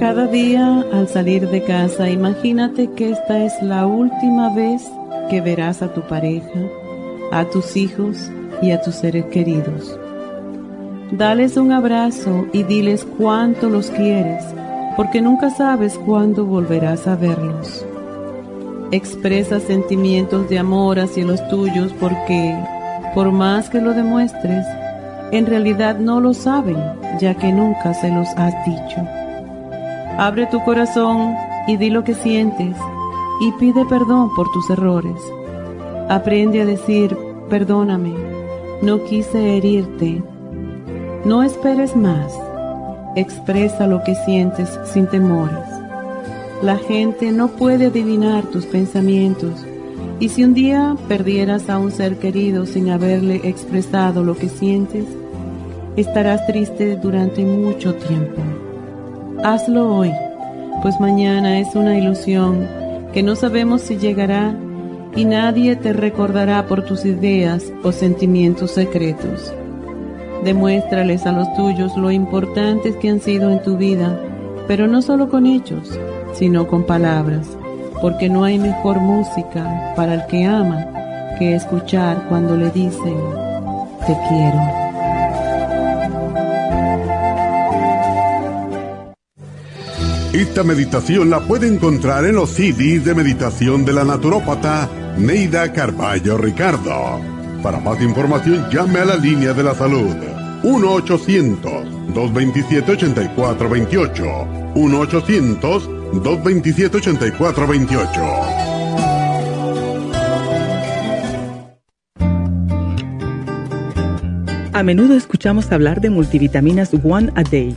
Cada día al salir de casa, imagínate que esta es la última vez que verás a tu pareja, a tus hijos y a tus seres queridos. Dales un abrazo y diles cuánto los quieres, porque nunca sabes cuándo volverás a verlos. Expresa sentimientos de amor hacia los tuyos porque, por más que lo demuestres, en realidad no lo saben, ya que nunca se los has dicho. Abre tu corazón y di lo que sientes y pide perdón por tus errores. Aprende a decir, perdóname, no quise herirte. No esperes más. Expresa lo que sientes sin temores. La gente no puede adivinar tus pensamientos y si un día perdieras a un ser querido sin haberle expresado lo que sientes, estarás triste durante mucho tiempo. Hazlo hoy, pues mañana es una ilusión que no sabemos si llegará y nadie te recordará por tus ideas o sentimientos secretos. Demuéstrales a los tuyos lo importantes que han sido en tu vida, pero no solo con hechos, sino con palabras, porque no hay mejor música para el que ama que escuchar cuando le dicen, te quiero. Esta meditación la puede encontrar en los CDs de meditación de la naturópata Neida Carballo Ricardo. Para más información llame a la línea de la salud 1-800-227-8428. 1-800-227-8428. A menudo escuchamos hablar de multivitaminas One a Day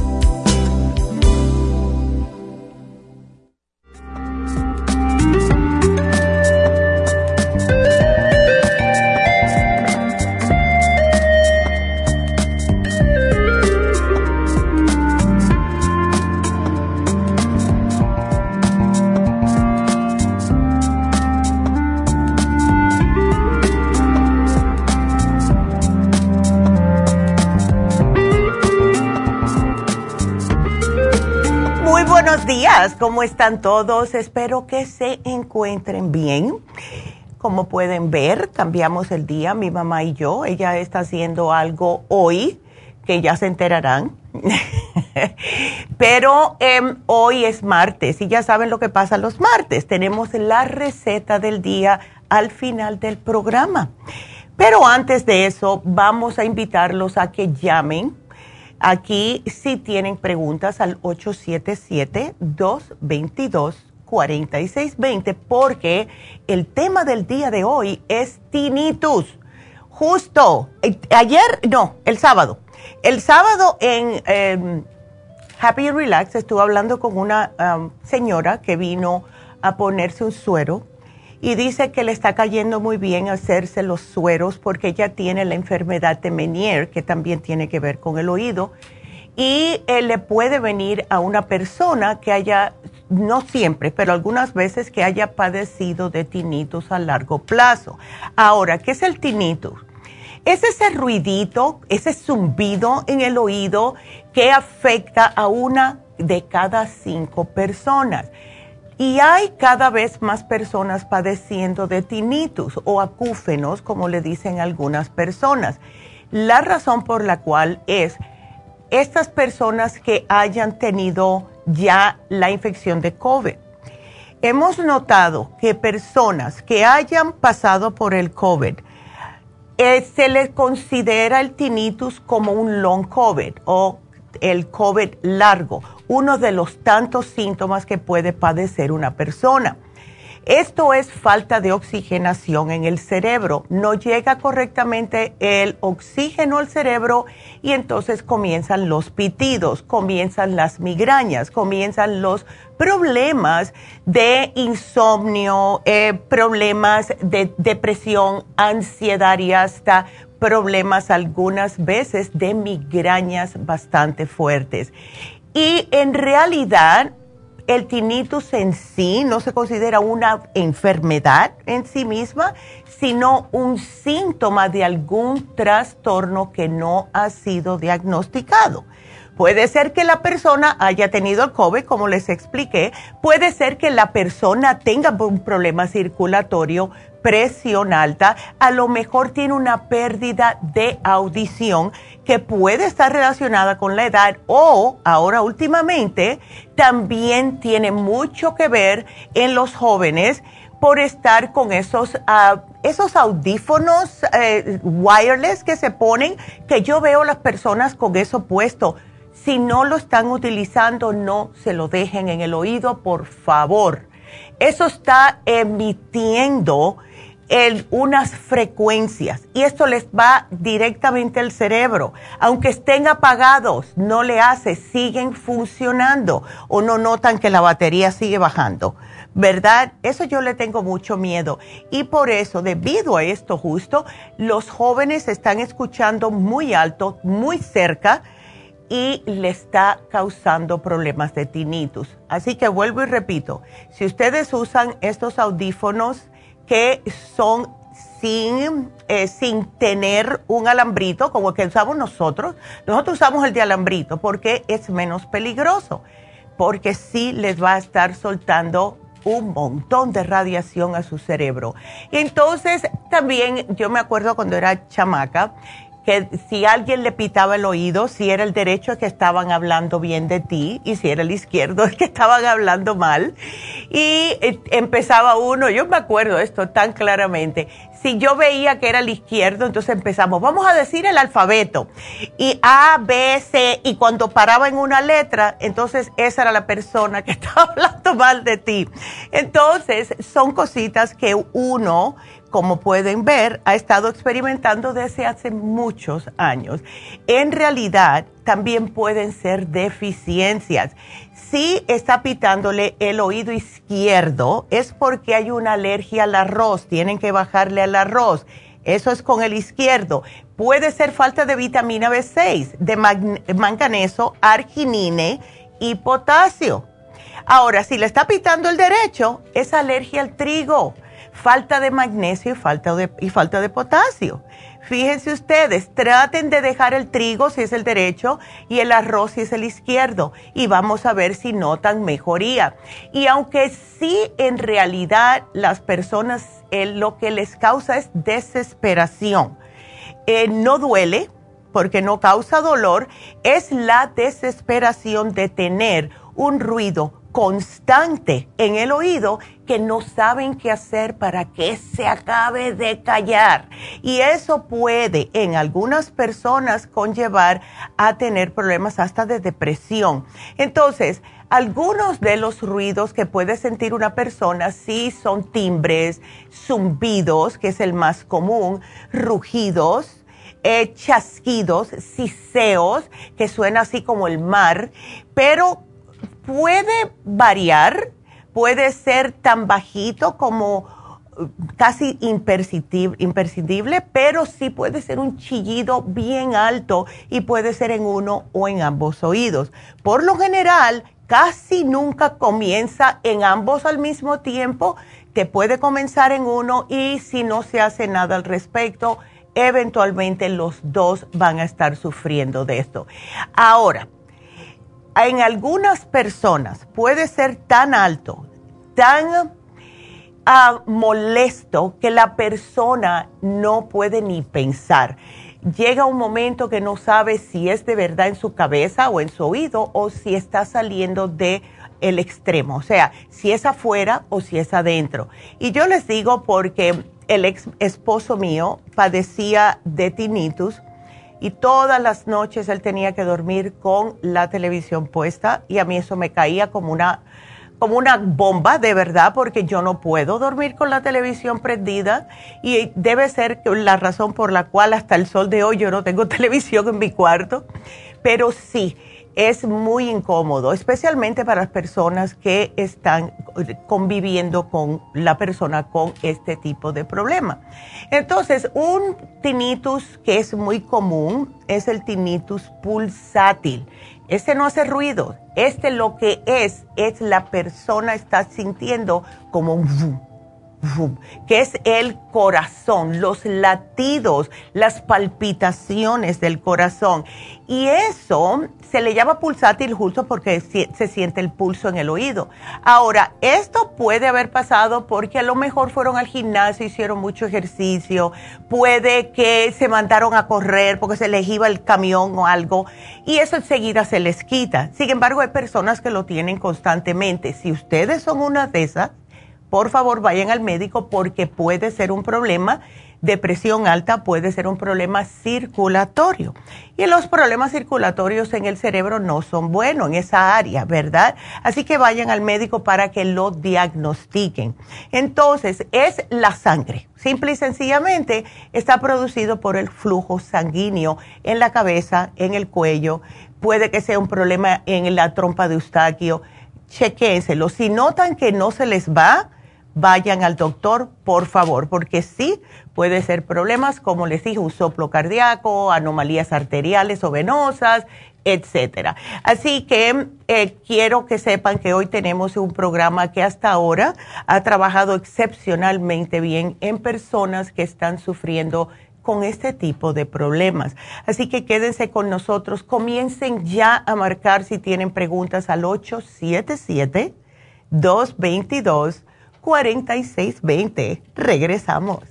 ¿Cómo están todos? Espero que se encuentren bien. Como pueden ver, cambiamos el día, mi mamá y yo. Ella está haciendo algo hoy que ya se enterarán. Pero em, hoy es martes y ya saben lo que pasa los martes. Tenemos la receta del día al final del programa. Pero antes de eso, vamos a invitarlos a que llamen Aquí si tienen preguntas al 877-222-4620 porque el tema del día de hoy es tinnitus. Justo eh, ayer, no, el sábado. El sábado en em, Happy Relax estuve hablando con una señora que vino a ponerse un suero y dice que le está cayendo muy bien hacerse los sueros porque ella tiene la enfermedad de Meniere, que también tiene que ver con el oído, y eh, le puede venir a una persona que haya, no siempre, pero algunas veces que haya padecido de tinnitus a largo plazo. Ahora, ¿qué es el tinnitus? Es ese ruidito, ese zumbido en el oído que afecta a una de cada cinco personas. Y hay cada vez más personas padeciendo de tinnitus o acúfenos, como le dicen algunas personas. La razón por la cual es estas personas que hayan tenido ya la infección de COVID. Hemos notado que personas que hayan pasado por el COVID, eh, se les considera el tinnitus como un long COVID o el COVID largo, uno de los tantos síntomas que puede padecer una persona. Esto es falta de oxigenación en el cerebro. No llega correctamente el oxígeno al cerebro y entonces comienzan los pitidos, comienzan las migrañas, comienzan los problemas de insomnio, eh, problemas de depresión, ansiedad y hasta problemas algunas veces de migrañas bastante fuertes. Y en realidad el tinnitus en sí no se considera una enfermedad en sí misma, sino un síntoma de algún trastorno que no ha sido diagnosticado. Puede ser que la persona haya tenido el COVID, como les expliqué. Puede ser que la persona tenga un problema circulatorio, presión alta. A lo mejor tiene una pérdida de audición que puede estar relacionada con la edad o ahora últimamente también tiene mucho que ver en los jóvenes por estar con esos, ah, esos audífonos eh, wireless que se ponen, que yo veo las personas con eso puesto. Si no lo están utilizando, no se lo dejen en el oído, por favor. Eso está emitiendo unas frecuencias y esto les va directamente al cerebro. Aunque estén apagados, no le hace, siguen funcionando o no notan que la batería sigue bajando. ¿Verdad? Eso yo le tengo mucho miedo. Y por eso, debido a esto justo, los jóvenes están escuchando muy alto, muy cerca y le está causando problemas de tinnitus. Así que vuelvo y repito, si ustedes usan estos audífonos, que son sin, eh, sin tener un alambrito como el que usamos nosotros. Nosotros usamos el de alambrito porque es menos peligroso, porque sí les va a estar soltando un montón de radiación a su cerebro. Entonces también yo me acuerdo cuando era chamaca que si alguien le pitaba el oído, si era el derecho que estaban hablando bien de ti y si era el izquierdo es que estaban hablando mal. Y eh, empezaba uno, yo me acuerdo esto tan claramente, si yo veía que era el izquierdo, entonces empezamos, vamos a decir el alfabeto. Y A, B, C, y cuando paraba en una letra, entonces esa era la persona que estaba hablando mal de ti. Entonces, son cositas que uno como pueden ver, ha estado experimentando desde hace muchos años. En realidad, también pueden ser deficiencias. Si está pitándole el oído izquierdo, es porque hay una alergia al arroz, tienen que bajarle al arroz. Eso es con el izquierdo. Puede ser falta de vitamina B6, de manganeso, arginine y potasio. Ahora, si le está pitando el derecho, es alergia al trigo falta de magnesio y falta de, y falta de potasio. Fíjense ustedes, traten de dejar el trigo si es el derecho y el arroz si es el izquierdo y vamos a ver si notan mejoría. Y aunque sí en realidad las personas lo que les causa es desesperación, eh, no duele porque no causa dolor, es la desesperación de tener un ruido constante en el oído que no saben qué hacer para que se acabe de callar. Y eso puede en algunas personas conllevar a tener problemas hasta de depresión. Entonces, algunos de los ruidos que puede sentir una persona sí son timbres, zumbidos, que es el más común, rugidos, eh, chasquidos, siseos, que suena así como el mar, pero puede variar, puede ser tan bajito como casi imprescindible, pero sí puede ser un chillido bien alto y puede ser en uno o en ambos oídos. Por lo general, casi nunca comienza en ambos al mismo tiempo, te puede comenzar en uno y si no se hace nada al respecto, eventualmente los dos van a estar sufriendo de esto. Ahora, en algunas personas puede ser tan alto, tan ah, molesto que la persona no puede ni pensar. Llega un momento que no sabe si es de verdad en su cabeza o en su oído o si está saliendo de el extremo, o sea, si es afuera o si es adentro. Y yo les digo porque el ex esposo mío padecía de tinnitus y todas las noches él tenía que dormir con la televisión puesta y a mí eso me caía como una como una bomba de verdad porque yo no puedo dormir con la televisión prendida y debe ser la razón por la cual hasta el sol de hoy yo no tengo televisión en mi cuarto, pero sí, es muy incómodo, especialmente para las personas que están conviviendo con la persona con este tipo de problema. Entonces, un tinnitus que es muy común es el tinnitus pulsátil. Este no hace ruido, este lo que es, es la persona está sintiendo como un que es el corazón, los latidos, las palpitaciones del corazón. Y eso se le llama pulsátil justo porque se siente el pulso en el oído. Ahora, esto puede haber pasado porque a lo mejor fueron al gimnasio, hicieron mucho ejercicio, puede que se mandaron a correr porque se les iba el camión o algo y eso enseguida se les quita. Sin embargo, hay personas que lo tienen constantemente. Si ustedes son una de esas, por favor vayan al médico porque puede ser un problema de presión alta, puede ser un problema circulatorio. Y los problemas circulatorios en el cerebro no son buenos en esa área, ¿verdad? Así que vayan al médico para que lo diagnostiquen. Entonces, es la sangre. Simple y sencillamente está producido por el flujo sanguíneo en la cabeza, en el cuello. Puede que sea un problema en la trompa de eustaquio. Chequénselo. Si notan que no se les va, vayan al doctor, por favor, porque sí puede ser problemas, como les dije, un soplo cardíaco, anomalías arteriales o venosas, etcétera. Así que eh, quiero que sepan que hoy tenemos un programa que hasta ahora ha trabajado excepcionalmente bien en personas que están sufriendo con este tipo de problemas. Así que quédense con nosotros, comiencen ya a marcar si tienen preguntas al 877 222 4620. Regresamos.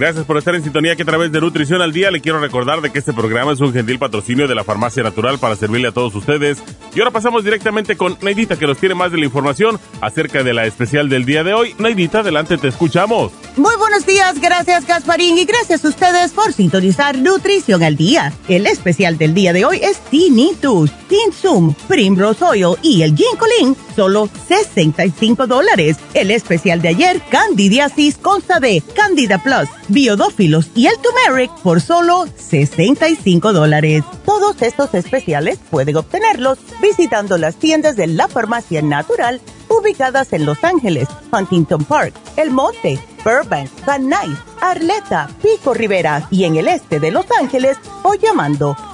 Gracias por estar en sintonía que a través de Nutrición al Día le quiero recordar de que este programa es un gentil patrocinio de la Farmacia Natural para servirle a todos ustedes. Y ahora pasamos directamente con Neidita que nos tiene más de la información acerca de la especial del día de hoy. Neidita, adelante, te escuchamos. Muy buenos días, gracias Gasparín y gracias a ustedes por sintonizar Nutrición al Día. El especial del día de hoy es Tinnitus, Tinsum, Primrose Oil y el Ginkolin, solo 65 dólares. El especial de ayer, Candidiasis Consta B, Candida Plus biodófilos y el turmeric por solo 65 dólares. Todos estos especiales pueden obtenerlos visitando las tiendas de la farmacia natural ubicadas en Los Ángeles, Huntington Park, El Monte, Burbank, Van Nuys, Arleta, Pico Rivera y en el este de Los Ángeles o llamando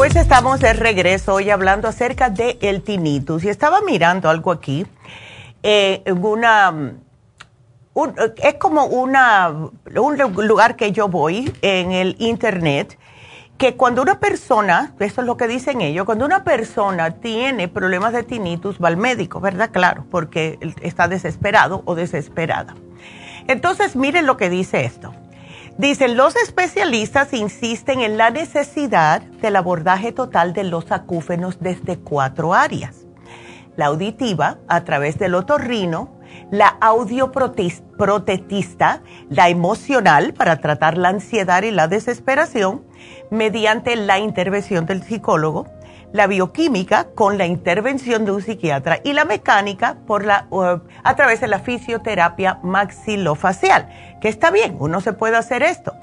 Pues estamos de regreso hoy hablando acerca de el tinnitus y estaba mirando algo aquí, eh, una es como una, un lugar que yo voy en el internet, que cuando una persona, eso es lo que dicen ellos, cuando una persona tiene problemas de tinnitus va al médico, ¿verdad? Claro, porque está desesperado o desesperada. Entonces, miren lo que dice esto. Dicen, los especialistas insisten en la necesidad del abordaje total de los acúfenos desde cuatro áreas. La auditiva, a través del otorrino, la audioprotetista, la emocional para tratar la ansiedad y la desesperación mediante la intervención del psicólogo, la bioquímica con la intervención de un psiquiatra y la mecánica por la, a través de la fisioterapia maxilofacial, que está bien, uno se puede hacer esto,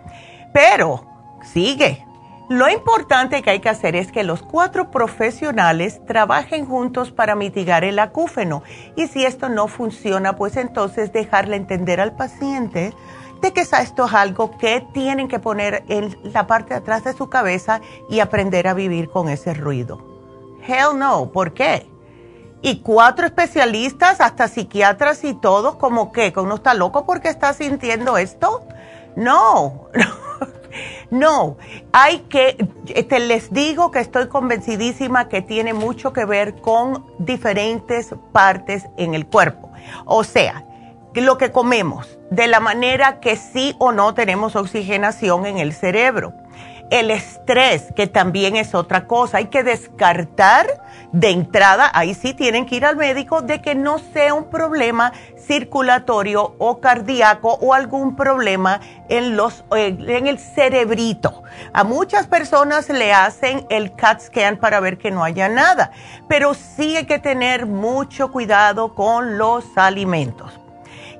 pero sigue, lo importante que hay que hacer es que los cuatro profesionales trabajen juntos para mitigar el acúfeno y si esto no funciona, pues entonces dejarle entender al paciente de que esto es algo que tienen que poner en la parte de atrás de su cabeza y aprender a vivir con ese ruido. Hell no, ¿por qué? Y cuatro especialistas, hasta psiquiatras y todos, como que uno está loco porque está sintiendo esto. No, No, hay que, te les digo que estoy convencidísima que tiene mucho que ver con diferentes partes en el cuerpo. O sea, lo que comemos, de la manera que sí o no tenemos oxigenación en el cerebro el estrés, que también es otra cosa. Hay que descartar de entrada, ahí sí tienen que ir al médico, de que no sea un problema circulatorio o cardíaco o algún problema en, los, eh, en el cerebrito. A muchas personas le hacen el CAT scan para ver que no haya nada, pero sí hay que tener mucho cuidado con los alimentos.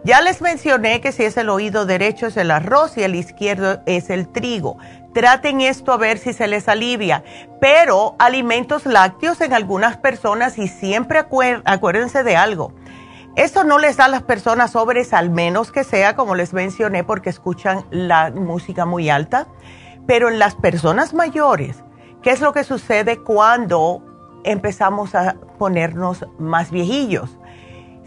Ya les mencioné que si es el oído derecho es el arroz y el izquierdo es el trigo. Traten esto a ver si se les alivia. Pero alimentos lácteos en algunas personas y siempre acuérdense de algo. Eso no les da a las personas sobres, al menos que sea, como les mencioné, porque escuchan la música muy alta. Pero en las personas mayores, ¿qué es lo que sucede cuando empezamos a ponernos más viejillos?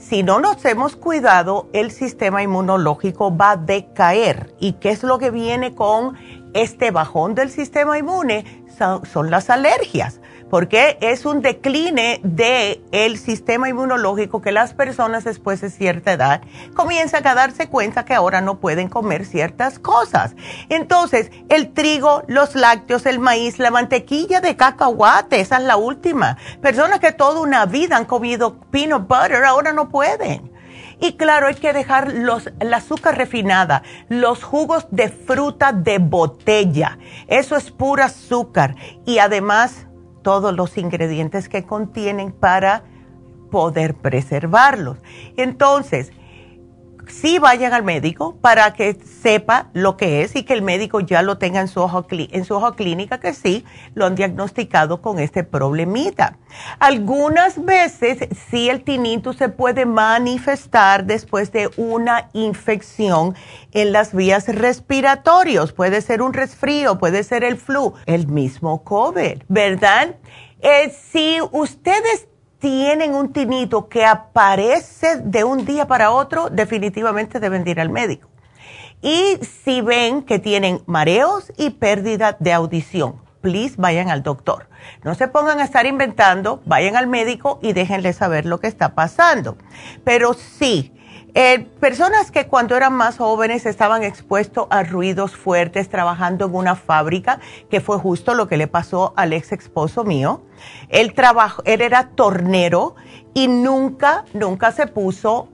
Si no nos hemos cuidado, el sistema inmunológico va a decaer. ¿Y qué es lo que viene con este bajón del sistema inmune son, las alergias, porque es un decline del el sistema inmunológico que las personas después de cierta edad comienzan a darse cuenta que ahora no pueden comer ciertas cosas. Entonces, el trigo, los lácteos, el maíz, la mantequilla de cacahuate, esa es la última. Personas que toda una vida han comido peanut butter ahora no pueden. Y claro, hay que dejar los, el azúcar refinada, los jugos de fruta de botella. Eso es pura azúcar. Y además, todos los ingredientes que contienen para poder preservarlos. Entonces, sí vayan al médico para que sepa lo que es y que el médico ya lo tenga en su su clínica, que sí lo han diagnosticado con este problemita. Algunas veces sí el tinnitus se puede manifestar después de una infección en las vías respiratorias. Puede ser un resfrío, puede ser el flu, el mismo COVID, ¿verdad? Eh, si ustedes tienen un tinito que aparece de un día para otro, definitivamente deben ir al médico. Y si ven que tienen mareos y pérdida de audición, please vayan al doctor. No se pongan a estar inventando, vayan al médico y déjenle saber lo que está pasando. Pero sí, eh, personas que cuando eran más jóvenes estaban expuestos a ruidos fuertes trabajando en una fábrica, que fue justo lo que le pasó al ex esposo mío. Él, trabajó, él era tornero y nunca, nunca se puso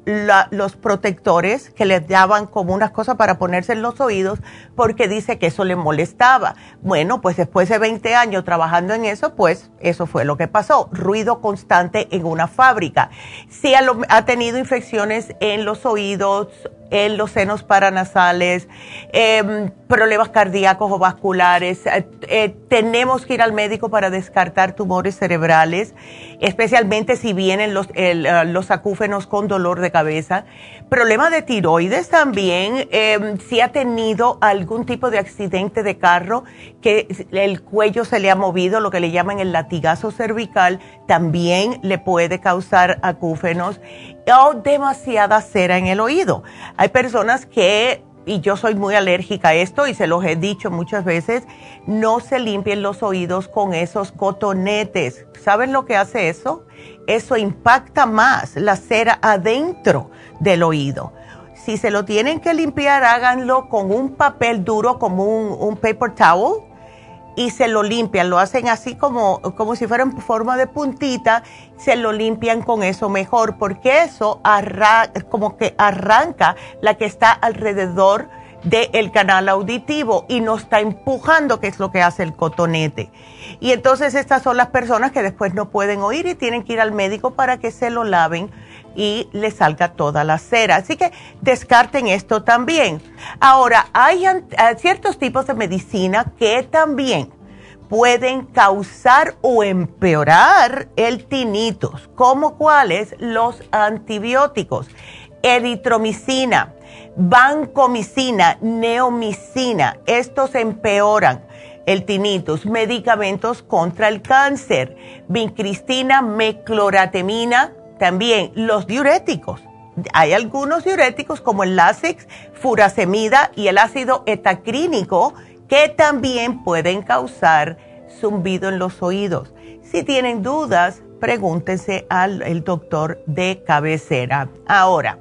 los protectores que le daban como unas cosas para ponerse en los oídos porque dice que eso le molestaba. Bueno, pues después de 20 años trabajando en eso, pues eso fue lo que pasó. Ruido constante en una fábrica. Si ha tenido infecciones en los oídos en los senos paranasales, em, problemas cardíacos o vasculares. Eh, eh, tenemos que ir al médico para descartar tumores cerebrales, especialmente si vienen los, eh, los acúfenos con dolor de cabeza. Problema de tiroides también, em, si ha tenido algún tipo de accidente de carro, que el cuello se le ha movido, lo que le llaman el latigazo cervical, también le puede causar acúfenos o demasiada cera en el oído. Hay personas que, y yo soy muy alérgica a esto y se los he dicho muchas veces, no se limpien los oídos con esos cotonetes. ¿Saben lo que hace eso? Eso impacta más la cera adentro del oído. Si se lo tienen que limpiar, háganlo con un papel duro como un, un paper towel y se lo limpian, lo hacen así como, como si fuera en forma de puntita, se lo limpian con eso mejor, porque eso como que arranca la que está alrededor del canal auditivo y no está empujando, que es lo que hace el cotonete. Y entonces estas son las personas que después no pueden oír y tienen que ir al médico para que se lo laven y le salga toda la cera. Así que descarten esto también. Ahora, hay eh, ciertos tipos de medicina que también pueden causar o empeorar el tinnitus, como cuáles los antibióticos, eritromicina, vancomicina, neomicina, estos empeoran el tinnitus, medicamentos contra el cáncer, vincristina, mecloratemina, también los diuréticos. Hay algunos diuréticos como el Lasix, furasemida y el ácido etacrínico que también pueden causar zumbido en los oídos. Si tienen dudas, pregúntense al doctor de cabecera. Ahora,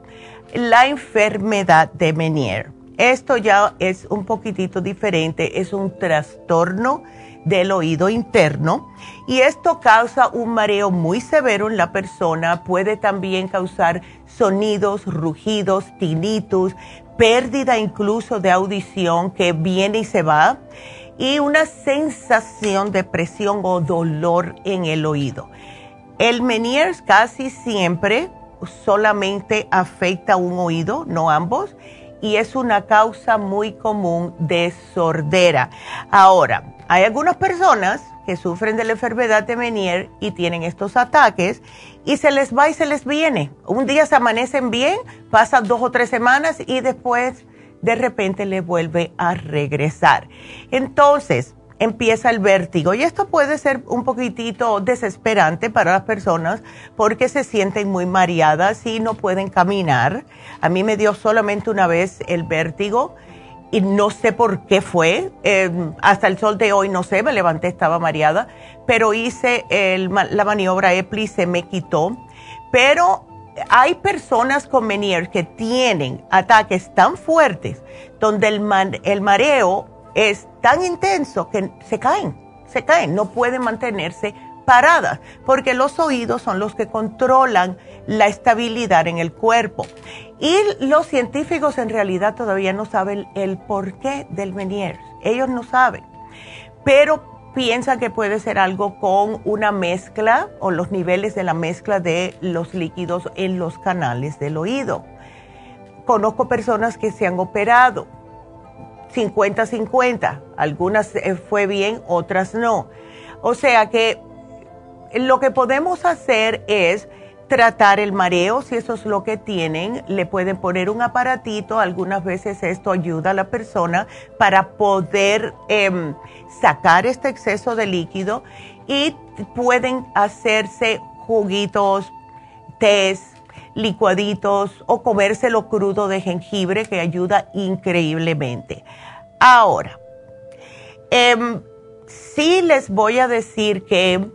la enfermedad de Menier. Esto ya es un poquitito diferente, es un trastorno del oído interno y esto causa un mareo muy severo en la persona, puede también causar sonidos, rugidos, tinnitus, pérdida incluso de audición que viene y se va y una sensación de presión o dolor en el oído. El Meniers casi siempre solamente afecta un oído, no ambos, y es una causa muy común de sordera. Ahora, hay algunas personas que sufren de la enfermedad de Menier y tienen estos ataques y se les va y se les viene. Un día se amanecen bien, pasan dos o tres semanas y después de repente le vuelve a regresar. Entonces, empieza el vértigo y esto puede ser un poquitito desesperante para las personas porque se sienten muy mareadas y no pueden caminar. A mí me dio solamente una vez el vértigo y no sé por qué fue. Em, hasta el sol de hoy no sé, me levanté, estaba mareada, pero hice la maniobra EPLI, se me quitó. Pero hay personas con Menier que tienen ataques tan fuertes donde el, el mareo es tan intenso que se caen, se caen, no pueden mantenerse paradas, porque los oídos son los que controlan la estabilidad en el cuerpo. Y los científicos en realidad todavía no saben el porqué del Meniere. Ellos no saben. Pero piensan que puede ser algo con una mezcla o los niveles de la mezcla de los líquidos en los canales del oído. Conozco personas que se han operado 50-50. Algunas eh, fue bien, otras no. O sea que lo que podemos hacer es tratar el mareo, si eso es lo que tienen, le pueden poner un aparatito, algunas veces esto ayuda a la persona para poder em, sacar este exceso de líquido y pueden hacerse juguitos, tés, licuaditos o comérselo crudo de jengibre que ayuda increíblemente. Ahora, em, sí les voy a decir que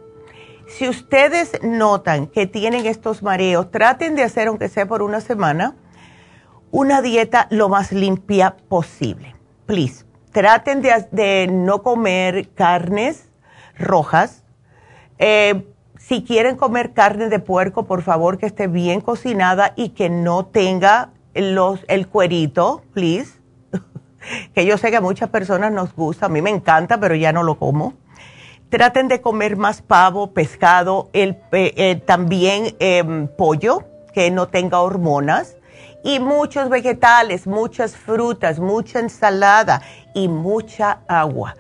si ustedes notan que tienen estos mareos, traten de hacer, aunque sea por una semana, una dieta lo más limpia posible. Please, traten de, no comer carnes rojas. Eh, si quieren comer carne de puerco, por favor que esté bien cocinada y que no tenga los, el cuerito, please. Que yo sé que a muchas personas nos gusta, a mí me encanta, pero ya no lo como. Traten de comer más pavo, pescado, el, eh, también em, pollo que no tenga hormonas y muchos vegetales, muchas frutas, mucha ensalada y mucha agua.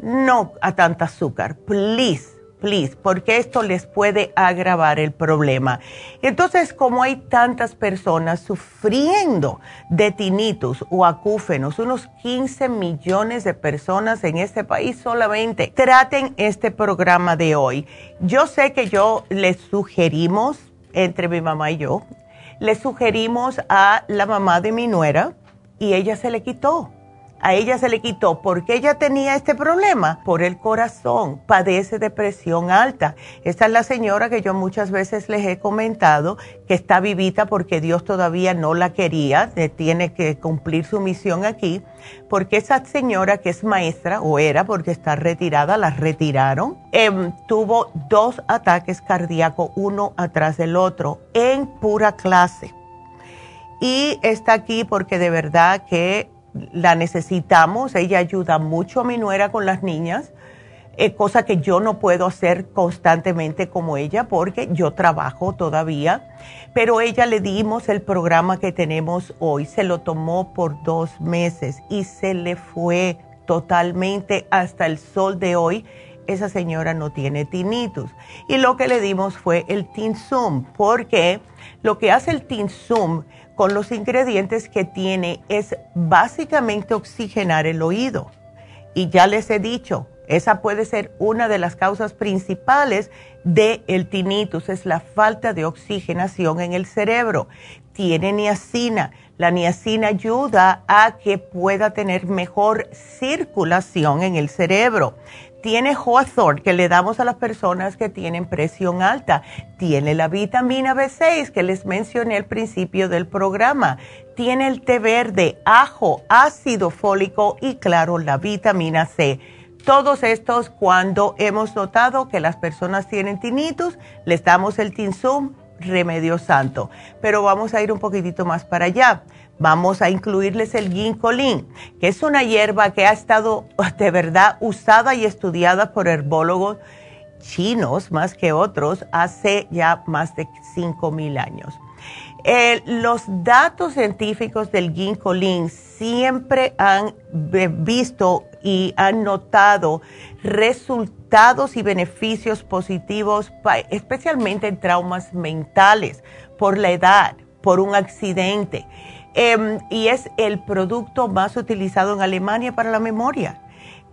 No a tanta azúcar, please please, porque esto les puede agravar el problema. Entonces, como hay tantas personas sufriendo de tinnitus o acúfenos, unos 15 millones de personas en este país solamente, traten este programa de hoy. Yo sé que yo les sugerimos, entre mi mamá y yo, le sugerimos a la mamá de mi nuera y ella se le quitó a ella se le quitó porque ella tenía este problema por el corazón, padece de presión alta. Esta es la señora que yo muchas veces les he comentado que está vivita porque Dios todavía no la quería, tiene que cumplir su misión aquí, porque esa señora que es maestra o era porque está retirada, la retiraron, em, tuvo dos ataques cardíacos uno atrás del otro en pura clase. Y está aquí porque de verdad que la necesitamos, ella ayuda mucho a mi nuera con las niñas, eh, cosa que yo no puedo hacer constantemente como ella porque yo trabajo todavía, pero ella le dimos el programa que tenemos hoy, se lo tomó por dos meses y se le fue totalmente hasta el sol de hoy. Esa señora no tiene tinnitus. Y lo que le dimos fue el Tinsum, porque lo que hace el Tinsum con los ingredientes que tiene es básicamente oxigenar el oído. Y ya les he dicho, esa puede ser una de las causas principales del el tinnitus, es la falta de oxigenación en el cerebro. Tiene niacina. La niacina ayuda a que pueda tener mejor circulación en el cerebro tiene Hawthorne que le damos a las personas que tienen presión alta. Tiene la vitamina B6 que les mencioné al principio del programa. Tiene el té verde, ajo, ácido fólico y claro, la vitamina C. Todos estos cuando hemos notado que las personas tienen tinnitus, les damos el Tinsum, remedio santo. Pero vamos a ir un poquitito más para allá vamos a incluirles el ginkolin, que es una hierba que ha estado de verdad usada y estudiada por herbólogos chinos más que otros hace ya más de 5.000 años. los datos científicos del ginkolin siempre han visto y han notado resultados y beneficios positivos, especialmente en traumas mentales, por la edad, por un accidente Em, y es el producto más utilizado en Alemania para la memoria.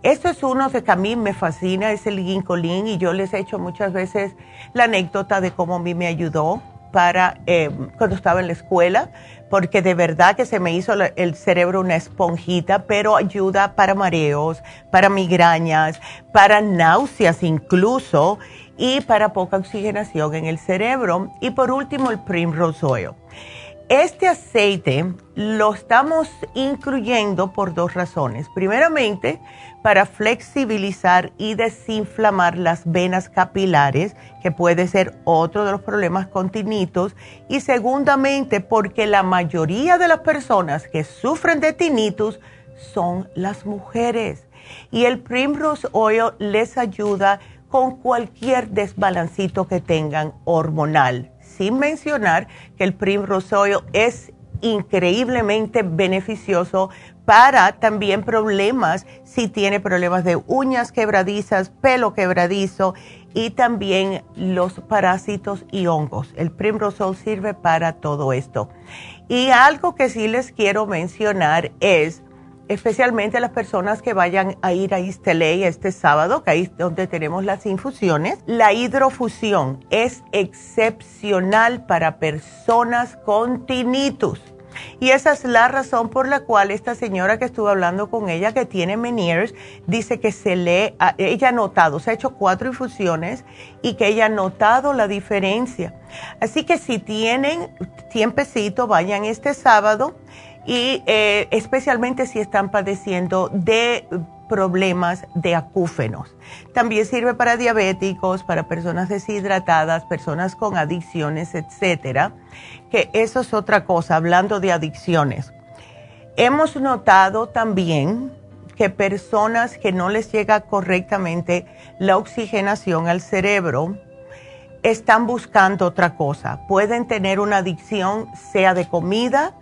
Esto es uno que a mí me fascina, es el ginkolin y yo les he hecho muchas veces la anécdota de cómo a mí me ayudó para em, cuando estaba en la escuela, porque de verdad que se me hizo el cerebro una esponjita, pero ayuda para mareos, para migrañas, para náuseas incluso y para poca oxigenación en el cerebro. Y por último, el Primrose Oil. Este aceite lo estamos incluyendo por dos razones. Primeramente, para flexibilizar y desinflamar las venas capilares, que puede ser otro de los problemas con tinnitus. Y segundamente, porque la mayoría de las personas que sufren de tinnitus son las mujeres. Y el Primrose Oil les ayuda con cualquier desbalancito que tengan hormonal sin mencionar que el Primrose Oil es increíblemente beneficioso para también problemas, si tiene problemas de uñas quebradizas, pelo quebradizo y también los parásitos y hongos. El Primrose Oil sirve para todo esto. Y algo que sí les quiero mencionar es especialmente las personas que vayan a ir a Isteley este sábado, que ahí es donde tenemos las infusiones. La hidrofusión es excepcional para personas con tinnitus. Y esa es la razón por la cual esta señora que estuve hablando con ella, que tiene Meniers, dice que se le, ella ha notado, se ha hecho cuatro infusiones y que ella ha notado la diferencia. Así que si tienen tiempecito, vayan este sábado y eh, especialmente si están padeciendo de problemas de acúfenos. También sirve para diabéticos, para personas deshidratadas, personas con adicciones, etcétera, que eso es otra cosa, hablando de adicciones. Hemos notado también que personas que no les llega correctamente la oxigenación al cerebro están buscando otra cosa. Pueden tener una adicción, sea de comida,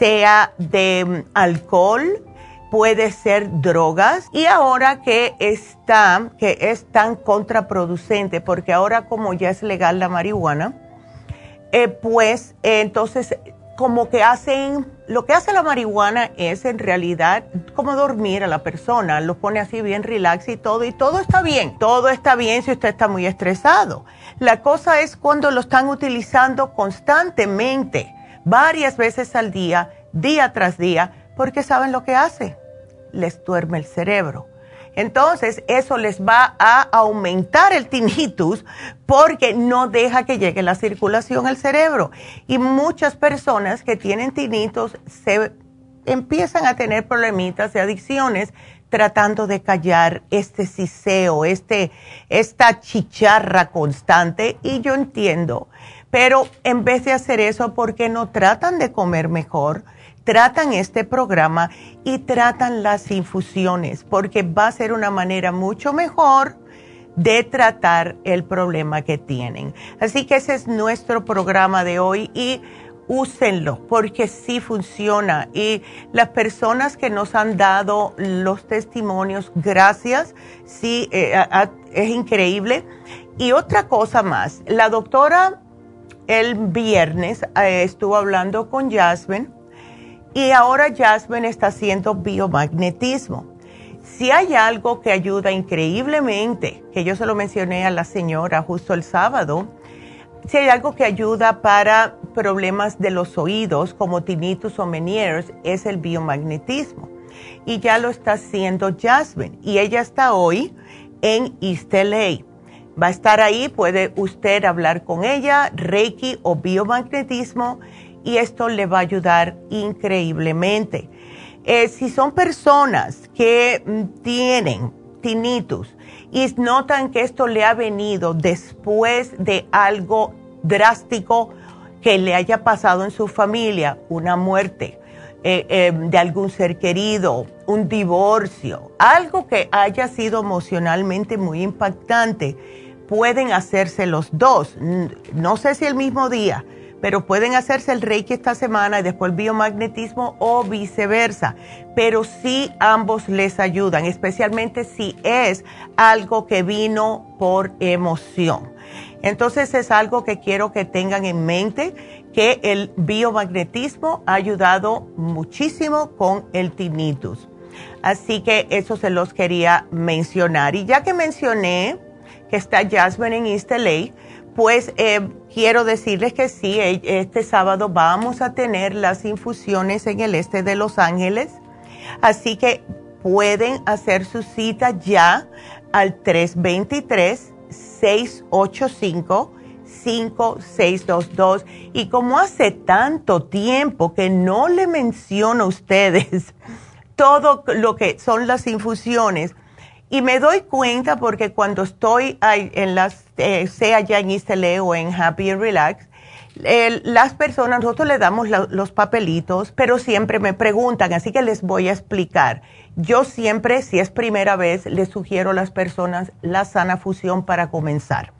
sea de mm, alcohol, puede ser drogas y ahora que está, que es tan contraproducente, porque ahora como ya es legal la marihuana, eh, pues entonces como que hacen, lo que hace la marihuana es en realidad como dormir a la persona, lo pone así bien relax y todo, y todo está bien, todo está bien si usted está muy estresado. La cosa es cuando lo están utilizando constantemente, varias veces al día, día tras día, porque saben lo que hace, les duerme el cerebro. Entonces, eso les va a aumentar el tinnitus porque no deja que llegue la circulación al cerebro. Y muchas personas que tienen tinnitus se empiezan a tener problemitas de adicciones tratando de callar este siseo, este, esta chicharra constante. Y yo entiendo, pero en vez de hacer eso, ¿por qué no tratan de comer mejor? tratan este programa y tratan las infusiones, porque va a ser una manera mucho mejor de tratar el problema que tienen. Así que ese es nuestro programa de hoy y úsenlo porque sí funciona. Y las personas que nos han dado los testimonios, gracias, sí, eh, es increíble. Y otra cosa más, la doctora el viernes eh, estuvo hablando con Jasmine y ahora Jasmine está haciendo biomagnetismo. Si hay algo que ayuda increíblemente, que yo se lo mencioné a la señora justo el sábado, si hay algo que ayuda para problemas de los oídos como tinnitus o Meniere's, es el biomagnetismo. Y ya lo está haciendo Jasmine. Y ella está hoy en East LA. Va a estar ahí, puede usted hablar con ella, Reiki o biomagnetismo y esto le va a ayudar increíblemente. Eh, si son personas que mm, tienen tinnitus y notan que esto le ha venido después de algo drástico que le haya pasado en su familia, una muerte eh, eh, de algún ser querido, un divorcio, algo que haya sido emocionalmente muy impactante, pueden hacerse los dos. No sé si el mismo día, pero pueden hacerse el Reiki esta semana y después el biomagnetismo o viceversa. Pero sí ambos les ayudan, especialmente si es algo que vino por emoción. Entonces es algo que quiero que tengan en mente, que el biomagnetismo ha ayudado muchísimo con el tinnitus. Así que eso se los quería mencionar. Y ya que mencioné que está Jasmine en East LA, pues eh, quiero decirles que sí, e, este sábado vamos a tener las infusiones en el este de Los Ángeles, así que pueden hacer su cita ya al 323-685-5622. Y como hace tanto tiempo que no le menciono a ustedes todo lo que son las infusiones, y me doy cuenta porque cuando estoy en las, eh, sea ya en Istele o en Happy and Relax, las personas, nosotros le damos los papelitos, pero siempre me preguntan, así que les voy a explicar. Yo siempre, si es primera vez, les sugiero a las personas la sana fusión para comenzar.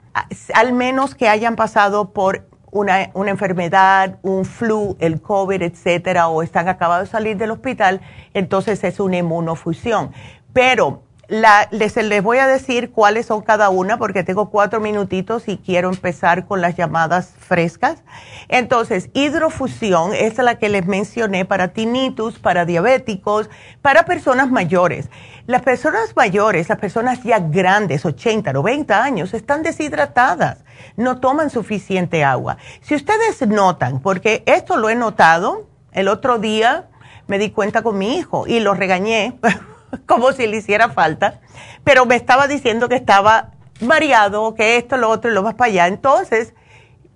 Al menos que hayan pasado por una, una, enfermedad, un flu, el COVID, etcétera, o están acabados de salir del hospital, entonces es una inmunofusión. Pero les, les voy a decir cuáles son cada una porque tengo cuatro minutitos y quiero empezar con las llamadas frescas. Entonces, hidrofusión es la que les mencioné para tinnitus, para diabéticos, para personas mayores. Las personas mayores, las personas ya grandes, 80, 90 años, están deshidratadas, no toman suficiente agua. Si ustedes notan, porque esto lo he notado, el otro día me di cuenta con mi hijo y lo regañé como si le hiciera falta, pero me estaba diciendo que estaba mareado, que esto, lo otro y lo más para allá. Entonces,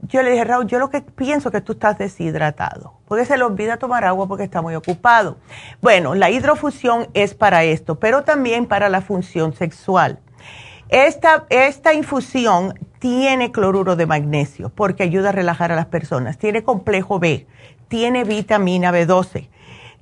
yo le dije, Raúl, yo lo que pienso que tú estás deshidratado, porque se le olvida tomar agua porque está muy ocupado. Bueno, la hidrofusión es para esto, pero también para la función sexual. Esta, esta infusión tiene cloruro de magnesio porque ayuda a relajar a las personas, tiene complejo B, tiene vitamina B12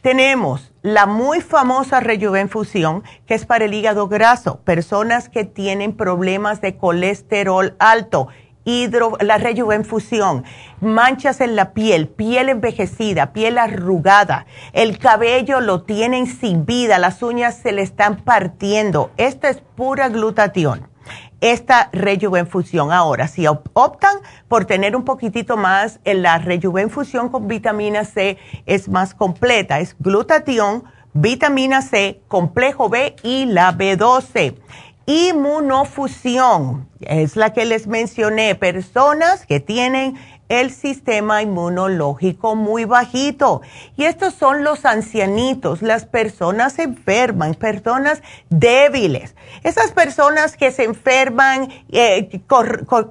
tenemos la muy famosa Rejuvenfusión, que es para el hígado graso, personas que tienen problemas de colesterol alto. Hidro, la rejuvenfusión, manchas en la piel, piel envejecida, piel arrugada, el cabello lo tienen sin vida, las uñas se le están partiendo. Esta es pura glutatión esta rejuvenfusión. Ahora, si optan por tener un poquitito más, la rejuvenfusión con vitamina C es más completa, es glutatión, vitamina C, complejo B y la B12. Inmunofusión es la que les mencioné, personas que tienen el sistema inmunológico muy bajito. Y estos son los ancianitos, las personas enfermas, personas débiles. Esas personas que se enferman eh,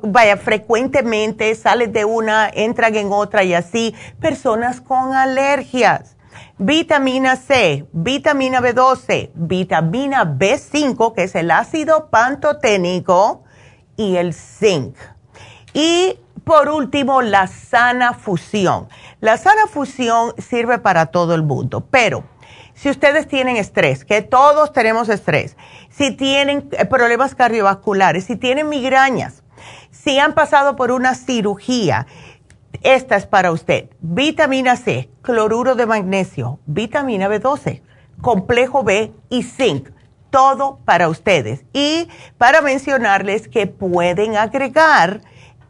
vaya, frecuentemente, salen de una, entran en otra y así. Personas con alergias. Vitamina C, vitamina B12, vitamina B5, que es el ácido pantoténico, y el zinc. Y por último, la sana fusión. La sana fusión sirve para todo el mundo, pero si ustedes tienen estrés, que todos tenemos estrés, si tienen eh, problemas cardiovasculares, si tienen migrañas, si han pasado por una cirugía, esta es para usted. Vitamina C, cloruro de magnesio, vitamina B12, complejo B y zinc. Todo para ustedes. Y para mencionarles que pueden agregar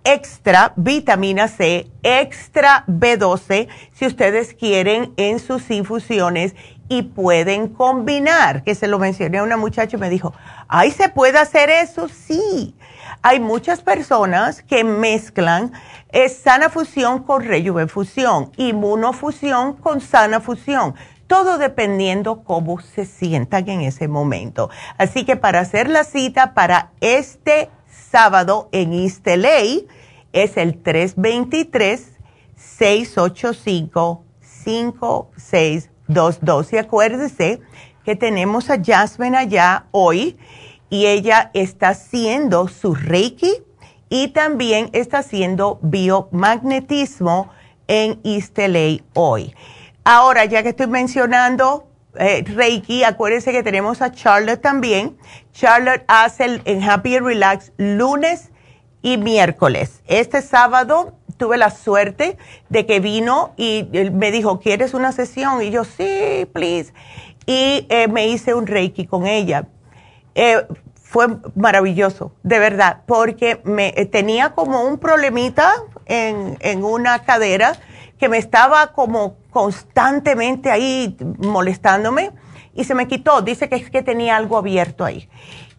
extra vitamina C, extra B12, si ustedes quieren en sus infusiones y pueden combinar, que se lo mencioné a una muchacha y me dijo, ¿ay, se puede hacer eso? Sí. Hay muchas personas que mezclan eh, sana fusión con rejuvenfusión, inmunofusión con sana fusión, todo dependiendo cómo se sientan en ese momento. Así que para hacer la cita para este sábado en East es el 323-685-5622. Y acuérdese que tenemos a Jasmine allá hoy y ella está haciendo su Reiki y también está haciendo biomagnetismo en East hoy. Ahora, ya que estoy mencionando eh, Reiki, acuérdense que tenemos a Charlotte también. Charlotte hace el, en Happy Relax lunes y miércoles. Este sábado tuve la suerte de que vino y me dijo, ¿quieres una sesión? Y yo, sí, please. Y eh, me hice un Reiki con ella. Eh, fue maravilloso, de verdad, porque me tenía como un problemita en una cadera que me estaba como constantemente ahí molestándome y se me quitó. Dice que es que tenía algo abierto ahí.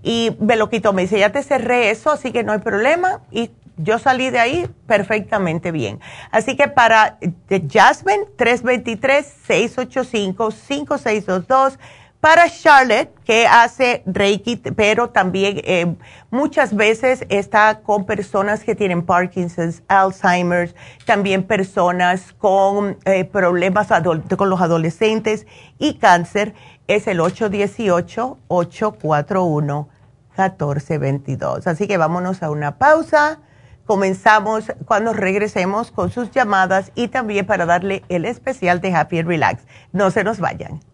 Y me lo quitó. Me dice, ya te cerré eso, así que no hay problema. Y yo salí de ahí perfectamente bien. Así que para eh, Jasmine, 323-685-5622 para Charlotte, que hace Reiki, pero también eh, muchas veces está con personas que tienen Parkinson's, Alzheimer's, también personas con eh, problemas con los adolescentes y cáncer, es el 818-841-1422. Así que vámonos a una pausa. Comenzamos cuando regresemos con sus llamadas y también para darle el especial de Happy Relax. No se nos vayan.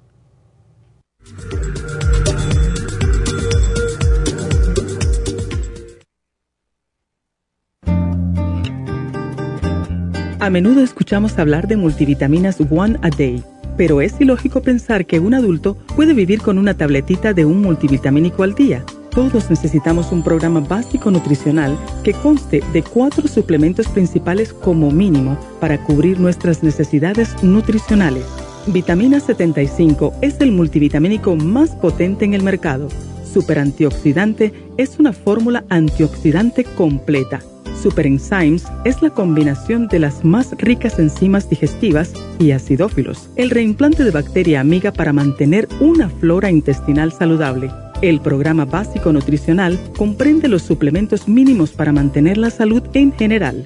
A menudo escuchamos hablar de multivitaminas One a Day, pero es ilógico pensar que un adulto puede vivir con una tabletita de un multivitamínico al día. Todos necesitamos un programa básico nutricional que conste de cuatro suplementos principales como mínimo para cubrir nuestras necesidades nutricionales. Vitamina 75 es el multivitamínico más potente en el mercado. Super antioxidante es una fórmula antioxidante completa. Super Enzymes es la combinación de las más ricas enzimas digestivas y acidófilos, el reimplante de bacteria amiga para mantener una flora intestinal saludable. El programa básico nutricional comprende los suplementos mínimos para mantener la salud en general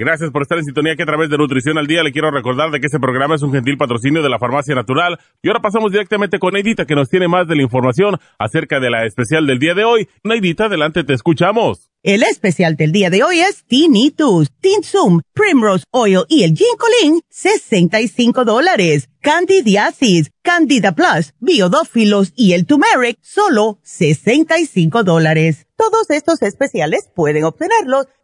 Gracias por estar en sintonía que a través de Nutrición al Día le quiero recordar de que este programa es un gentil patrocinio de la Farmacia Natural. Y ahora pasamos directamente con Neidita que nos tiene más de la información acerca de la especial del día de hoy. Neidita, adelante, te escuchamos. El especial del día de hoy es Tinnitus, Tinsum, Primrose Oil y el Ginkolin, 65 dólares. Candidiasis, Candida Plus, Biodófilos y el Turmeric, solo 65 dólares. Todos estos especiales pueden obtenerlos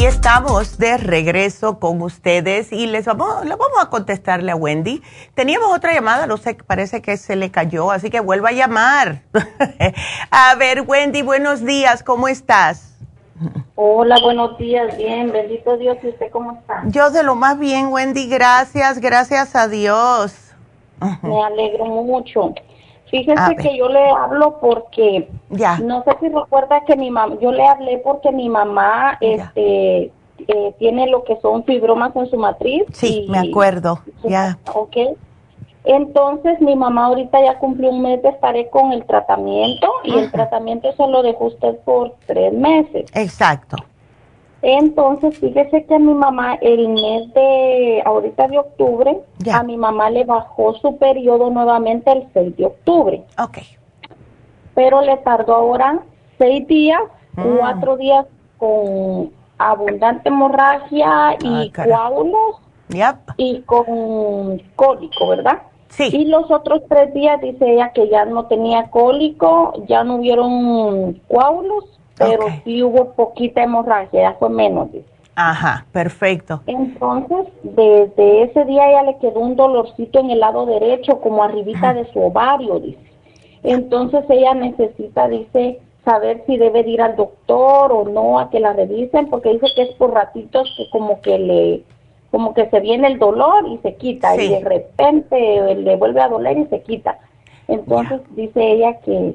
Y estamos de regreso con ustedes y les vamos, le vamos a contestarle a Wendy. Teníamos otra llamada, no sé, parece que se le cayó, así que vuelva a llamar. a ver, Wendy, buenos días, ¿cómo estás? Hola, buenos días, bien, bendito Dios, ¿y usted cómo está? Yo de lo más bien, Wendy, gracias, gracias a Dios. Me alegro mucho. Fíjese que yo le hablo porque ya. no sé si recuerda que mi mamá, yo le hablé porque mi mamá este eh, tiene lo que son fibromas en su matriz. Sí, me acuerdo, ya. Ok. Entonces mi mamá ahorita ya cumplió un mes de estaré con el tratamiento y el tratamiento se lo dejó usted por tres meses. Exacto. Entonces, fíjese que a mi mamá el mes de, ahorita de octubre, a mi mamá le bajó su periodo nuevamente el 6 de octubre. Ok. Pero le tardó ahora seis días, Mm. cuatro días con abundante hemorragia y coágulos y con cólico, ¿verdad? Sí. Y los otros tres días dice ella que ya no tenía cólico, ya no hubieron coágulos, pero sí hubo poquita hemorragia, ya fue menos. Dice. Ajá, perfecto. Entonces, desde ese día ella le quedó un dolorcito en el lado derecho, como arribita de su ovario, dice. Entonces ella necesita, dice, saber si debe de ir al doctor o no a que la revisen, porque dice que es por ratitos que como que le, como que se viene el dolor y se quita, y de repente le vuelve a doler y se quita. Entonces dice ella que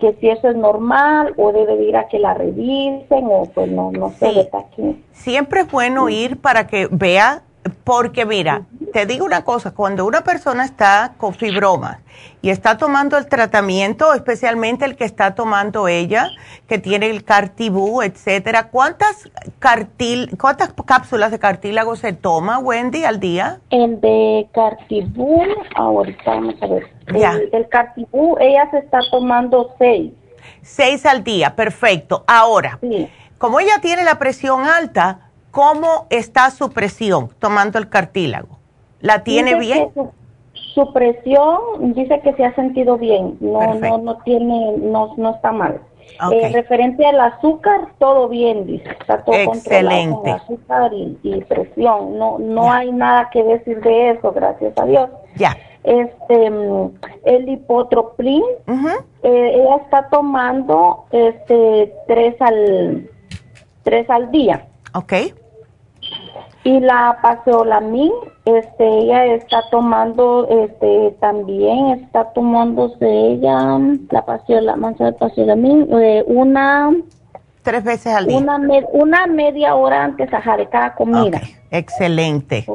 que si eso es normal o debe de ir a que la revisen o pues no, no sé, Sí. está aquí. Siempre es bueno ir para que vea, porque mira, te digo una cosa, cuando una persona está con fibromas y está tomando el tratamiento, especialmente el que está tomando ella, que tiene el cartibú, etcétera, ¿cuántas cartil, cuántas cápsulas de cartílago se toma, Wendy, al día? El de Cartibú, ahorita vamos a ver. Ya. El, el Cartibú, ella se está tomando seis. Seis al día, perfecto. Ahora, como ella tiene la presión alta, ¿cómo está su presión tomando el cartílago? ¿La tiene Dice bien? Su, su presión dice que se ha sentido bien, no, no, no tiene, no, no está mal. Eh, referente al azúcar, todo bien, dice, está todo controlado con Excelente. azúcar y, y presión, no, no hay nada que decir de eso, gracias a Dios. Ya. Este, mm, el hipotropín, eh, ella está tomando este tres al tres al día. Ok. Y la paseolamin, este, ella está tomando, este, también está tomándose ella la paseola, mancha de paseolamin, eh, una tres veces al día. Una, me- una media hora antes ajá, de cada comida. Excelente.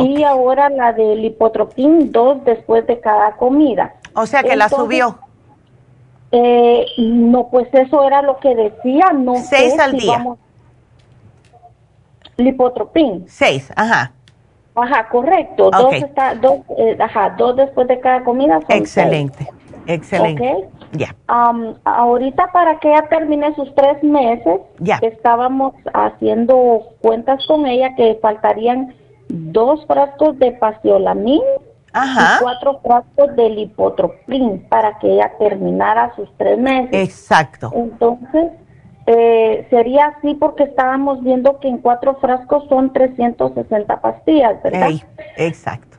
Y ahora la del hipotropín, dos después de cada comida. O sea que la subió. Eh, no, pues eso era lo que decía, no Seis sé al si día. vamos- Lipotropín. Seis, ajá. Ajá, correcto. Dos, está, dos, eh, ajá, dos después de cada comida son Excelente. Excelente. Ok. Ya. Am, ahorita para que ella termine sus tres meses, estábamos haciendo cuentas con ella que faltarían dos frascos de pastiolamin Ajá. y cuatro frascos de lipotropin para que ella terminara sus tres meses. Exacto. Entonces, eh, sería así porque estábamos viendo que en cuatro frascos son 360 pastillas, ¿verdad? Ey, exacto.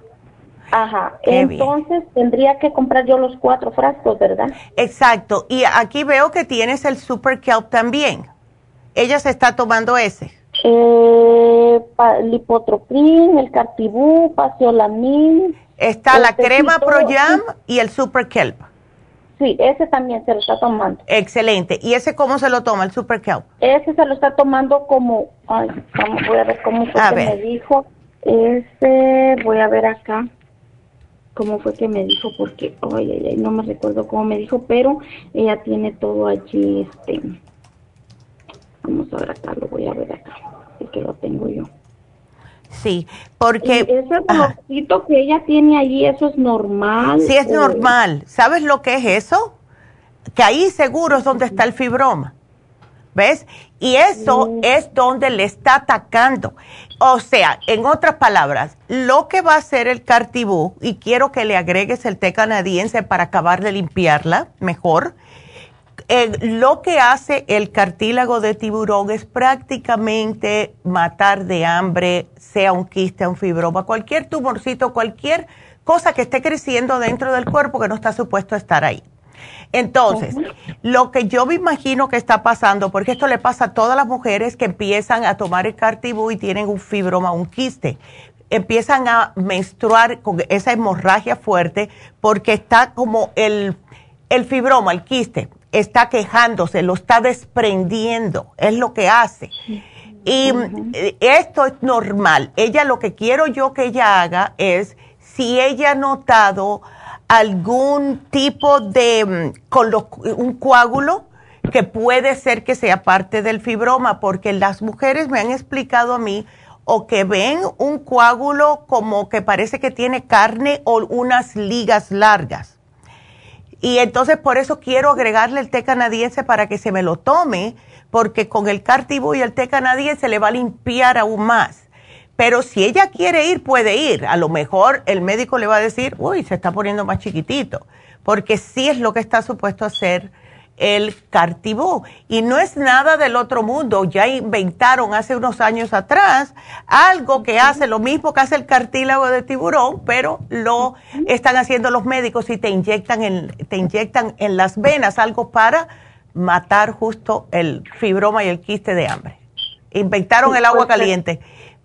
Ajá. Qué bien. Entonces tendría que comprar yo los cuatro frascos, ¿verdad? Exacto. Y aquí veo que tienes el Super Kelp también. Ella se está tomando ese. Eh, pa- el cartibú, paciolamin. Está la crema Proyam y el Super Kelp. Sí, ese también se lo está tomando. Excelente. ¿Y ese cómo se lo toma, el Super Kelp? Ese se lo está tomando como, ay, vamos, voy a ver cómo fue A que ver. me dijo. Ese, voy a ver acá cómo fue que me dijo, porque, ay, ay, ay, no me recuerdo cómo me dijo, pero ella tiene todo allí, este, vamos a ver acá, lo voy a ver acá, es que lo tengo yo. Sí, Y porque... ese dolorcito que ella tiene allí, ¿eso es normal? Sí, es o- normal. ¿Sabes lo que es eso? Que ahí seguro es donde está el fibroma. ¿Ves? Y eso es donde le está atacando. O sea, en otras palabras, lo que va a hacer el cartibú, y quiero que le agregues el té canadiense para acabar de limpiarla mejor, eh, lo que hace el cartílago de tiburón es prácticamente matar de hambre, sea un quiste, un fibroma, cualquier tumorcito, cualquier cosa que esté creciendo dentro del cuerpo que no está supuesto a estar ahí. Entonces, lo que yo me imagino que está pasando, porque esto le pasa a todas las mujeres que empiezan a tomar el cartibú y tienen un fibroma, un quiste, empiezan a menstruar con esa hemorragia fuerte porque está como el, el fibroma, el quiste, está quejándose, lo está desprendiendo, es lo que hace. Y eh, esto es normal. Ella lo que quiero yo que ella haga es, si ella ha notado algún tipo de, mm, con los- un coágulo, que puede ser que sea parte del fibroma, porque las mujeres me han explicado a mí o que ven un coágulo como que parece que tiene carne o unas ligas largas. Y entonces por eso quiero agregarle el té canadiense para que se me lo tome, porque con el cartibú y el té canadiense le va a limpiar aún más. Pero si ella quiere ir, puede ir. A lo mejor el médico le va a decir, uy, se está poniendo más chiquitito, porque sí es lo que está supuesto hacer el cartibú. Y no es nada del otro mundo. Ya inventaron hace unos años atrás algo que hace lo mismo que hace el cartílago de tiburón, pero lo están haciendo los médicos y te inyectan en, te inyectan en las venas algo para matar justo el fibroma y el quiste de hambre. Inventaron el agua caliente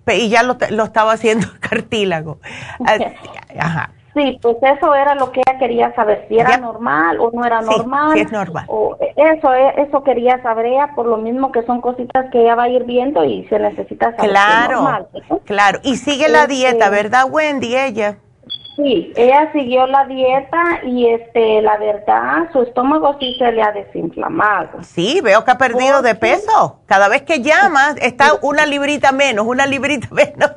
y ya lo, lo estaba haciendo el cartílago. Ajá. Sí, pues eso era lo que ella quería saber, si era Ya. normal o no era Sí, normal. es normal. O eso, eh, eso quería saber ella, por lo mismo que son cositas que ella va a ir viendo y se necesita saber. es Claro, normal, ¿no? claro. Y sigue la Este- dieta, ¿verdad, Wendy? Ella. Sí, ella siguió la dieta y este, la verdad, su estómago sí se le ha desinflamado. Sí, veo que ha perdido de peso. Cada vez que llama está una librita menos, una librita menos.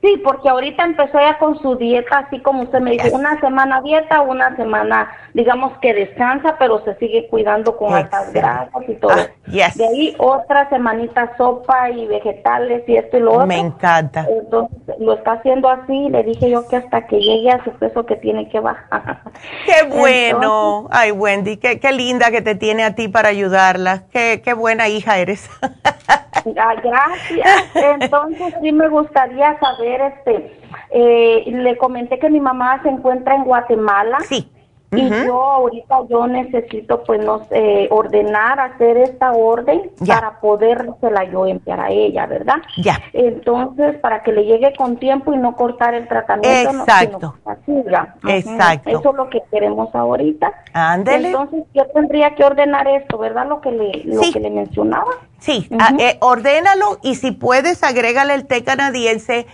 Sí, porque ahorita empezó ya con su dieta, así como usted me dice, una semana dieta, una semana, digamos que descansa, pero se sigue cuidando con altas Excelente. grasas y todo. Ah, yes. De ahí otra semanita sopa y vegetales y esto y lo otro. Me encanta. Entonces lo está haciendo así, le dije yo que hasta que llegue a su peso que tiene que bajar. Qué bueno. Ay, Wendy, qué, qué linda que te tiene a ti para ayudarla. Qué, qué buena hija eres. Gracias. Entonces sí me gustaría saber, este, eh, le comenté que mi mamá se encuentra en Guatemala. sí. Y yo ahorita yo necesito pues no sé, ordenar, hacer esta orden Ya. para podérsela yo enviar a ella, ¿verdad? Ya. Entonces, para que le llegue con tiempo y no cortar el tratamiento. no, Exacto. sino que. Ujú. Exacto. Eso es lo que queremos ahorita. Ándele. Entonces, yo tendría que ordenar esto, ¿verdad? Lo que le, lo Sí. que le mencionaba. Sí, eh, ordénalo y si puedes, agrégale el té canadiense.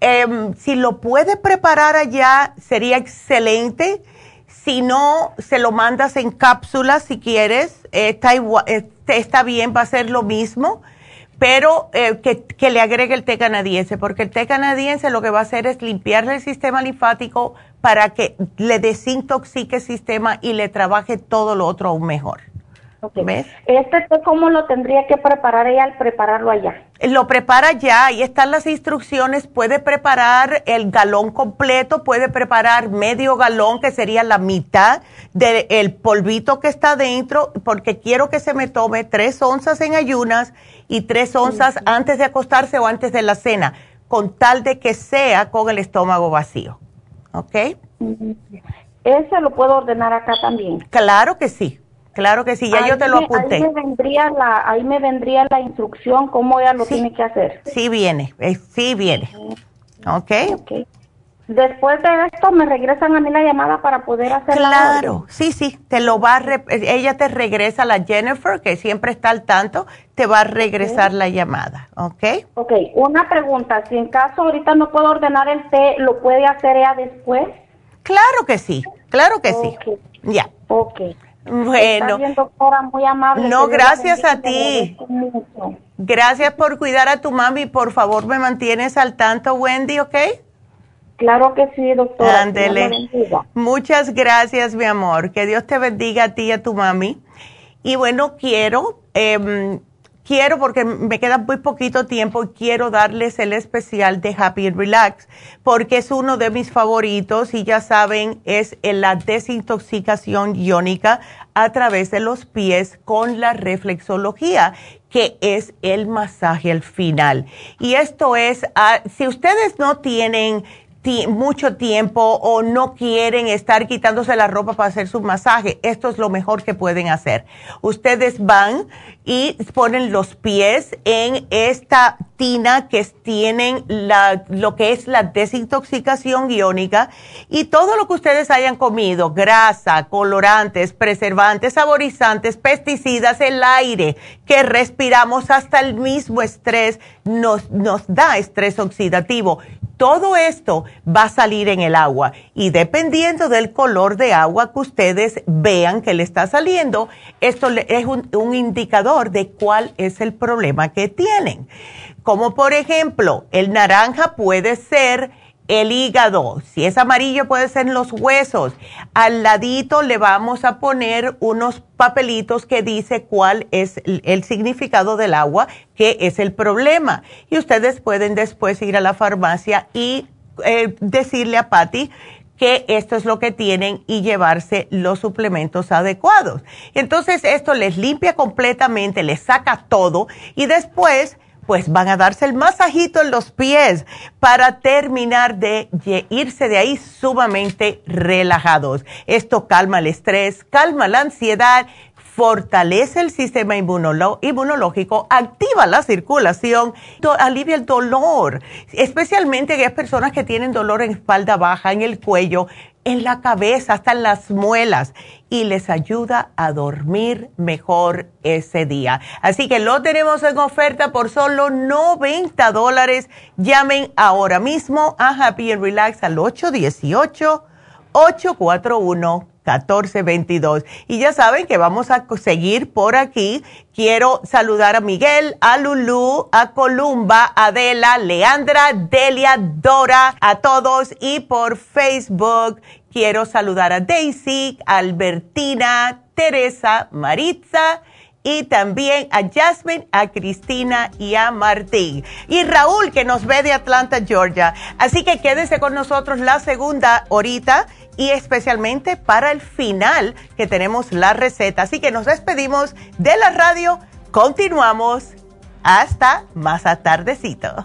Em, si lo puede preparar allá, sería excelente. Si no, se lo mandas en cápsulas si quieres. Está, igua- eh, está bien, va a ser lo mismo. Pero eh, que, que le agregue el té canadiense, porque el té canadiense lo que va a hacer es limpiarle el sistema linfático para que le desintoxique el sistema y le trabaje todo lo otro aún mejor. Este té, ¿cómo lo tendría que preparar ella al prepararlo allá? Lo prepara ya, ahí están las instrucciones, puede preparar el galón completo, puede preparar medio galón, que sería la mitad del polvito que está dentro, porque quiero que se me tome tres onzas en ayunas y tres onzas antes de acostarse o antes de la cena, con tal de que sea con el estómago vacío. ¿Ok? Ese lo puedo ordenar acá también. Claro que sí. Claro que sí, ya yo te lo apunté. Ahí me vendría la, ahí me vendría la instrucción cómo ella lo tiene que hacer. Sí viene, eh, sí viene. ¿Ok? Ok. Después de esto me regresan a mí la llamada para poder hacer Claro, sí, sí, te lo va a ella te regresa la Jennifer, que siempre está al tanto, te va a regresar la llamada, ¿ok? Ok, una pregunta, si en caso ahorita no puedo ordenar el té, ¿lo puede hacer ella después? Claro que sí, claro que sí. Ya. Ok. Bueno. Bien, doctora, muy amable. No, gracias a ti. Gracias por cuidar a tu mami. Por favor, me mantienes al tanto, Wendy, ¿ok? Claro que sí, doctora. Ándele. Muchas gracias, mi amor. Que Dios te bendiga a ti y a tu mami. Y bueno, quiero, eh, quiero porque me queda muy poquito tiempo y quiero darles el especial de Happy and Relax porque es uno de mis favoritos y ya saben, es la desintoxicación iónica a través de los pies con la reflexología que es el masaje al final. Y esto es, ah, si ustedes no tienen mucho tiempo o no quieren estar quitándose la ropa para hacer su masaje, esto es lo mejor que pueden hacer. Ustedes van y ponen los pies en esta tina que tienen la, lo que es la desintoxicación iónica y todo lo que ustedes hayan comido, grasa, colorantes, preservantes, saborizantes, pesticidas, el aire que respiramos, hasta el mismo estrés nos, nos da estrés oxidativo todo esto va a salir en el agua y dependiendo del color de agua que ustedes vean que le está saliendo, esto es un, indicador de cuál es el problema que tienen. Como por ejemplo, el naranja puede ser el hígado, si es amarillo puede ser los huesos. Al ladito le vamos a poner unos papelitos que dice cuál es el, significado del agua, que es el problema. Y ustedes pueden después ir a la farmacia y eh, decirle a Patty que esto es lo que tienen y llevarse los suplementos adecuados. Entonces esto les limpia completamente, les saca todo y después pues van a darse el masajito en los pies para terminar de irse de ahí sumamente relajados. Esto calma el estrés, calma la ansiedad, fortalece el sistema inmunológico, activa la circulación, alivia el dolor, especialmente aquellas personas que tienen dolor en espalda baja, en el cuello, en la cabeza, hasta en las muelas y les ayuda a dormir mejor ese día. Así que lo tenemos en oferta por solo 90 dólares. Llamen ahora mismo a Happy and Relax al 818 841 1422. Y ya saben que vamos a seguir por aquí. Quiero saludar a Miguel, a Lulú, a Columba, Adela, Leandra, Delia, Dora, a todos. Y por Facebook quiero saludar a Daisy, Albertina, Teresa, Maritza y también a Jasmine, a Cristina y a Martín. Y Raúl, que nos ve de Atlanta, Georgia. Así que quédese con nosotros la segunda horita y especialmente para el final que tenemos la receta. Así que nos despedimos de la radio. Continuamos hasta más atardecito.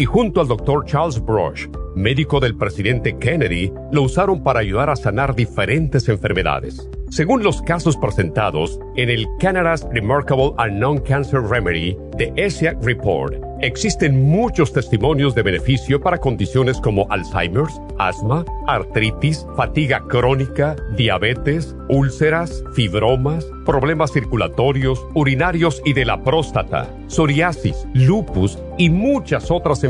y junto al doctor Charles Brush, médico del presidente Kennedy, lo usaron para ayudar a sanar diferentes enfermedades. Según los casos presentados en el Canada's Remarkable and Non-Cancer Remedy de ESIAC Report, existen muchos testimonios de beneficio para condiciones como Alzheimer's, asma, artritis, fatiga crónica, diabetes, úlceras, fibromas, problemas circulatorios, urinarios y de la próstata, psoriasis, lupus y muchas otras enfermedades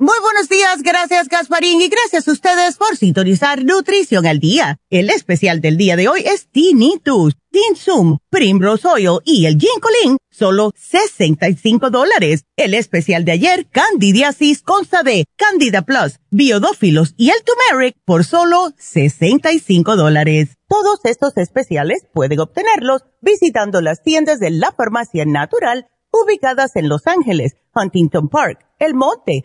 Muy buenos días, gracias Gasparín y gracias a ustedes por sintonizar Nutrición al Día. El especial del día de hoy es Tinnitus, Tinsum, Primrose Oil y el Ginkolin, solo 65 dólares. El especial de ayer, Candidiasis Consta D, Candida Plus, Biodófilos y el Turmeric por solo 65 dólares. Todos estos especiales pueden obtenerlos visitando las tiendas de la Farmacia Natural ubicadas en Los Ángeles, Huntington Park, El Monte,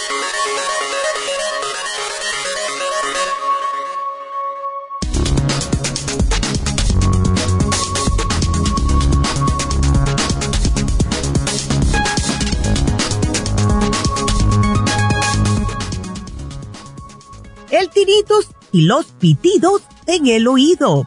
El tinnitus y los pitidos en el oído.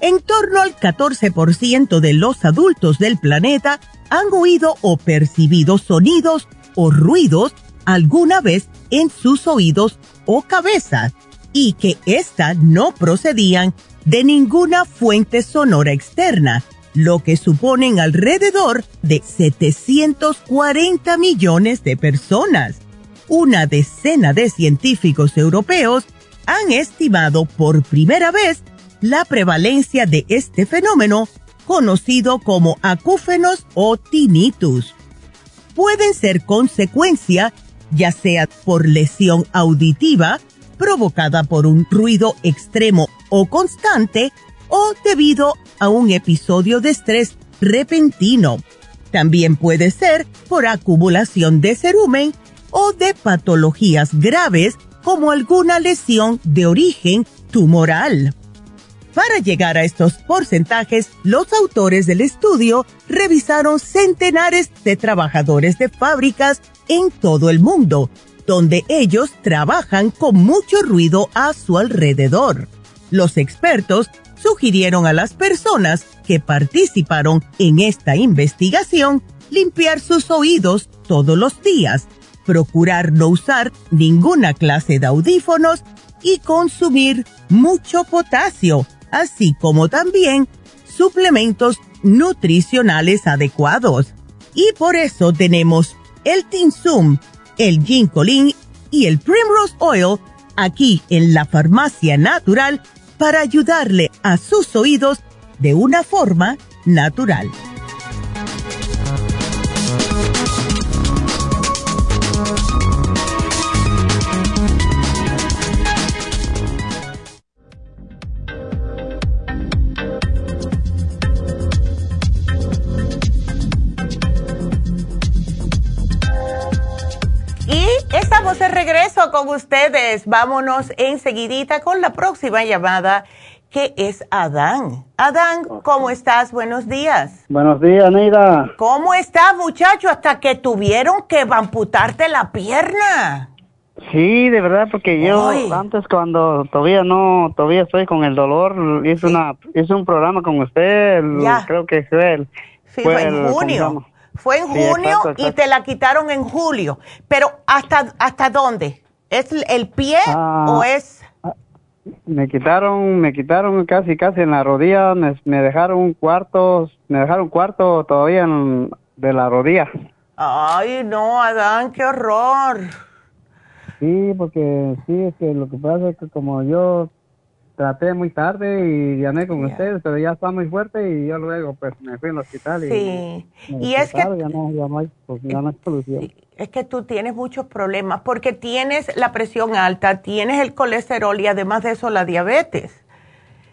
En torno al 14% de los adultos del planeta han oído o percibido sonidos o ruidos alguna vez en sus oídos o cabezas y que éstas no procedían de ninguna fuente sonora externa, lo que suponen alrededor de 740 millones de personas una decena de científicos europeos han estimado por primera vez la prevalencia de este fenómeno conocido como acúfenos o tinnitus. Pueden ser consecuencia ya sea por lesión auditiva provocada por un ruido extremo o constante o debido a un episodio de estrés repentino. También puede ser por acumulación de cerumen o de patologías graves como alguna lesión de origen tumoral. Para llegar a estos porcentajes, los autores del estudio revisaron centenares de trabajadores de fábricas en todo el mundo, donde ellos trabajan con mucho ruido a su alrededor. Los expertos sugirieron a las personas que participaron en esta investigación limpiar sus oídos todos los días procurar no usar ninguna clase de audífonos y consumir mucho potasio, así como también suplementos nutricionales adecuados. Y por eso tenemos el Tinsum, el Ginkolin y el Primrose Oil aquí en la farmacia natural para ayudarle a sus oídos de una forma natural. Estamos de regreso con ustedes. Vámonos enseguidita con la próxima llamada que es Adán. Adán, ¿cómo estás? Buenos días. Buenos días, Neida. ¿Cómo estás, muchacho? Hasta que tuvieron que amputarte la pierna. Sí, de verdad, porque yo antes cuando todavía no, todavía estoy con el dolor, hice una, hice un programa con usted, creo que fue el, sí, fue, en junio. Fue en junio y te la quitaron en julio. Pero ¿hasta, hasta dónde? ¿Es el pie ah, o es...? Me quitaron, me quitaron casi, casi en la rodilla, me, dejaron un cuarto, me dejaron cuarto todavía de la rodilla. Ay, no, Adán, qué horror. Sí, porque sí, es que lo que pasa es que como yo traté muy tarde y llamé con ustedes, pero ya está muy fuerte y yo luego pues me fui al hospital. Sí, y, es que... Ya no, ya no, hay, pues, ya no hay solución. Es que tú tienes muchos problemas porque tienes la presión alta, tienes el colesterol y además de eso la diabetes.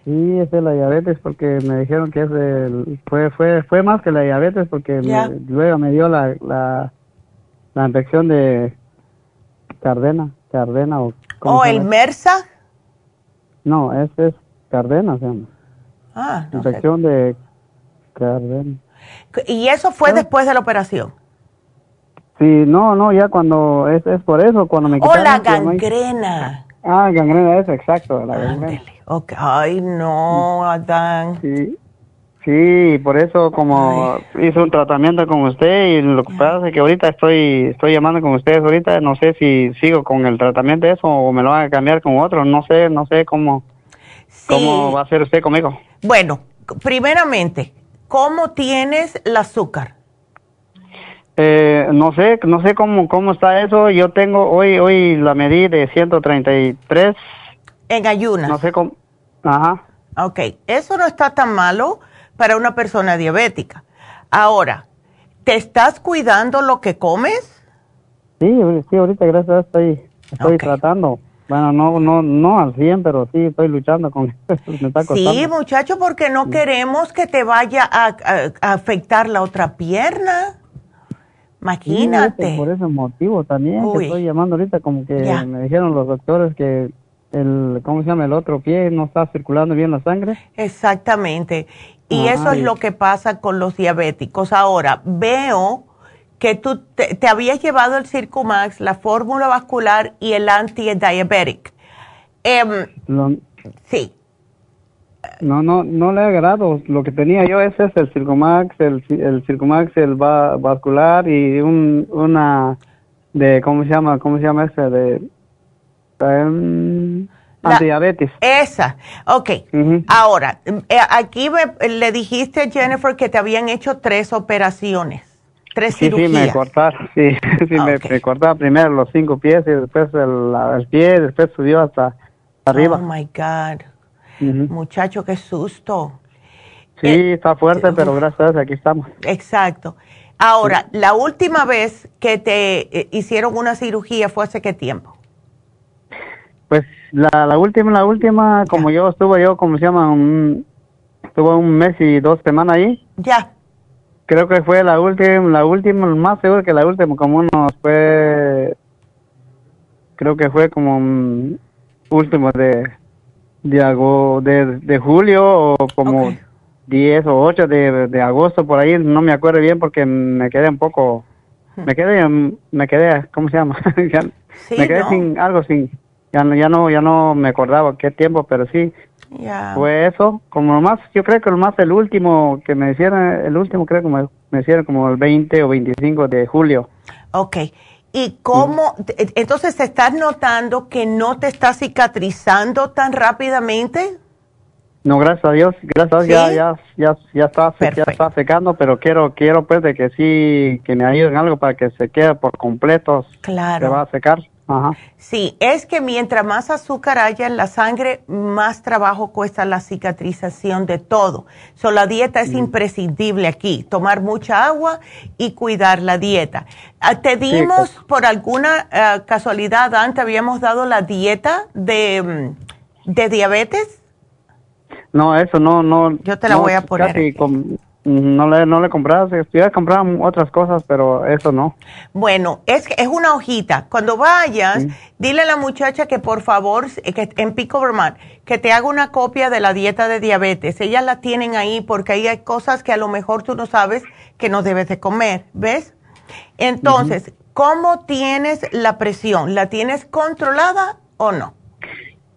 Sí, es de la diabetes porque me dijeron que es el, fue, fue, fue más que la diabetes porque luego me dio la, la, la infección de Cardena, Cardena o... ¿O el MERSA? No, ese es Cardena, se llama. Ah, no Infección de Cardena. ¿Y eso fue después de la operación? Sí, no, no, ya cuando, es, es por eso, cuando me quitaron... ¡Oh, la gangrena! Ah, gangrena, eso, exacto, la gangrena. Ay, no, Adán. Sí, sí, por eso como hice un tratamiento con usted y lo que pasa es que ahorita estoy, estoy llamando con ustedes ahorita, no sé si sigo con el tratamiento de eso o me lo van a cambiar con otro, no sé, no sé cómo, cómo va a ser usted conmigo. Bueno, primeramente, ¿cómo tienes el azúcar? Eh, no sé, no sé cómo, cómo está eso. Yo tengo, hoy, hoy la medí de 133. En ayunas. No sé cómo. Ajá. Ok, eso no está tan malo para una persona diabética. Ahora, ¿te estás cuidando lo que comes? Sí, sí, ahorita gracias a estoy, estoy tratando. Bueno, no, no, no al 100, pero sí estoy luchando con eso. sí, muchacho, porque no queremos que te vaya a afectar la otra pierna. Imagínate. por ese motivo también que estoy llamando ahorita, como que me dijeron los doctores que el, ¿cómo se llama? El otro pie no está circulando bien la sangre. Exactamente. Y eso es lo que pasa con los diabéticos. Ahora, veo que tú te, habías llevado el Circumax, la fórmula vascular y el anti-diabetic. Eh, sí. No, no, no le ha agradado. Lo que tenía yo ese es el Circumax, el, el Circumax, el vascular y un, una de, ¿cómo se llama? ¿Cómo se llama ese? De um, antidiabetes. Esa, ok. Ahora, eh, aquí le dijiste a Jennifer que te habían hecho tres operaciones, tres sí, cirugías. Sí, me cortaron, sí, sí me, me, cortaron primero los cinco pies y después el, el pie, después subió hasta arriba. Oh, my God. Muchacho, qué susto. Sí, eh, está fuerte, pero gracias a Dios aquí estamos. Exacto. Ahora, la última vez que te eh, hicieron una cirugía fue hace qué tiempo? Pues la, la última, la última, como yo estuve yo, como se llama, un, estuve un mes y dos semanas ahí. Ya. Creo que fue la última, la última, más seguro que la última, como unos fue, creo que fue como un último de de, de, julio o como 10 o 8 de, agosto por ahí, no me acuerdo bien porque me quedé un poco, me quedé, me quedé, ¿cómo se llama? me quedé sin algo, sin, ya no, ya no, ya no me acordaba qué tiempo, pero sí, fue eso, como más, yo creo que lo más el último que me hicieron, el último creo que me, me hicieron como el 20 o 25 de julio. Ok, ¿Y cómo, entonces te estás notando que no te está cicatrizando tan rápidamente? No, gracias a Dios, gracias Dios ya, ya, ya, ya, está, ya está secando, pero quiero, quiero pues de que sí, que me ayuden algo para que se quede por completo. Claro. Se va a secar. Sí, es que mientras más azúcar haya en la sangre, más trabajo cuesta la cicatrización de todo. So, la dieta es mm. imprescindible aquí, tomar mucha agua y cuidar la dieta. Ah, ¿Te dimos por alguna ah, casualidad antes, habíamos dado la dieta de, mm, de diabetes? No, eso no, no. Yo te la voy a poner. No le, no le compraba, si otras cosas, pero eso no. Bueno, es, es una hojita. Cuando vayas, dile a la muchacha que por favor, que en Pico Vermont, que te haga una copia de la dieta de diabetes. Ellas la tienen ahí porque ahí hay cosas que a lo mejor tú no sabes que no debes de comer, ¿ves? Entonces, ¿cómo tienes la presión? ¿La tienes controlada o no?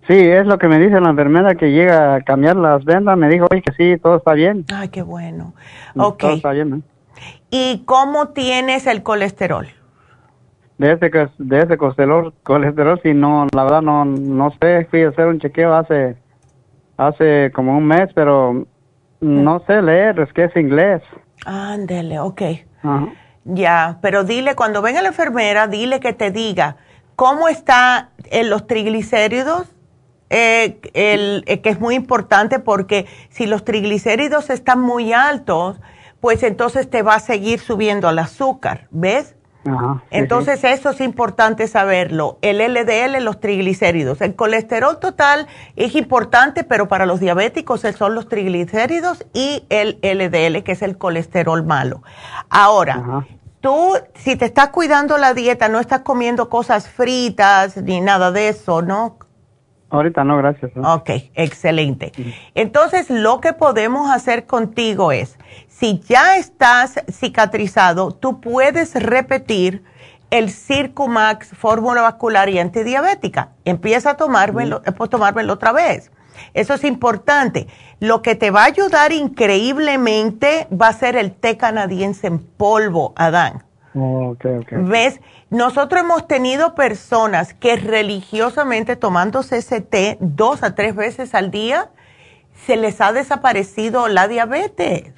Sí, es lo que me dice la enfermera que llega a cambiar las vendas. Me dijo, oye, que sí, todo está bien. Ay, qué bueno. Ok. Todo está bien, ¿eh? ¿Y cómo tienes el colesterol? De ese, de ese colesterol, colesterol, sí, no, la verdad no, no sé. Fui a hacer un chequeo hace, hace como un mes, pero no sé leer, es que es inglés. Ándele, ok. Ya, pero dile, cuando venga la enfermera, dile que te diga cómo está en los triglicéridos eh, el, eh, que es muy importante porque si los triglicéridos están muy altos, pues entonces te va a seguir subiendo el azúcar, ¿ves? Ajá, sí, Entonces, eso es importante saberlo. El LDL, los triglicéridos. El colesterol total es importante, pero para los diabéticos son los triglicéridos y el LDL, que es el colesterol malo. Ahora, tú, si te estás cuidando la dieta, no estás comiendo cosas fritas ni nada de eso, ¿no? Ahorita no, gracias. ¿no? Ok, excelente. Entonces, lo que podemos hacer contigo es, si ya estás cicatrizado, tú puedes repetir el Circumax fórmula vascular y antidiabética. Empieza a tomármelo, a tomármelo otra vez. Eso es importante. Lo que te va a ayudar increíblemente va a ser el té canadiense en polvo, Adán. Oh, ok, ok. ¿Ves? Nosotros hemos tenido personas que religiosamente tomándose ese té dos a tres veces al día, se les ha desaparecido la diabetes.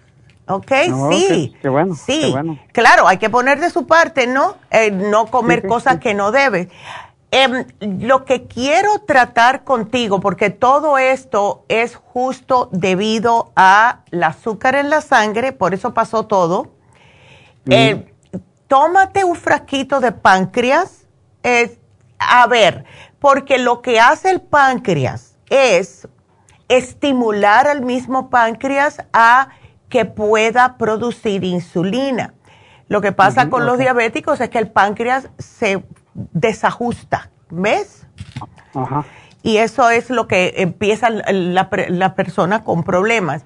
¿Ok? Oh, sí. qué bueno, Sí. qué bueno. Claro, hay que poner de su parte, ¿no? Eh, no comer Sí, sí, cosas sí. que no debes. Em, lo que quiero tratar contigo, porque todo esto es justo debido al azúcar en la sangre, por eso pasó todo. Eh, tómate un frasquito de páncreas. eh, a ver, porque lo que hace el páncreas es estimular al mismo páncreas a que pueda producir insulina. Lo que pasa con los diabéticos es que el páncreas se desajusta, ¿ves? Ajá. Y eso es lo que empieza la, la persona con problemas.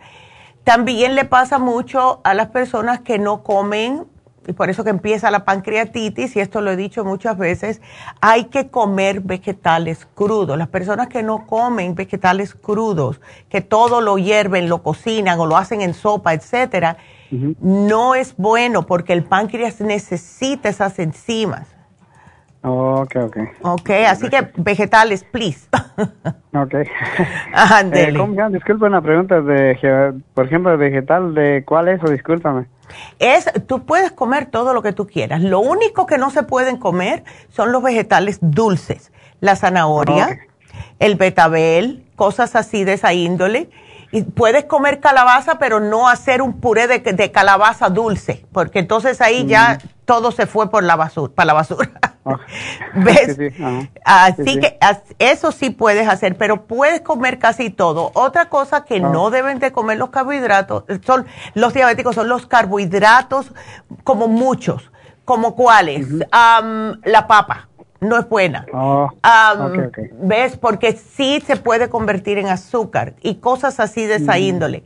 También le pasa mucho a las personas que no comen, y por eso que empieza la pancreatitis, y esto lo he dicho muchas veces, hay que comer vegetales crudos. Las personas que no comen vegetales crudos, que todo lo hierven, lo cocinan o lo hacen en sopa, etcétera, no es bueno porque el páncreas necesita esas enzimas. Ok, ok. Ok, así que vegetales, please. Ok. Eh, una pregunta de, por ejemplo, vegetal, ¿de cuál es o discúlpame? Es, tú puedes comer todo lo que tú quieras. Lo único que no se pueden comer son los vegetales dulces. La zanahoria, el betabel, cosas así de esa índole. Y puedes comer calabaza, pero no hacer un puré de, de calabaza dulce, porque entonces ahí ya todo se fue por la basura, para la basura. ¿Ves? Sí, sí, ajá. Así Sí, sí. que eso sí puedes hacer, pero puedes comer casi todo. Otra cosa que Ah. no deben de comer los carbohidratos, son los diabéticos, son los carbohidratos como muchos, como cuáles. Am, la papa no es buena. Oh. ¿Ves? Porque sí se puede convertir en azúcar y cosas así de esa índole.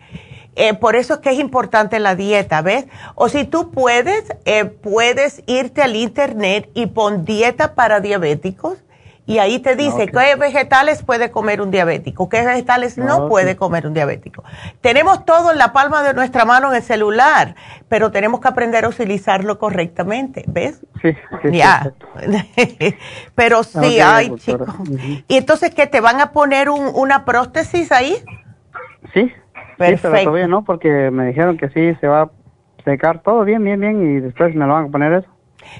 Eh, por eso es que es importante la dieta, ¿ves? O si tú puedes, eh, puedes irte al internet y pon dieta para diabéticos y ahí te dice qué vegetales puede comer un diabético, qué vegetales no Ok. puede comer un diabético. Tenemos todo en la palma de nuestra mano en el celular, pero tenemos que aprender a utilizarlo correctamente, ¿ves? Sí, sí, Ya. Pero sí, Ok, ay, doctora. chico. Ujú. ¿Y entonces qué? ¿Te van a poner un- una prótesis ahí? Sí, sí, Perfecto. pero todavía no, porque me dijeron que sí, se va a secar todo bien, bien, bien, y después me lo van a poner eso.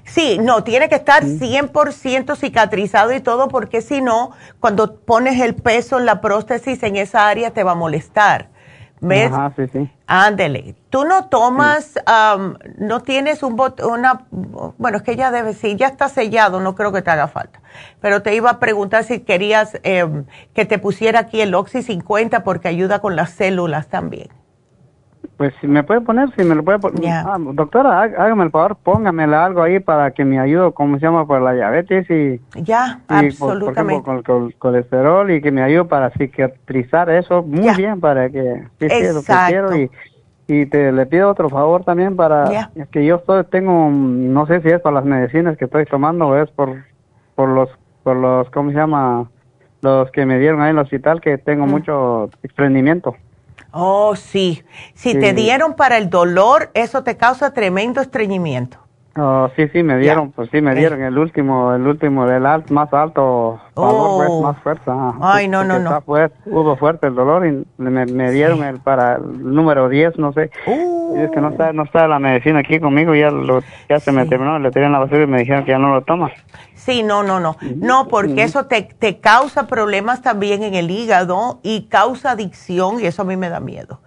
Sí, no, tiene que estar 100% cicatrizado y todo, porque si no, cuando pones el peso en la prótesis en esa área te va a molestar. ¿Ves? Ajá, sí, sí. Ándele. Tú no tomas, am, no tienes un bot, una, bueno, es que ya debe, sí, ya está sellado, no creo que te haga falta. Pero te iba a preguntar si querías em, que te pusiera aquí el Oxy 50 porque ayuda con las células también. Pues si me puede poner, si me lo puede poner. Ah, doctora, há- hágame el favor, póngamele algo ahí para que me ayude, ¿cómo se llama? Por la diabetes y... Ya, y por- Por, absolutamente. ejemplo, con, el colesterol y que me ayude para cicatrizar eso muy bien, para que... Sí, sí, es lo que Exacto. quiero y... Y te le pido otro favor también para es que yo estoy, tengo, no sé si es por las medicinas que estoy tomando o es por, por los, por los, ¿cómo se llama? Los que me dieron ahí en el hospital que tengo Mm. mucho estreñimiento. Oh, sí. Si Sí. te dieron para el dolor, eso te causa tremendo estreñimiento. Oh, sí, sí, me dieron, pues sí, me dieron el último, el último del alt, más alto, valor, pues, Oh. más fuerza. Ay, no, no, no. está fuerte, hubo fuerte el dolor y me, me dieron el para el número 10, no sé. Uh. Y es que no está, no está la medicina aquí conmigo, ya lo, ya se me terminó, le tiré en la basura y me dijeron que ya no lo tomas. Sí, no, no, no. No, porque eso te, te causa problemas también en el hígado y causa adicción y eso a mí me da miedo.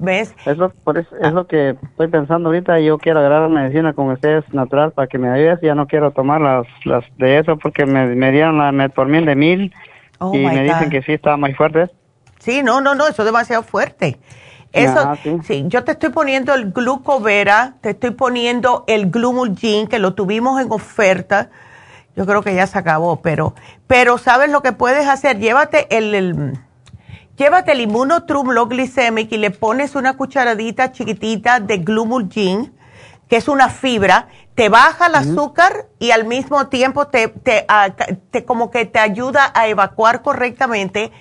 ¿Ves? Es lo, por eso, es lo que estoy pensando ahorita. Yo quiero agarrar medicina con ustedes natural para que me ayudes. Ya no quiero tomar las, las de eso porque me, me dieron la metformin de mil Oh, y me dicen que sí está muy fuerte. Sí, no, no, no, eso es demasiado fuerte. Eso, Ah, sí. sí. yo te estoy poniendo el glucovera, te estoy poniendo el glumulgin, que lo tuvimos en oferta. Yo creo que ya se acabó, pero, pero ¿sabes lo que puedes hacer? Llévate el, el- llévate el Immunotrum Low Glycemic y le pones una cucharadita chiquitita de glumulgin, que es una fibra, te baja el azúcar y al mismo tiempo te, te, ah, ca- te como que te ayuda a evacuar correctamente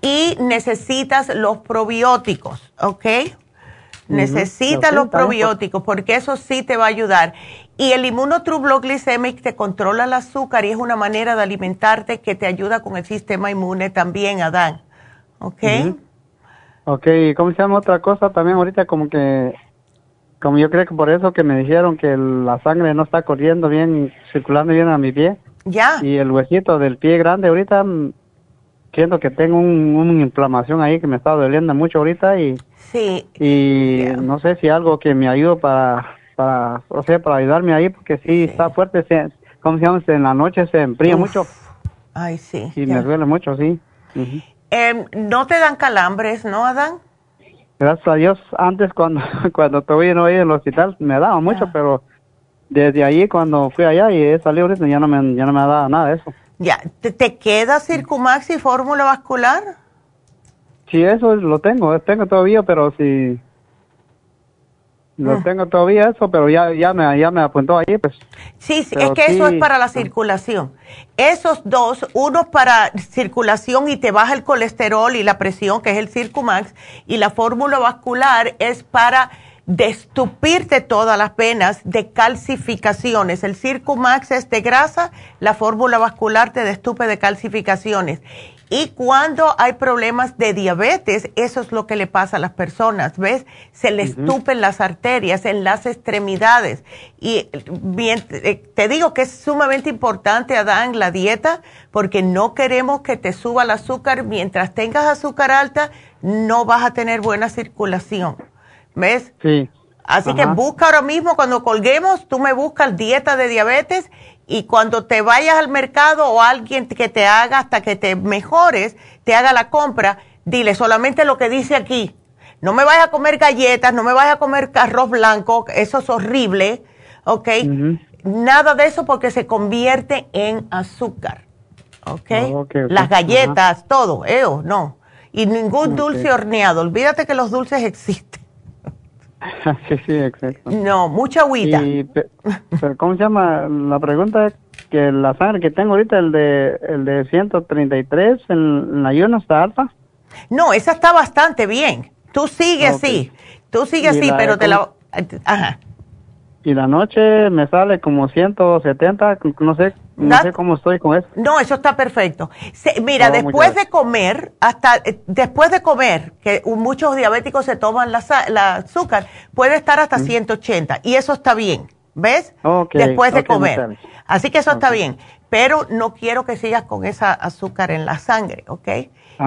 y necesitas los probióticos, ¿ok? Necesitas Ok, los pues. probióticos porque eso sí te va a ayudar. Y el Immunotrum Glycemic te controla el azúcar y es una manera de alimentarte que te ayuda con el sistema inmune también, Adán. ¿Ok? Ujú. Ok, ¿y ¿cómo se llama otra cosa también ahorita? Como que, como yo creo que por eso que me dijeron que la sangre no está corriendo bien, circulando bien a mi pie. Ya. Y el huesito del pie grande ahorita, siento que tengo un, una inflamación ahí que me está doliendo mucho ahorita y, Sí. y no sé si algo que me ayude para, para, o sea, para ayudarme ahí porque sí, está fuerte, se, ¿cómo se llama? En la noche se enfría Uf. mucho Ay, sí. y me duele mucho, sí. Em, no te dan calambres, ¿no, Adán? Gracias a Dios, antes cuando, cuando todavía no iba al hospital me daba mucho, Ah. pero desde ahí cuando fui allá y he salido ahorita ya no me, ya no me ha dado nada de eso. Ya. ¿Te, te queda Circumax y fórmula vascular? Sí, eso lo tengo, tengo todavía, pero sí, lo Ah. tengo todavía eso, pero ya, ya me, ya me apuntó ahí, pues. Sí, sí, es que eso es para la circulación. Esos dos, uno para circulación y te baja el colesterol y la presión, que es el Circumax, y la fórmula vascular es para destupirte todas las venas de calcificaciones. El Circumax es de grasa, la fórmula vascular te destupe de calcificaciones. Y cuando hay problemas de diabetes, eso es lo que le pasa a las personas, ¿ves? Se le estupen las arterias en las extremidades. Y bien, eh, te digo que es sumamente importante, Adán, la dieta, porque no queremos que te suba el azúcar. Mientras tengas azúcar alta, no vas a tener buena circulación, ¿ves? Sí. Así que busca ahora mismo, cuando colguemos, tú me buscas dieta de diabetes y cuando te vayas al mercado o alguien que te haga hasta que te mejores, te haga la compra, dile solamente lo que dice aquí. No me vayas a comer galletas, no me vayas a comer arroz blanco, eso es horrible, ¿ok? Nada de eso porque se convierte en azúcar, ¿ok? Oh, ok, ok. Las galletas, todo, ¿eh? No. Y ningún dulce horneado, olvídate que los dulces existen. sí, sí, exacto. No, mucha agüita. Y, pe- pero ¿cómo se llama? La pregunta es que la sangre que tengo ahorita, el de, el de 133, en, en la ayuno está alta. No, esa está bastante bien. Tú sigue Ok. así. Tú sigue así, pero de te la... Ajá. Y la noche me sale como 170, no sé, no sé cómo estoy con eso. No, eso está perfecto. Se- mira, después de comer, hasta eh, después de comer, que muchos diabéticos se toman la, la azúcar, puede estar hasta 180 y eso está bien, ¿ves? Después de comer. Así que eso está bien, pero no quiero que sigas con esa azúcar en la sangre, ¿ok?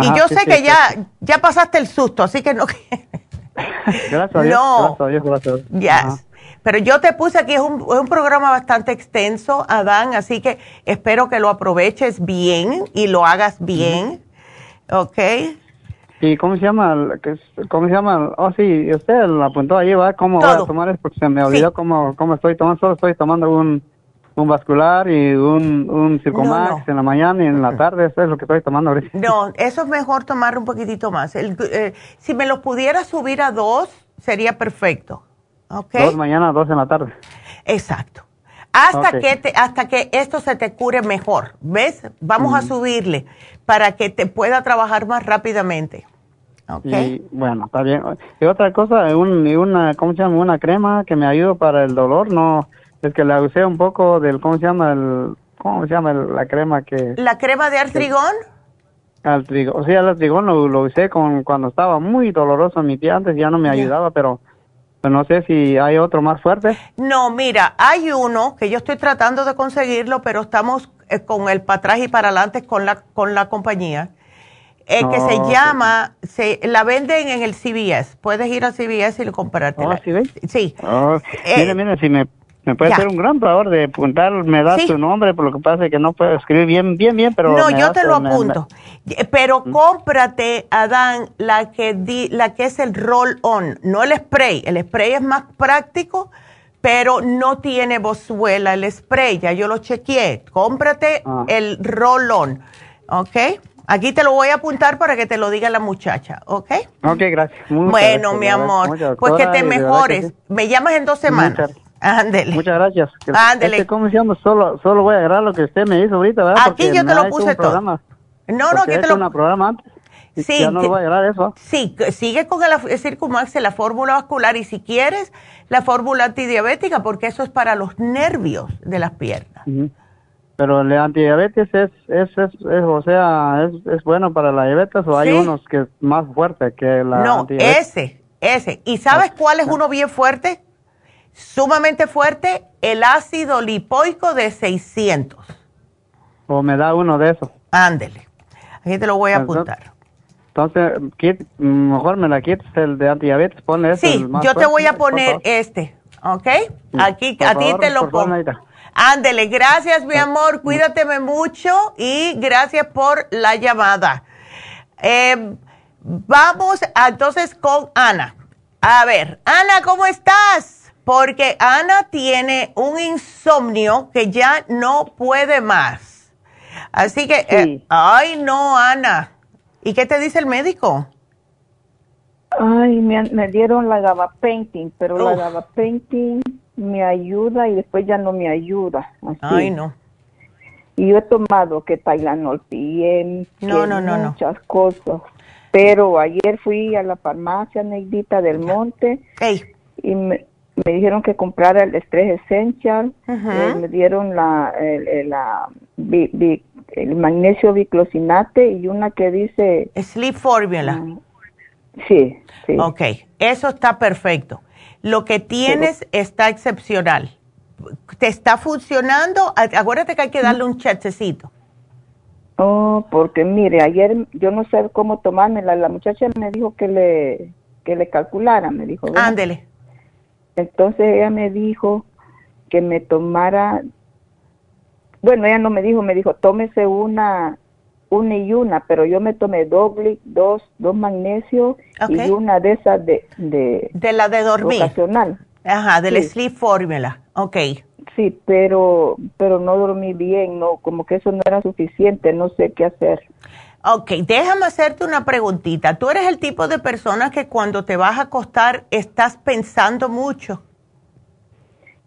y yo sí, sé sí, que sí, ya, ya pasaste el susto, así que no... Gracias a Dios, No. gracias a Dios, gracias a Dios. Yes. Pero yo te puse aquí, es un, es un programa bastante extenso, Adán, así que espero que lo aproveches bien y lo hagas bien. ¿Ok? ¿Y cómo se llama? es- ¿Cómo se llama? Oh, sí, usted lo apuntó ahí, ¿va? ¿Cómo voy a tomar eso? Porque se me olvidó Sí. cómo, cómo estoy tomando. Solo estoy tomando un, un vascular y un, un Circomax No, no. en la mañana y en la tarde. Eso es lo que estoy tomando ahorita. No, eso es mejor tomar un poquitito más. El- eh, si me lo pudiera subir a dos, sería perfecto. Dos mañana, dos en la tarde. Exacto. Hasta, que te- hasta que esto se te cure mejor. ¿Ves? Vamos a subirle para que te pueda trabajar más rápidamente. ¿Ok? Y bueno, está bien. Y otra cosa, un, una, ¿cómo se llama? Una crema que me ayuda para el dolor. No, es que la usé un poco del, ¿cómo se llama? El, ¿Cómo se llama el- la crema que... ¿La crema de artrigón? Al trigo, o sea, el trigón lo, lo usé con, cuando estaba muy doloroso mi pie antes, ya no me ayudaba, pero no sé si hay otro más fuerte. No, mira, hay uno que yo estoy tratando de conseguirlo, pero estamos eh, con el para atrás y para adelante con la, con la compañía. eh, que se llama, se, la venden en el CVS. Puedes ir al CVS y lo comprártela. Oh, ¿sí ves? Sí. Oh, Eh, mire, mire, si me, me puede hacer un gran favor de apuntar, me da Sí. su nombre, por lo que pasa es que no puedo escribir bien, bien, bien, pero... no, yo te lo me- me- apunto. Pero cómprate, Adán, la que, di, la que es el roll-on, no el spray. El spray es más práctico, pero no tiene bozuela el spray. Ya yo lo chequeé. Cómprate Ah. el roll-on, ¿ok? Aquí te lo voy a apuntar para que te lo diga la muchacha, ¿ok? Ok, gracias. Muchas bueno, gracias, mi amor, pues que te que mejores. sí. Me llamas en dos semanas. Muchas- Ándele. Muchas gracias. Ándele. este, ¿Cómo se llama? Solo, solo voy a agarrar lo que usted me hizo ahorita, ¿verdad? Aquí Porque yo te lo puse todo. programa. No, no, que te lo... un programa antes. y Sí, Ya no lo voy a agarrar eso. Sí, sigue con el, Circumax, la fórmula vascular y si quieres la fórmula antidiabética porque eso es para los nervios de las piernas. Ujú. Pero el antidiabetes es, es, es, es, o sea, es, es bueno para la diabetes o hay unos que es más fuerte que la no, ese, ese. ¿Y sabes cuál es uno bien fuerte? Sumamente fuerte, el ácido lipoico de 600. O me da uno de esos. Ándele. Aquí te lo voy a apuntar. Entonces, mejor me la quites el de antidiabetes, ponle ese. Sí, yo te voy a poner este, ¿ok? Sí, Aquí por a ti te lo pongo. Ándele, gracias mi amor, cuídateme mucho y gracias por la llamada. Eh, vamos entonces con Ana. A ver, Ana, ¿cómo estás? Porque Ana tiene un insomnio que ya no puede más. Así que, eh, ay no, Ana. ¿Y qué te dice el médico? Ay, me, dieron la gabapentin, pero la Uf. gabapentin me ayuda y después ya no me ayuda. así. Ay, no. Y yo he tomado que Tylenol PM, no, no, no. muchas cosas. Pero ayer fui a la farmacia Neidita del Monte Ey, y me, me dijeron que comprara el Estrés Essential, eh, me dieron la, el, el- la bi- bi- el magnesio biclosinate y una que dice, Sleep Formula. mm, sí, sí. Ok, eso está perfecto. Lo que tienes está excepcional. ¿Te está funcionando? Acuérdate que hay que darle un chececito. Oh, porque mire, ayer yo no sé cómo tomármela, la muchacha me dijo que le, que le calculara, me dijo. Ándele. Entonces ella me dijo que me tomara, bueno, ella no me dijo, me dijo, tómese una, una y una, pero yo me tomé doble, dos, dos magnesio y una de esas de, de De la de dormir. ocasional. Ajá, del Sí. Sleep Formula. Ok. Sí, pero, pero no dormí bien, no, como que eso no era suficiente, no sé qué hacer. Ok, déjame hacerte una preguntita. ¿Tú eres el tipo de persona que cuando te vas a acostar estás pensando mucho?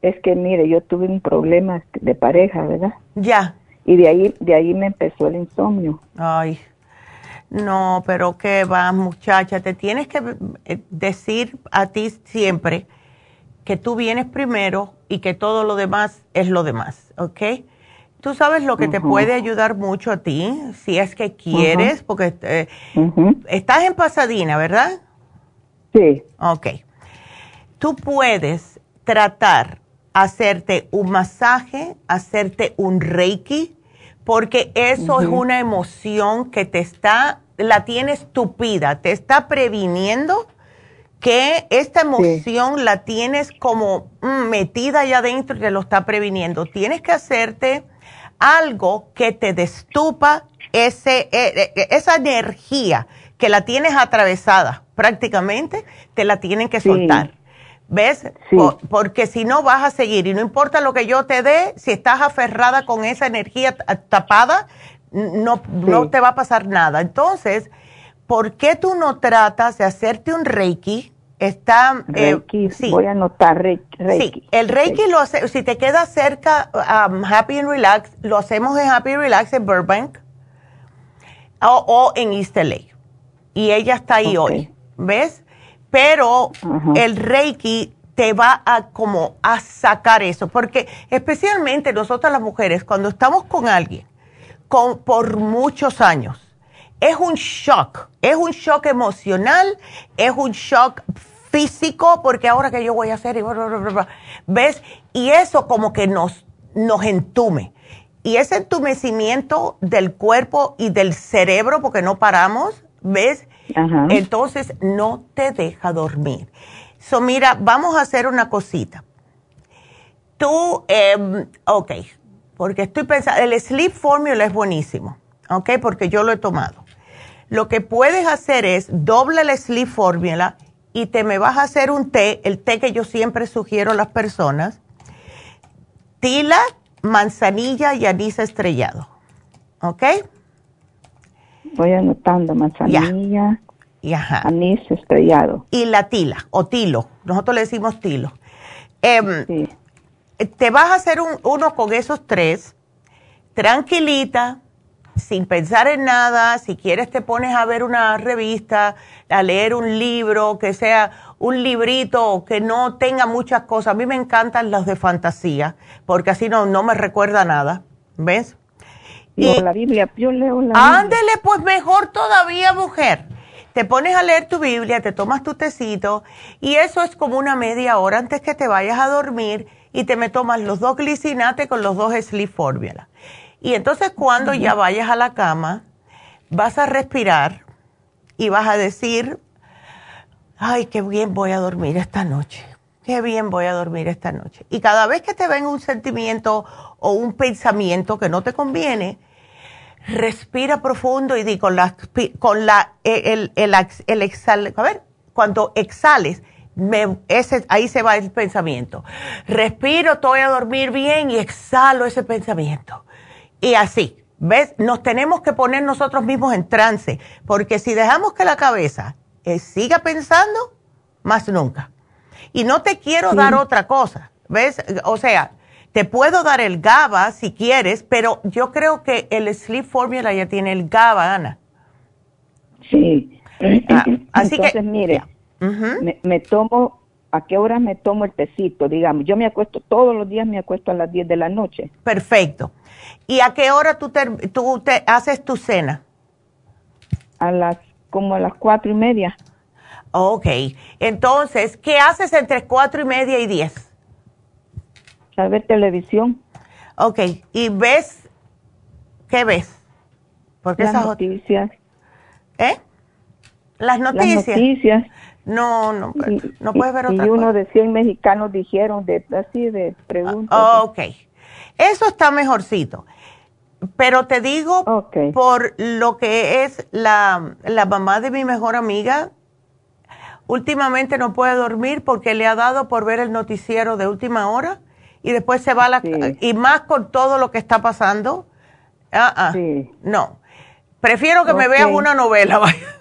Es que mire, yo tuve un problema de pareja, ¿verdad? Ya. Y de ahí, de ahí me empezó el insomnio. Ay, no, pero qué va, muchacha, te tienes que eh, decir a ti siempre que tú vienes primero y que todo lo demás es lo demás, ¿ok? Tú sabes lo que te puede ayudar mucho a ti, si es que quieres, porque eh, estás en Pasadena, ¿verdad? Sí, Ok. Tú puedes tratar hacerte un masaje, hacerte un reiki, porque eso es una emoción que te está, la tienes tupida, te está previniendo que esta emoción la tienes como mm, metida allá adentro y te lo está previniendo. Tienes que hacerte algo que te destupa ese, eh, eh, esa energía que la tienes atravesada prácticamente, te la tienen que Sí. soltar. ¿Ves? Sí. Porque si no vas a seguir y no importa lo que yo te dé, si estás aferrada con esa energía ta- tapada, no, no te va a pasar nada. Entonces, ¿por qué tú no tratas de hacerte un reiki? Está, eh, Reiki, sí. voy a anotar Reiki. Sí, el Reiki lo hace, si te queda cerca, um, Happy and Relax, lo hacemos en Happy and Relax en Burbank o, o en East LA. Y ella está ahí hoy, ¿ves? Pero el Reiki te va a como a sacar eso, porque especialmente nosotras las mujeres, cuando estamos con alguien con, por muchos años, es un shock, es un shock emocional, es un shock físico, porque ahora que yo voy a hacer, y bla, bla, bla, bla, ¿ves? Y eso como que nos, nos entume. y ese entumecimiento del cuerpo y del cerebro, porque no paramos, ¿ves? Ajá. Entonces no te deja dormir. So, mira, vamos a hacer una cosita. Tú, em, ok, porque estoy pensando, el Sleep Formula es buenísimo, ok, porque yo lo he tomado. Lo que puedes hacer es doble el Sleep Formula y te me vas a hacer un té, el té que yo siempre sugiero a las personas, tila, manzanilla y anís estrellado, ok. Voy anotando manzanilla, Y ajá. anís estrellado. y la tila o tilo. Nosotros le decimos tilo. Em, Te vas a hacer un- uno con esos tres, tranquilita, sin pensar en nada. Si quieres te pones a ver una revista, a leer un libro, que sea un librito que no tenga muchas cosas. A mí me encantan los de fantasía, porque así no, no me recuerda nada. ¿Ves? Leo la Biblia, yo leo la Biblia. Ándele, pues mejor todavía, mujer. Te pones a leer tu Biblia, te tomas tu tecito y eso es como una media hora antes que te vayas a dormir y te me tomas los dos glicinates con los dos sleep formula. Y entonces cuando ya vayas a la cama, vas a respirar y vas a decir, ay, qué bien voy a dormir esta noche. Qué bien voy a dormir esta noche. Y cada vez que te venga un sentimiento o un pensamiento que no te conviene, respira profundo y di con la, con la el, el, el exhal, a ver, cuando exhales, me- ese, ahí se va el pensamiento. Respiro, estoy a dormir bien y exhalo ese pensamiento. Y así, ¿ves? Nos tenemos que poner nosotros mismos en trance, porque si dejamos que la cabeza eh, siga pensando, más nunca. Y no te quiero dar otra cosa, ¿ves? O sea, te puedo dar el GABA si quieres, pero yo creo que el Sleep Formula ya tiene el GABA, Ana. Sí. Ah, así que- Entonces, mire, me, me tomo, ¿a qué hora me tomo el tecito? Digamos, yo me acuesto, todos los días me acuesto a las 10 de la noche. Perfecto. ¿Y a qué hora tú te, tú te haces tu cena? A las, como a las cuatro y media. Ok. Entonces, ¿qué haces entre cuatro y media y diez? A ver televisión. Ok. ¿Y ves? ¿Qué ves? Porque Las esas ot- noticias. ¿Eh? Las noticias. Las noticias. No, no, Y- no puedes ver y, otra y cosa. uno de 100 mexicanos dijeron de así de preguntas. Ok. Eso está mejorcito. Pero te digo, por lo que es la, la mamá de mi mejor amiga, últimamente no puede dormir porque le ha dado por ver el noticiero de última hora y después se va a la... Y más con todo lo que está pasando. Ah, ah, No. Prefiero que me veas una novela.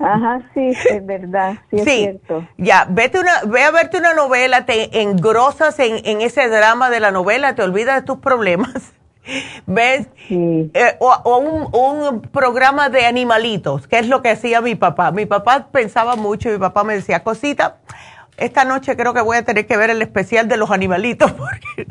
Ajá, sí, es verdad, sí, es Sí. cierto. Ya, vete una, ve a verte una novela, te engrosas en, en ese drama de la novela, te olvidas de tus problemas. ¿Ves? Eh, o o un, un programa de animalitos, que es lo que hacía mi papá. Mi papá pensaba mucho y mi papá me decía, cosita, esta noche creo que voy a tener que ver el especial de los animalitos porque,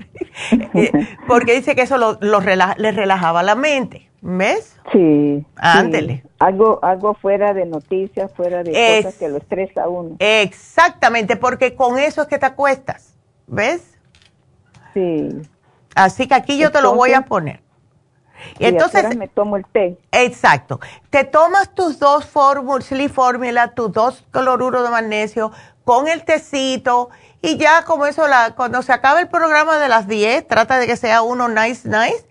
eh, porque dice que eso lo, lo rela- le relajaba la mente. ¿Ves? Sí. Ándele. sí. Algo, algo fuera de noticias, fuera de Es- cosas que lo estresa uno. Exactamente, porque con eso es que te acuestas. ¿Ves? Sí. Así que aquí yo te lo voy a poner. Y ¿Y entonces, me tomo el té? exacto. Te tomas tus dos fórmulas, Formula, tus dos cloruro de magnesio con el tecito y ya como eso, la, cuando se acabe el programa de las 10, trata de que sea uno nice, nice.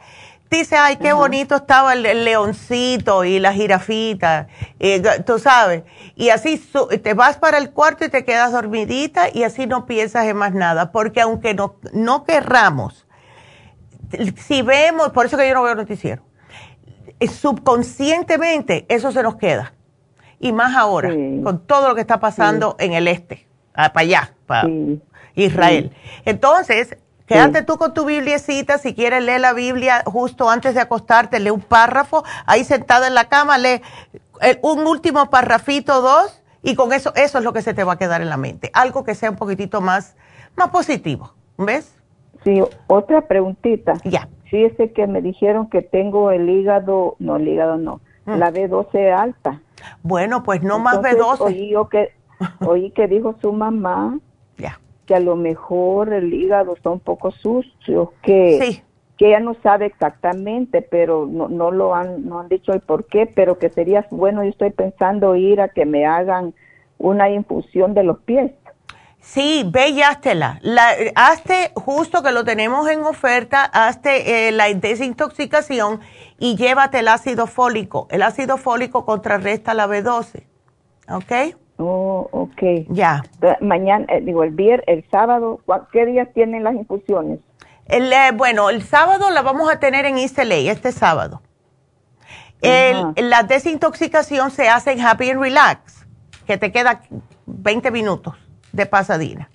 Dice, ay, qué bonito estaba el, el leoncito y la jirafita, y, tú sabes. Y así su- te vas para el cuarto y te quedas dormidita y así no piensas en más nada. Porque aunque no, no querramos, si vemos, por eso que yo no veo noticiero, eh, subconscientemente eso se nos queda. Y más ahora, con todo lo que está pasando en el este, ah, para allá, para Israel. Entonces, quédate tú con tu bibliecita, si quieres lee la Biblia justo antes de acostarte, lee un párrafo, ahí sentada en la cama, lee el- un último párrafito, dos, y con eso, eso es lo que se te va a quedar en la mente. Algo que sea un poquitito más, más positivo, ¿ves? Sí, otra preguntita. Ya. Fíjese que me dijeron que tengo el hígado, no, el hígado no, la B12 alta. Bueno, pues no más Entonces, B12. Oí, yo que, oí que dijo su mamá Ya. Que a lo mejor el hígado está un poco sucio, que Sí. que ella no sabe exactamente, pero no, no lo han, no han dicho el por qué, pero que sería bueno, yo estoy pensando ir a que me hagan una infusión de los pies. Sí, ve y háztela. La, hazte, justo que lo tenemos en oferta, hazte eh, la desintoxicación y llévate el ácido fólico. El ácido fólico contrarresta la B12. ¿Ok? Oh, ok. Ya. Mañana, eh, digo, el viernes, el sábado, ¿qué días tienen las infusiones? El, eh, bueno, el sábado la vamos a tener en East este sábado. El, la desintoxicación se hace en Happy and Relax, que te queda 20 minutos de pasadina.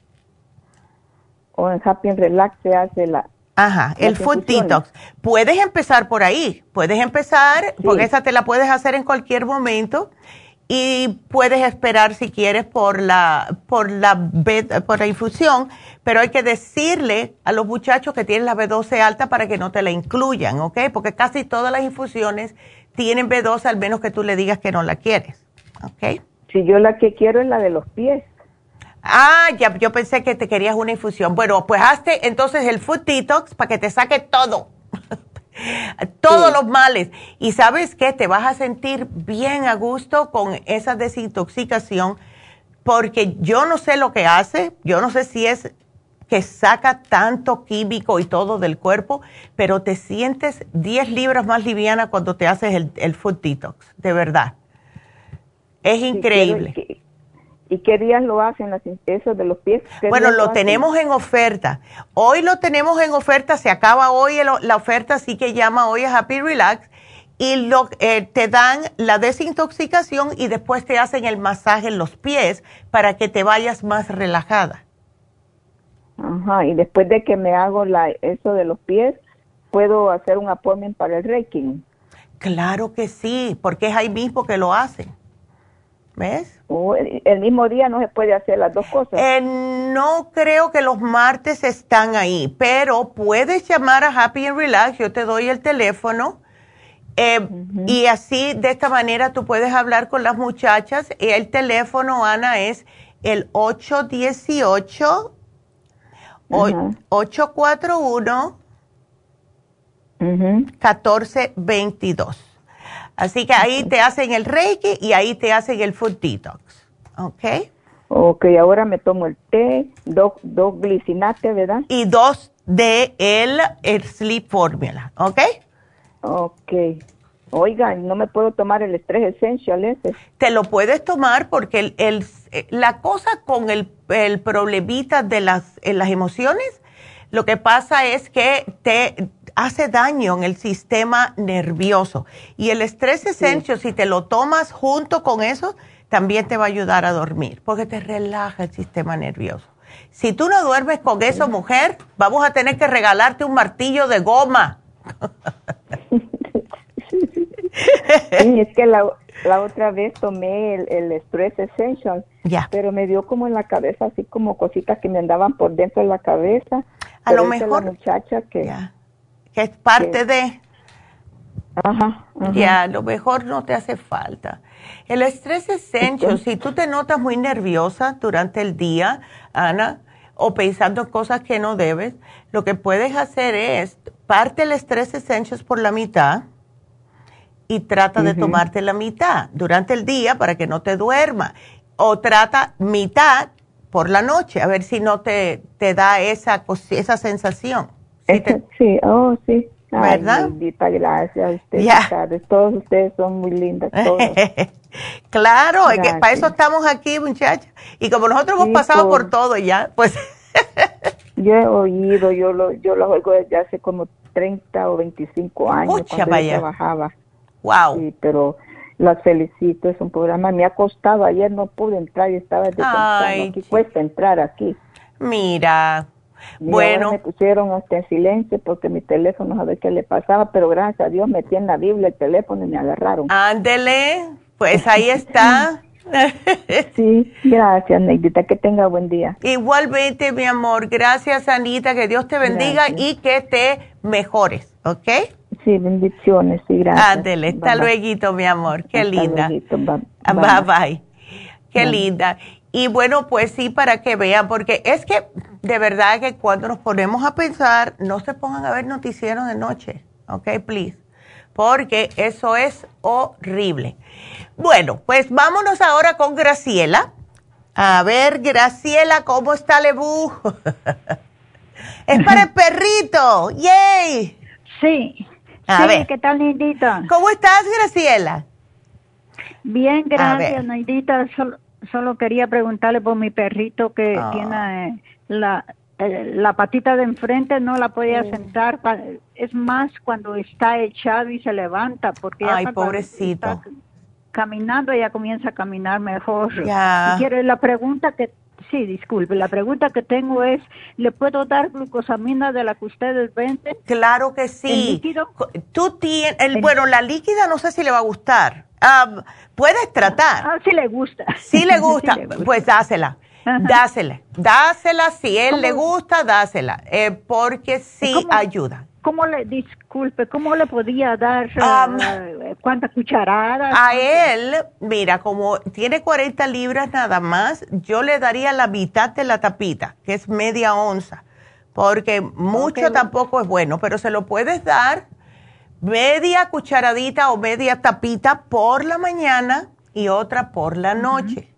O en Happy and Relax se hace la... Ajá, el Food Detox. Puedes empezar por ahí, puedes empezar, porque esa te la puedes hacer en cualquier momento y puedes esperar si quieres por la, por la, por la infusión, pero hay que decirle a los muchachos que tienen la B12 alta para que no te la incluyan, ¿ok? Porque casi todas las infusiones tienen B12 al menos que tú le digas que no la quieres, ¿ok? Si yo la que quiero es la de los pies. Ah, ya, yo pensé que te querías una infusión. Bueno, pues hazte entonces el Food Detox para que te saque todo todos los males. Y sabes qué, te vas a sentir bien a gusto con esa desintoxicación, porque yo no sé lo que hace, yo no sé si es que saca tanto químico y todo del cuerpo, pero te sientes 10 libras más liviana cuando te haces el, el food detox, de verdad. Es increíble. ¿Y qué días lo hacen eso de los pies? Bueno, lo, tenemos en oferta. Hoy lo tenemos en oferta, se acaba hoy la oferta, así que llama hoy a Happy Relax y lo, eh, te dan la desintoxicación y después te hacen el masaje en los pies para que te vayas más relajada. Ajá, y después de que me hago la, eso de los pies, ¿puedo hacer un appointment para el Reiki? Claro que sí, porque es ahí mismo que lo hacen. ¿Ves? el mismo día no se puede hacer las dos cosas. Eh, no creo que los martes están ahí, pero puedes llamar a Happy and Relax, yo te doy el teléfono. Eh, y así, de esta manera, tú puedes hablar con las muchachas. El teléfono, Ana, es el 818 841 1422. Así que ahí te hacen el Reiki y ahí te hacen el Food Detox. ¿Ok? Ok, ahora me tomo el té, dos, dos glicinates, ¿verdad? Y dos de el, el Sleep Formula, ¿ok? Ok. Oiga, no me puedo tomar el estrés essential ese. Te lo puedes tomar porque el, el, la cosa con el, el problemita de las, las emociones, lo que pasa es que te hace daño en el sistema nervioso. Y el estrés essential, si te lo tomas junto con eso, también te va a ayudar a dormir, porque te relaja el sistema nervioso. Si tú no duermes con eso, mujer, vamos a tener que regalarte un martillo de goma. Sí, es que la, otra vez tomé el, el Stress Essential, pero me dio como en la cabeza, así como cositas que me andaban por dentro de la cabeza. A lo mejor. La muchacha que que es parte de... Ajá, Ya, lo mejor no te hace falta. El estrés essential, si tú te notas muy nerviosa durante el día, Ana, o pensando en cosas que no debes, lo que puedes hacer es parte el estrés essential por la mitad y trata de tomarte la mitad durante el día para que no te duerma. O trata mitad por la noche, a ver si no te, te da esa, esa sensación. Sí, oh, sí. ¿Verdad? gracias. Ustedes, Todos ustedes son muy lindas. claro, es que para eso estamos aquí, muchachos. Y como nosotros hemos pasado por... todo ya, pues. yo he oído, yo lo, yo lo oigo desde hace como 30 o 25 años cuando trabajaba. Wow. Sí, pero las felicito, es un programa. Me ha costado, ayer no pude entrar y estaba desde Aquí cuesta entrar aquí. Mira, bueno. Me pusieron hasta en silencio porque mi teléfono, a ver qué le pasaba, pero gracias a Dios metí en la Biblia el teléfono y me agarraron. Ándele, pues ahí está. sí, gracias, Neidita, que tenga buen día. Igualmente, mi amor, gracias, Anita, que Dios te bendiga y que te mejores, ¿ok? Sí, bendiciones, sí, gracias. Ándele, hasta luego, mi amor, qué linda. bye. bye. Qué linda. Y bueno, pues sí, para que vean, porque es que de verdad que cuando nos ponemos a pensar, no se pongan a ver noticieros de noche, ¿ok? Please. Porque eso es horrible. Bueno, pues vámonos ahora con Graciela. A ver, Graciela, ¿cómo está Lebu? es para el perrito. ¡Yay! Sí. A sí, ver. ¿qué tal, Neidita? ¿Cómo estás, Graciela? Bien, gracias. Solo, solo quería preguntarle por mi perrito que Ah. tiene eh, la, eh, la patita de enfrente, no la podía sentar. Es más cuando está echado y se levanta, porque ya Ay, pobrecito. está caminando ella comienza a caminar mejor. Ya. Y quiero la pregunta que Sí, disculpe, la pregunta que tengo es, ¿le puedo dar glucosamina de la que ustedes venden? Claro que ¿El sí. líquido? Tú tienes, el, bueno, la líquida no sé si le va a gustar. Ah, puedes tratar. Ah, sí le gusta. Si le gusta, Sí le gusta. pues dásela. Ajá. Dásela. Dásela, si él ¿Cómo? le gusta, dásela. Eh, porque sí ¿Cómo? ayuda. ¿Cómo le, disculpe, cómo le podía dar, Um, cuántas cucharadas? A él, mira, como tiene 40 libras nada más, yo le daría la mitad de la tapita, que es media onza, porque mucho tampoco es bueno, pero se lo puedes dar media cucharadita o media tapita por la mañana y otra por la noche.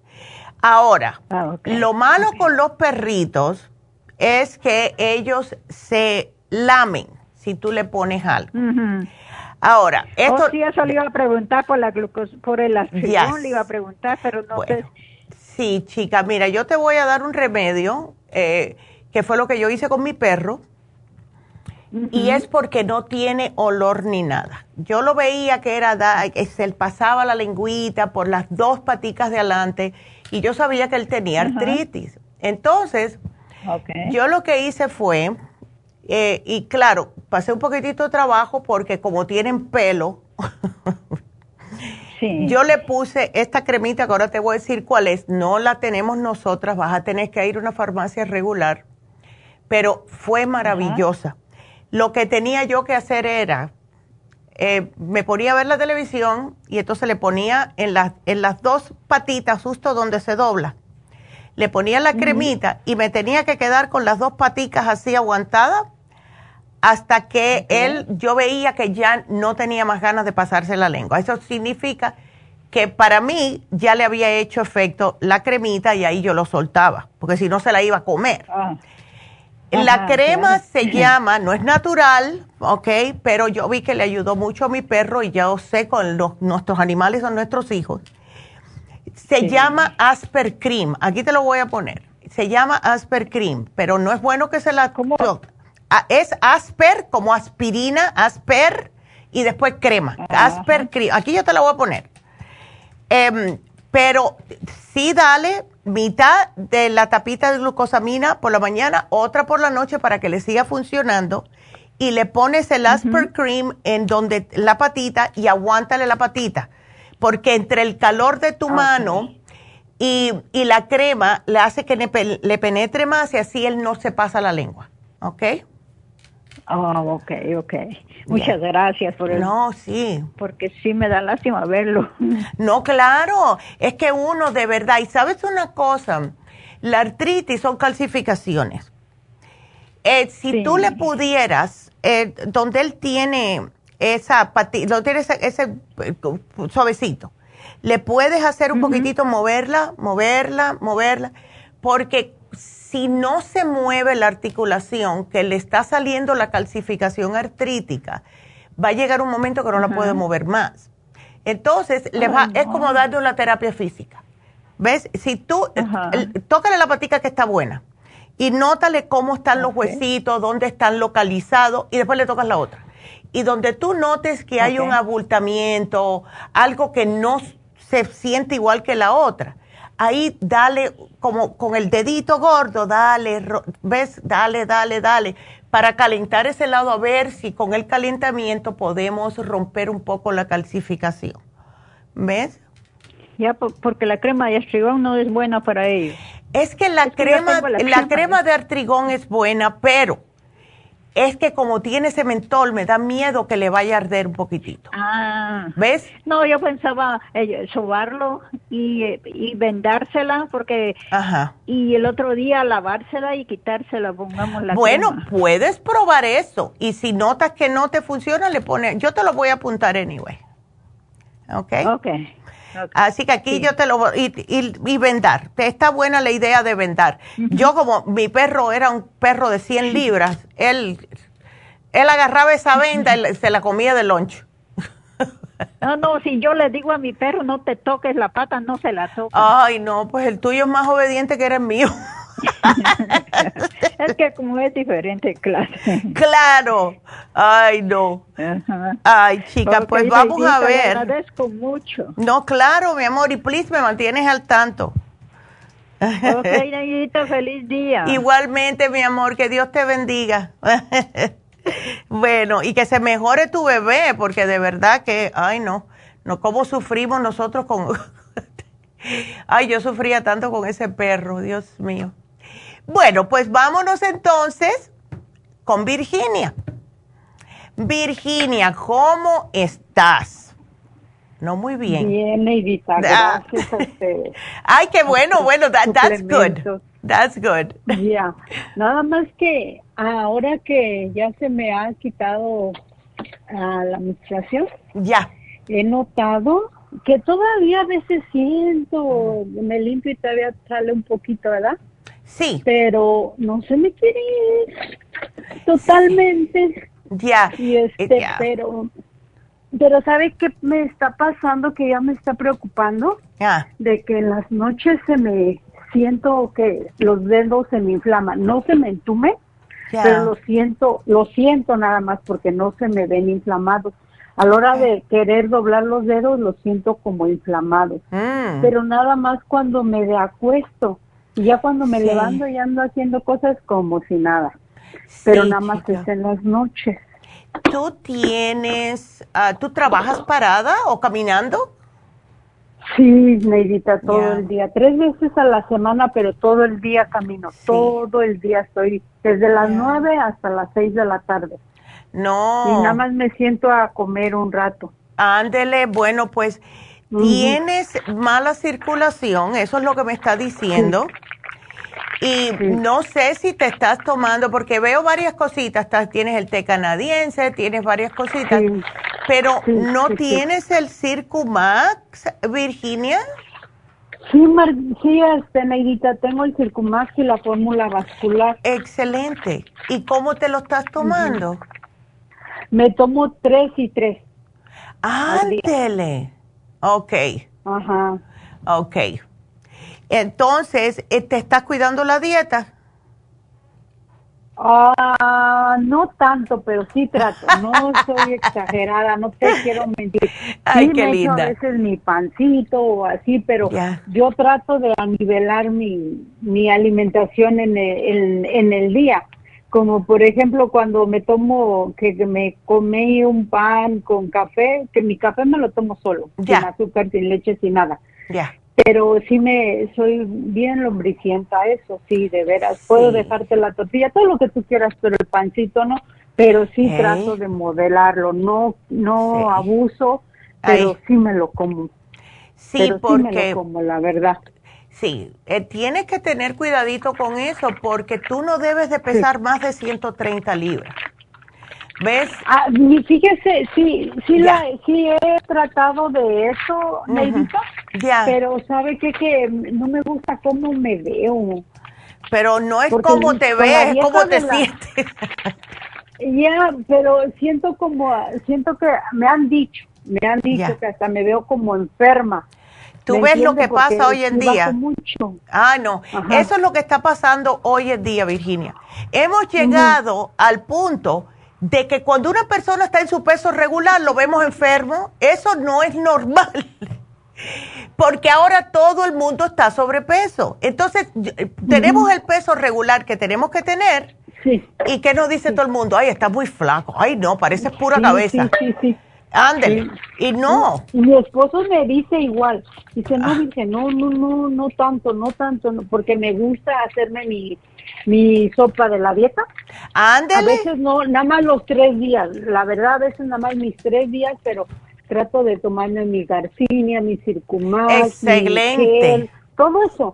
Ahora, Ah, lo malo con los perritos es que ellos se lamen si tú le pones algo. Ahora, esto... oh, sí, eso le iba a preguntar por la glucos, por el Yes. le iba a preguntar, pero no Bueno, sé. sí, chica, mira, yo te voy a dar un remedio, eh, que fue lo que yo hice con mi perro, y es porque no tiene olor ni nada. Yo lo veía que era, da- se le pasaba la lengüita por las dos paticas de adelante, y yo sabía que él tenía artritis. Entonces, yo lo que hice fue, eh, y claro, pasé un poquitito de trabajo porque como tienen pelo, sí. yo le puse esta cremita que ahora te voy a decir cuál es. No la tenemos nosotras, vas a tener que ir a una farmacia regular, pero fue maravillosa. Lo que tenía yo que hacer era, eh, me ponía a ver la televisión y entonces le ponía en, las en las dos patitas, justo donde se dobla, le ponía la cremita y me tenía que quedar con las dos paticas así aguantadas hasta que él, yo veía que ya no tenía más ganas de pasarse la lengua. Eso significa que para mí ya le había hecho efecto la cremita y ahí yo lo soltaba, porque si no se la iba a comer. Ah, La Ajá, crema claro. se llama, no es natural, ¿ok? Pero yo vi que le ayudó mucho a mi perro y yo sé con los, nuestros animales son nuestros hijos. Se Sí. llama Asper Cream. Aquí te lo voy a poner. Se llama Asper Cream, pero no es bueno que se la... ¿Cómo? Es Asper como aspirina, Asper y después crema. Asper Cream. Aquí yo te la voy a poner. Em, pero sí dale mitad de la tapita de glucosamina por la mañana, otra por la noche para que le siga funcionando. Y le pones el Asper Cream en donde la patita y aguántale la patita. Porque entre el calor de tu mano y, y la crema le hace que le, le penetre más y así él no se pasa la lengua. ¿Ok? Oh, ok, ok. Muchas gracias por el, No, sí. porque sí me da lástima verlo. No, claro, es que uno de verdad, y sabes una cosa, la artritis son calcificaciones. Eh, si Sí. tú le pudieras, eh, donde él tiene esa patita, donde tiene ese, ese, eh, suavecito, le puedes hacer un poquitito, moverla, moverla, moverla, porque si no se mueve la articulación, que le está saliendo la calcificación artrítica, va a llegar un momento que no la puede mover más. Entonces, le va, es como darle una terapia física. ¿Ves? Si tú, el- tócale la patica que está buena y nótale cómo están los huesitos, dónde están localizados y después le tocas la otra. Y donde tú notes que hay un abultamiento, algo que no se siente igual que la otra, ahí dale como con el dedito gordo, dale, ¿ves? Dale, dale, dale, para calentar ese lado a ver si con el calentamiento podemos romper un poco la calcificación. ¿Ves? Ya, por- porque la crema de astrigón no es buena para ellos. Es que la Es que yo crema, la, crema. crema de artrigón es buena, pero Es que como tiene ese mentol, me da miedo que le vaya a arder un poquitito. Ah. ¿Ves? No, yo pensaba eh, sobarlo y, eh, y vendársela porque... Ajá. Y el otro día lavársela y quitársela, pongamos la Bueno, crema. puedes probar eso. Y si notas que no te funciona, le pones. Yo te lo voy a apuntar anyway. ¿Ok? Ok. Así que aquí yo te lo voy. Y, y, y vendar. Está buena la idea de vendar. Yo, como mi perro era un perro de 100 libras, él, él agarraba esa venda y se la comía de lunch. No, no, si yo le digo a mi perro no te toques la pata, no se la toca. Ay, no, pues el tuyo es más obediente que eres mío. es que como es diferente clase. Claro. Ay, no. Ay, chica, pues vamos a Neidita, ver. agradezco mucho. No, claro, mi amor, y please me mantienes al tanto. Ok, Neidita, feliz día. Igualmente, mi amor, que Dios te bendiga. bueno, y que se mejore tu bebé, porque de verdad que, ay, no, no, cómo sufrimos nosotros con... ay, yo sufría tanto con ese perro, Dios mío. Bueno, pues vámonos entonces con Virginia. Virginia, ¿cómo estás? No muy bien. Bien, Neidita, Ah. gracias a ustedes. Ay, qué bueno, bueno, that- that's good. That's good. Ya, nada más que ahora que ya se me ha quitado ah, la menstruación, ya, he notado que todavía a veces siento, me limpio y todavía sale un poquito, ¿verdad? Sí. Pero no se me quiere ir totalmente. Ya. Y este, ya. pero, pero ¿sabe qué me está pasando? Que ya me está preocupando. Ya. de que en las noches se me siento que los dedos se me inflaman, no se me entume, Ya. pero lo siento, lo siento nada más porque no se me ven inflamados. A la hora de querer doblar los dedos los siento como inflamados, Mm. pero nada más cuando me de acuesto y ya cuando me Sí. levanto ya ando haciendo cosas como si nada, pero Sí, nada más chica. es en las noches. ¿Tú tienes, ah, tú trabajas parada o caminando? Sí, Neidita, todo el día, tres veces a la semana, pero todo el día camino, todo el día estoy, desde las nueve hasta las seis de la tarde. No. Y nada más me siento a comer un rato. Ándele, bueno, pues Tienes mala circulación, eso es lo que me está diciendo. Y no sé si te estás tomando, porque veo varias cositas, tienes el té canadiense, tienes varias cositas, Sí. pero Sí, ¿no tienes el Circumax, Virginia? Sí, Mar sí, este, Neidita, tengo el Circumax y la fórmula vascular. Excelente. ¿Y cómo te lo estás tomando? Me tomo tres y tres. Ándele. Ok. Ajá. Ok. Entonces, eh, ¿te estás cuidando la dieta? Ah, no tanto, pero sí trato. No soy exagerada, no te quiero mentir. Ay, sí qué me linda. a veces mi pancito o así, pero yo trato de nivelar mi, mi alimentación en el, en, en el día. Como por ejemplo cuando me tomo, que que me comí un pan con café, que mi café me lo tomo solo, sin azúcar, sin leche, sin nada. Ya. Pero sí me soy bien lombricienta, eso sí, de veras. Puedo dejarte la tortilla, todo lo que tú quieras, pero el pancito no. Pero sí trato de modelarlo, no no Sí. abuso, pero Ay. sí me lo como. Sí, pero sí me porque lo como, la verdad. Sí, eh, tienes que tener cuidadito con eso porque tú no debes de pesar más de 130 libras. ¿Ves? Ah, y fíjese, sí, sí, Ya. la, sí he tratado de eso. Neidita, Ya. pero sabe qué? que no me gusta cómo me veo. Pero no es Porque como te ves, es de te la- sientes. Ya, pero siento como, siento que me han dicho, me han dicho Ya. que hasta me veo como enferma. Tú ¿Me ves lo que pasa hoy en día. mucho. Ah, no. Ajá. Eso es lo que está pasando hoy en día, Virginia. Hemos llegado al punto de que cuando una persona está en su peso regular, lo vemos enfermo. Eso no es normal. Porque ahora todo el mundo está sobrepeso. Entonces, eh, tenemos el peso regular que tenemos que tener. Sí. ¿Y qué nos dice todo el mundo? Ay, está muy flaco. Ay, no, parece pura Sí, cabeza. Sí, sí, sí. Ándele. Y no. Y mi esposo me dice igual. Dice, no, dice, no, no, no, no tanto, no tanto, no, porque me gusta hacerme mi, mi sopa de la dieta. Ándele. A veces no, nada más los tres días. La verdad, a veces nada más mis tres días, pero trato de tomarme mi garcinia, mi circumax, mi Excelente. gel, todo eso.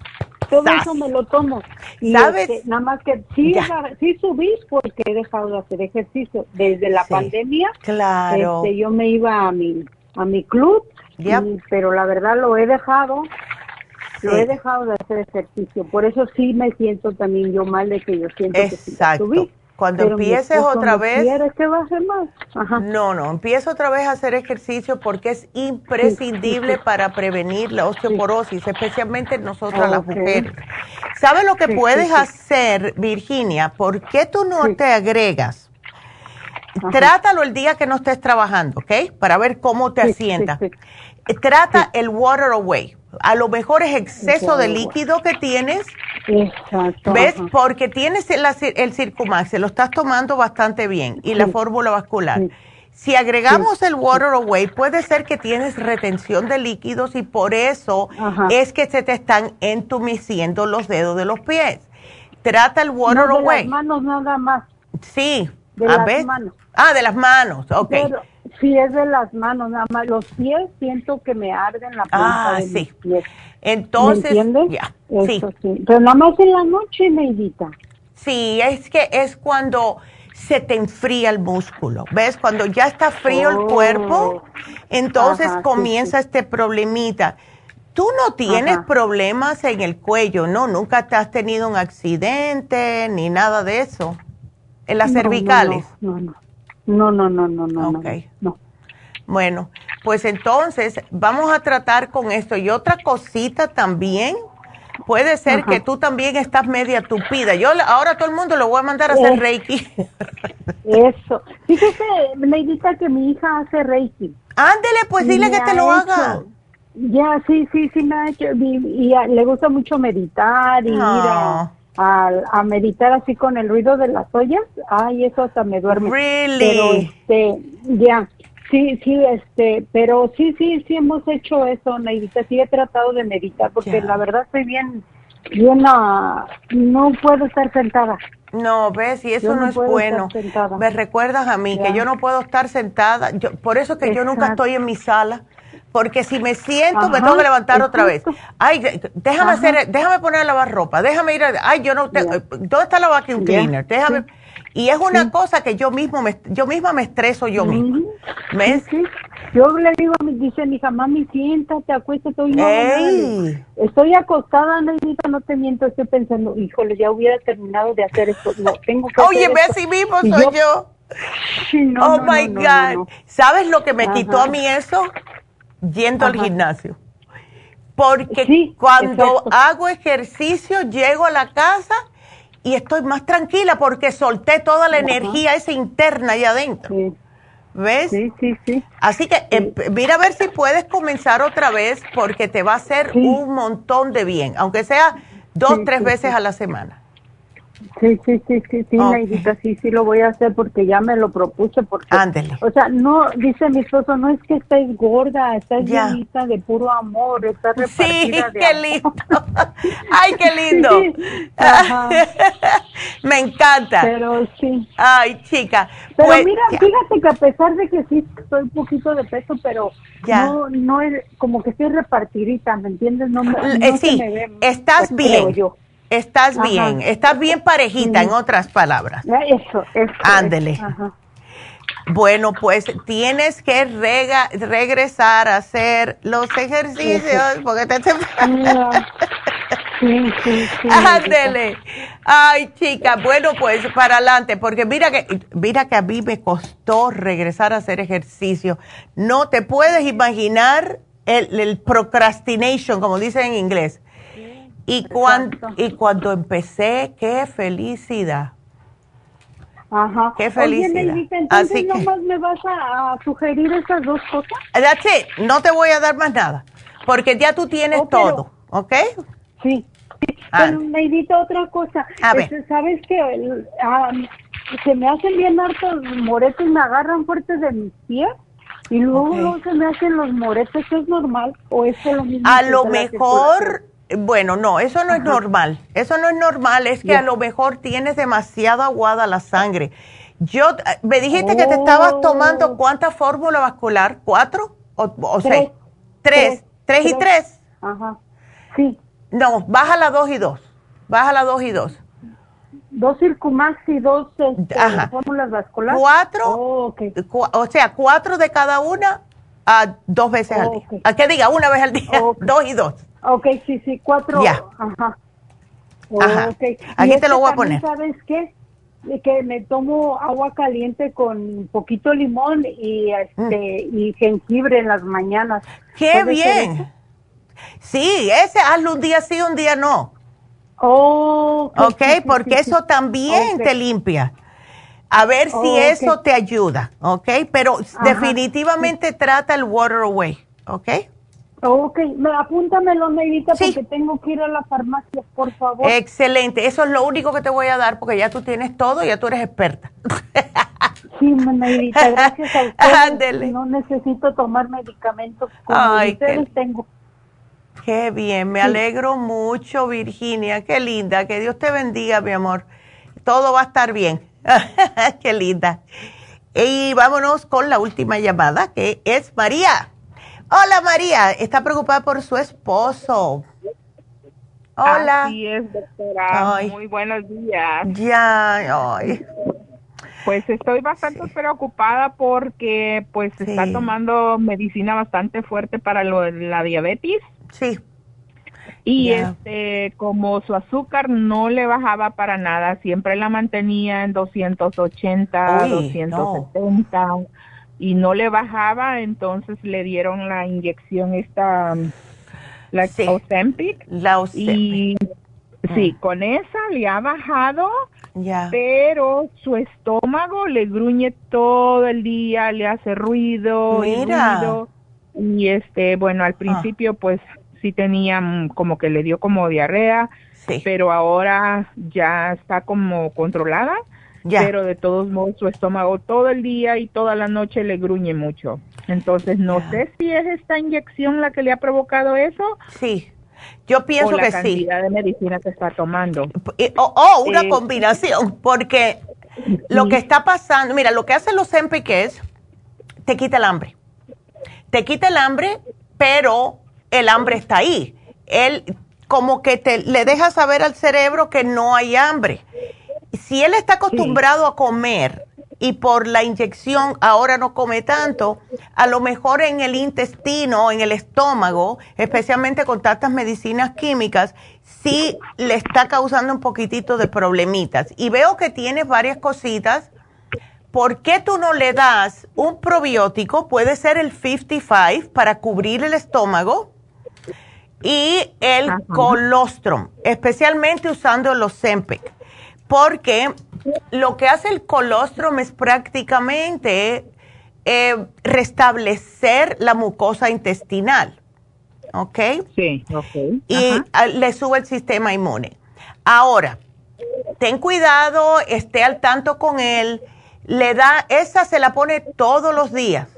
Todo eso me lo tomo. Y ¿Sabes? este, nada más que sí, sí subí porque he dejado de hacer ejercicio. Desde la Sí. pandemia, Claro. este, yo me iba a mi, a mi club, Yep. y- pero la verdad lo he dejado. Lo he dejado de hacer ejercicio. Por eso sí me siento también yo mal de que yo siento que sí subí. Cuando Pero mi empieces otra vez- que baje más. Ajá. No, no, empieza otra vez a hacer ejercicio porque es imprescindible Sí, sí. para prevenir la osteoporosis, especialmente nosotras las mujeres. ¿Sabes lo que puedes hacer, Virginia? ¿Por qué tú no te agregas? Ajá. Trátalo el día que no estés trabajando, ¿ok? Para ver cómo te Sí, sí, asienta. sí. Eh, Trata el water away. A lo mejor es exceso de líquido que tienes Exacto. ¿Ves? ajá. Porque tienes el, el Circumax, se lo estás tomando bastante bien y la fórmula vascular. Sí. Si agregamos el Water Away, puede ser que tienes retención de líquidos y por eso Ajá. es que se te están entumeciendo los dedos de los pies. Trata el Water no, de Away. las manos nada más. Sí. De a las ver. manos. Ah, de las manos, ok. Pero sí es de las manos nada más. Los pies siento que me arden la punta Ah, de sí. mis pies. Entonces, ¿Me entiendes? ya, Eso sí. sí. Pero nada más en la noche, Neidita. Sí, es que es cuando se te enfría el músculo. ¿Ves? Cuando ya está frío el Oh. cuerpo, entonces Ajá, sí, comienza este problemita. Tú no tienes Ajá. problemas en el cuello, ¿no? Nunca te has tenido un accidente ni nada de eso. En las no, cervicales. No, no. No, no, no, no, no. no, Ok. No. Bueno, pues entonces vamos a tratar con esto. Y otra cosita también, puede ser Ajá. que tú también estás media tupida. Yo ahora a todo el mundo lo voy a mandar a hacer Eh. Reiki. Eso. Fíjese, Neidita, que mi hija hace Reiki. Ándele, pues dile me que te lo hecho- haga. Ya, sí, sí, sí me ha hecho. Y, y le gusta mucho meditar y ir a, a, a meditar así con el ruido de las ollas. Ay, eso hasta me duerme. Really? Pero, este, ya. Sí, sí, este, pero sí, sí, sí hemos hecho eso, Neidita. Sí he tratado de meditar porque la verdad estoy bien, bien, ah, no puedo estar sentada. No, ves, y eso no, no es bueno. Me recuerdas a mí que yo no puedo estar sentada. Yo, por eso que yo nunca estoy en mi sala. Porque si me siento, me tengo que levantar otra vez. Ay, déjame Ajá. hacer, déjame poner a lavar ropa, déjame ir a, ay, yo no tengo, Ya. ¿dónde está la vacuum cleaner? Déjame. Y es una cosa que yo mismo me, yo misma me estreso yo misma. Sí. Yo le digo, a mi- dice mi hija, mami, siéntate, acuéstate. Hoy no, hago nada". Ey. Estoy acostada, Neidita, no te miento, estoy pensando, híjole, ya hubiera terminado de hacer esto. No, tengo que Oye, hacer ve esto. así mismo soy yo. Sí, no, oh no, my God. ¿Sabes lo que me quitó a mí eso? Yendo al gimnasio. Porque Sí, cuando exacto. hago ejercicio, llego a la casa y estoy más tranquila porque solté toda la Ajá. energía esa interna allá adentro. Sí, ¿Ves? sí, sí, sí. Así que eh, mira a ver si puedes comenzar otra vez porque te va a hacer un montón de bien, aunque sea dos, tres veces a la semana. Sí, sí, sí, sí, sí, Ok. Neidita, sí, sí lo voy a hacer porque ya me lo propuse porque, o sea, no, dice mi esposo, no es que estés gorda, estás Ya. llenita de puro amor, estás Sí, repartida de qué lindo. Ay, qué lindo. Sí. Me encanta. Pero sí. Ay, chica. Pero pues, mira, fíjate que a pesar de que sí estoy un poquito de peso, pero no, no es como que estoy repartidita, ¿me entiendes? No, Eh, no sí, me ve, estás bien. yo. Estás Ajá. bien. Estás bien parejita, en otras palabras. Eso, eso. Ándele. ajá. Bueno, pues tienes que rega- regresar a hacer los ejercicios porque te... te-. Sí, sí, sí. Ándele. Ay, chica, bueno, pues para adelante, porque mira que mira que a mí me costó regresar a hacer ejercicio. No te puedes imaginar el, el procrastination, como dicen en inglés. Y Exacto. y cuando empecé, qué felicidad. Ajá. Qué felicidad. Oye, entonces Así que- nomás me vas a, sugerir esas dos cosas. That's it. No te voy a dar más nada, porque ya tú tienes Oh, pero- todo, ¿ok? Sí. Ah. Pero Neidita, otra cosa. A ver. Este, ¿Sabes que se me hacen bien hartos moretes, me agarran fuertes de mis pies? Y luego, Ok. luego se me hacen los moretes, ¿eso es normal? ¿O es lo mismo? A lo mejor Bueno, no, eso no es normal. Eso no es normal, es que a lo mejor tienes demasiado aguada la sangre. Yo, eh, me dijiste que te estabas tomando cuánta fórmula vascular, ¿cuatro o, o Tres. seis? Tres. ¿Tres y tres? Ajá. Sí. No, baja la dos y dos. Baja la dos y dos. Dos Circumax y dos este, fórmulas vasculares. Cuatro, Oh, cu- o sea, cuatro de cada una a dos veces al día. Ok. A que diga una vez al día, dos y dos. Ok, sí, sí, cuatro. Ya. Ajá. Ajá. Ok. Y Aquí te lo que voy a poner. ¿Sabes qué? Que me tomo agua caliente con poquito limón y este y jengibre en las mañanas. Mm. ¡Qué ¿Puede ser bien! Sí, ese hazlo un día sí, un día no. Oh, ok, sí, sí, porque sí, sí. eso también Ok. te limpia. A ver si Oh, ok. eso te ayuda, ¿ok? Pero Ajá, definitivamente trata el water away, ¿ok? Ok, me, apúntamelo, Neidita, porque tengo que ir a la farmacia, por favor. Excelente, eso es lo único que te voy a dar porque ya tú tienes todo, ya tú eres experta. Sí, Neidita, gracias a ustedes. Ándele. No necesito tomar medicamentos como Ay, qué- ustedes tengo. Qué bien, me Sí. alegro mucho, Virginia, qué linda, que Dios te bendiga, mi amor. Todo va a estar bien. qué linda. Y vámonos con la última llamada, que es María. Hola, María, está preocupada por su esposo. Hola. Así es, doctora. Ay. Muy buenos días. Ya, ay. Pues estoy bastante preocupada porque pues está tomando medicina bastante fuerte para lo la diabetes. Sí. Y este, como su azúcar no le bajaba para nada, siempre la mantenía en 280, Uy, 270 y no le bajaba, entonces le dieron la inyección esta, la Ozempic. La Y sí, con esa le ha bajado, Ya. pero su estómago le gruñe todo el día, le hace ruido y Mira. ruido. Y este, bueno, al principio pues sí tenía mm, como que le dio como diarrea, pero ahora ya está como controlada. Ya. Pero de todos modos su estómago todo el día y toda la noche le gruñe mucho. Entonces no sé si es esta inyección la que le ha provocado eso. Sí, yo pienso o la que sí. cantidad de medicina que está tomando. O o una Eh, combinación, porque lo que está pasando, mira, lo que hacen los Zempic es, te quita el hambre. Te quita el hambre, pero el hambre está ahí. Él como que te, le deja saber al cerebro que no hay hambre. Si él está acostumbrado a comer y por la inyección ahora no come tanto, a lo mejor en el intestino, en el estómago, especialmente con tantas medicinas químicas, sí le está causando un poquitito de problemitas. Y veo que tienes varias cositas. ¿Por qué tú no le das un probiótico? Puede ser el 55 para cubrir el estómago y el colostrum, especialmente usando los Zempic, porque lo que hace el colostrum es prácticamente eh, restablecer la mucosa intestinal, ¿ok? Sí, ok. Y le sube el sistema inmune. Ahora, ten cuidado, esté al tanto con él, le da, esa se la pone todos los días,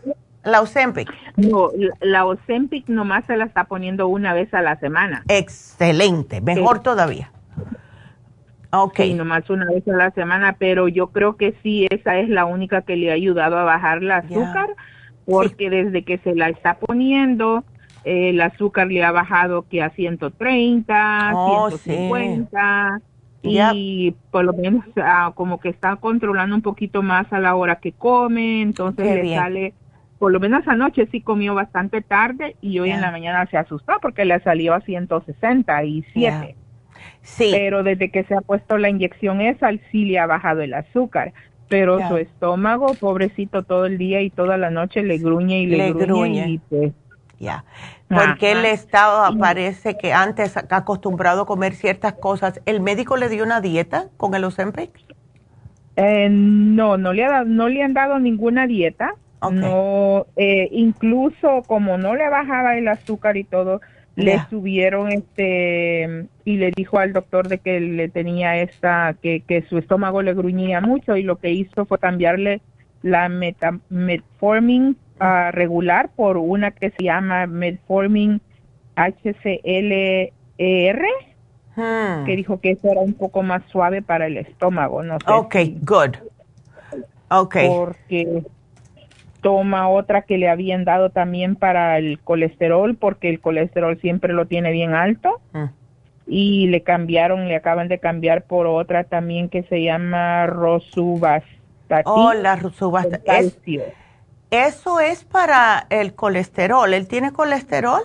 la Ozempic. No, la- la Ozempic nomás se la está poniendo una vez a la semana. Excelente, mejor todavía. Ok. Sí, nomás una vez a la semana, pero yo creo que sí, esa es la única que le ha ayudado a bajar el azúcar, porque desde que se la está poniendo, eh, el azúcar le ha bajado que a 130, Oh, 150, sí. y por lo menos ah, como que está controlando un poquito más a la hora que come, entonces Qué le bien. sale, por lo menos anoche sí comió bastante tarde y hoy en la mañana se asustó porque le salió a 167. Sí. Pero desde que se ha puesto la inyección esa, sí le ha bajado el azúcar. Pero su estómago, pobrecito, todo el día y toda la noche le gruñe y le, Le gruñe, gruñe. y pues Ya. Porque él Ajá. estaba, parece que antes acostumbrado a comer ciertas cosas. ¿El médico le dio una dieta con el Ozempic? Eh, no, no le, ha no le han dado ninguna dieta. No, eh, incluso como no le bajaba el azúcar y todo, le Ya. subieron este y le dijo al doctor de que le tenía esta que, que su estómago le gruñía mucho y lo que hizo fue cambiarle la meta, metformin ah, regular por una que se llama metformin HCL ER, Hmm. que dijo que eso era un poco más suave para el estómago, no sé. Ok, good. Ok. Porque toma otra que le habían dado también para el colesterol, porque el colesterol siempre lo tiene bien alto. Mm. Y le cambiaron, le acaban de cambiar por otra también que se llama Rosuvastatin. Oh, la Es-. Eso es para el colesterol. ¿Él tiene colesterol?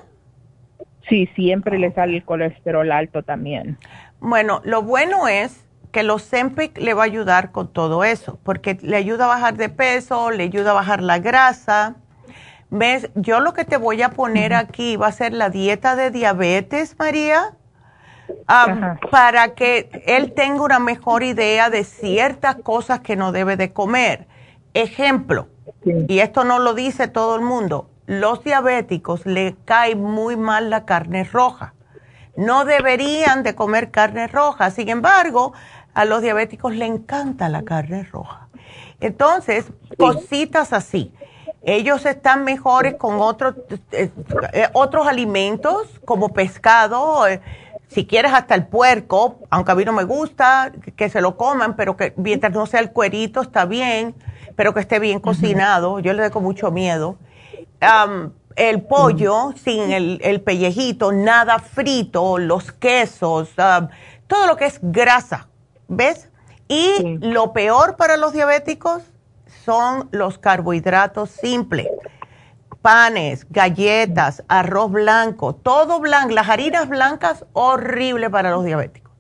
Sí, siempre le sale el colesterol alto también. Bueno, lo bueno es que los Zempic le va a ayudar con todo eso, porque le ayuda a bajar de peso, le ayuda a bajar la grasa. ¿Ves? Yo lo que te voy a poner aquí va a ser la dieta de diabetes, María, am, para que él tenga una mejor idea de ciertas cosas que no debe de comer. Ejemplo, y esto no lo dice todo el mundo, los diabéticos le cae muy mal la carne roja. No deberían de comer carne roja. Sin embargo, a los diabéticos le encanta la carne roja. Entonces, cositas así. Ellos están mejores con otros eh, eh, otros alimentos como pescado, eh, si quieres hasta el puerco, aunque a mí no me gusta que se lo coman, pero que mientras no sea el cuerito está bien, pero que esté bien cocinado. Yo le con mucho miedo. El pollo sin el, el pellejito, nada frito, los quesos, todo lo que es grasa, ¿ves? Y lo peor para los diabéticos son los carbohidratos simples. Panes, galletas, arroz blanco, todo blanco, las harinas blancas, horrible para los diabéticos.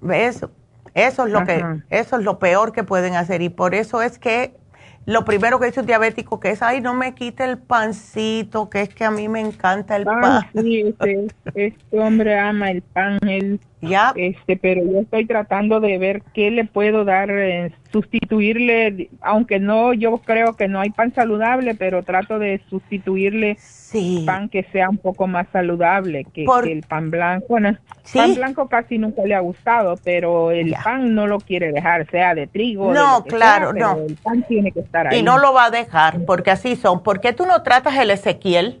¿Ves? Eso es lo que, eso es lo peor que pueden hacer. Y por eso es que lo primero que dice un diabético que es, ay, no me quite el pancito, que es que a mí me encanta el Ah, pan. sí, este, este hombre ama el pan, él, este, pero yo estoy tratando de ver qué le puedo dar, eh, sustituirle, aunque no, yo creo que no hay pan saludable, pero trato de sustituirle pan que sea un poco más saludable que, Por- que el pan blanco. ¿no? Sí. Pan blanco casi nunca le ha gustado, pero el pan no lo quiere dejar, sea de trigo. No, claro, sea, no. El pan tiene que estar ahí. Y no lo va a dejar, porque así son. ¿Por qué tú no tratas el Ezequiel?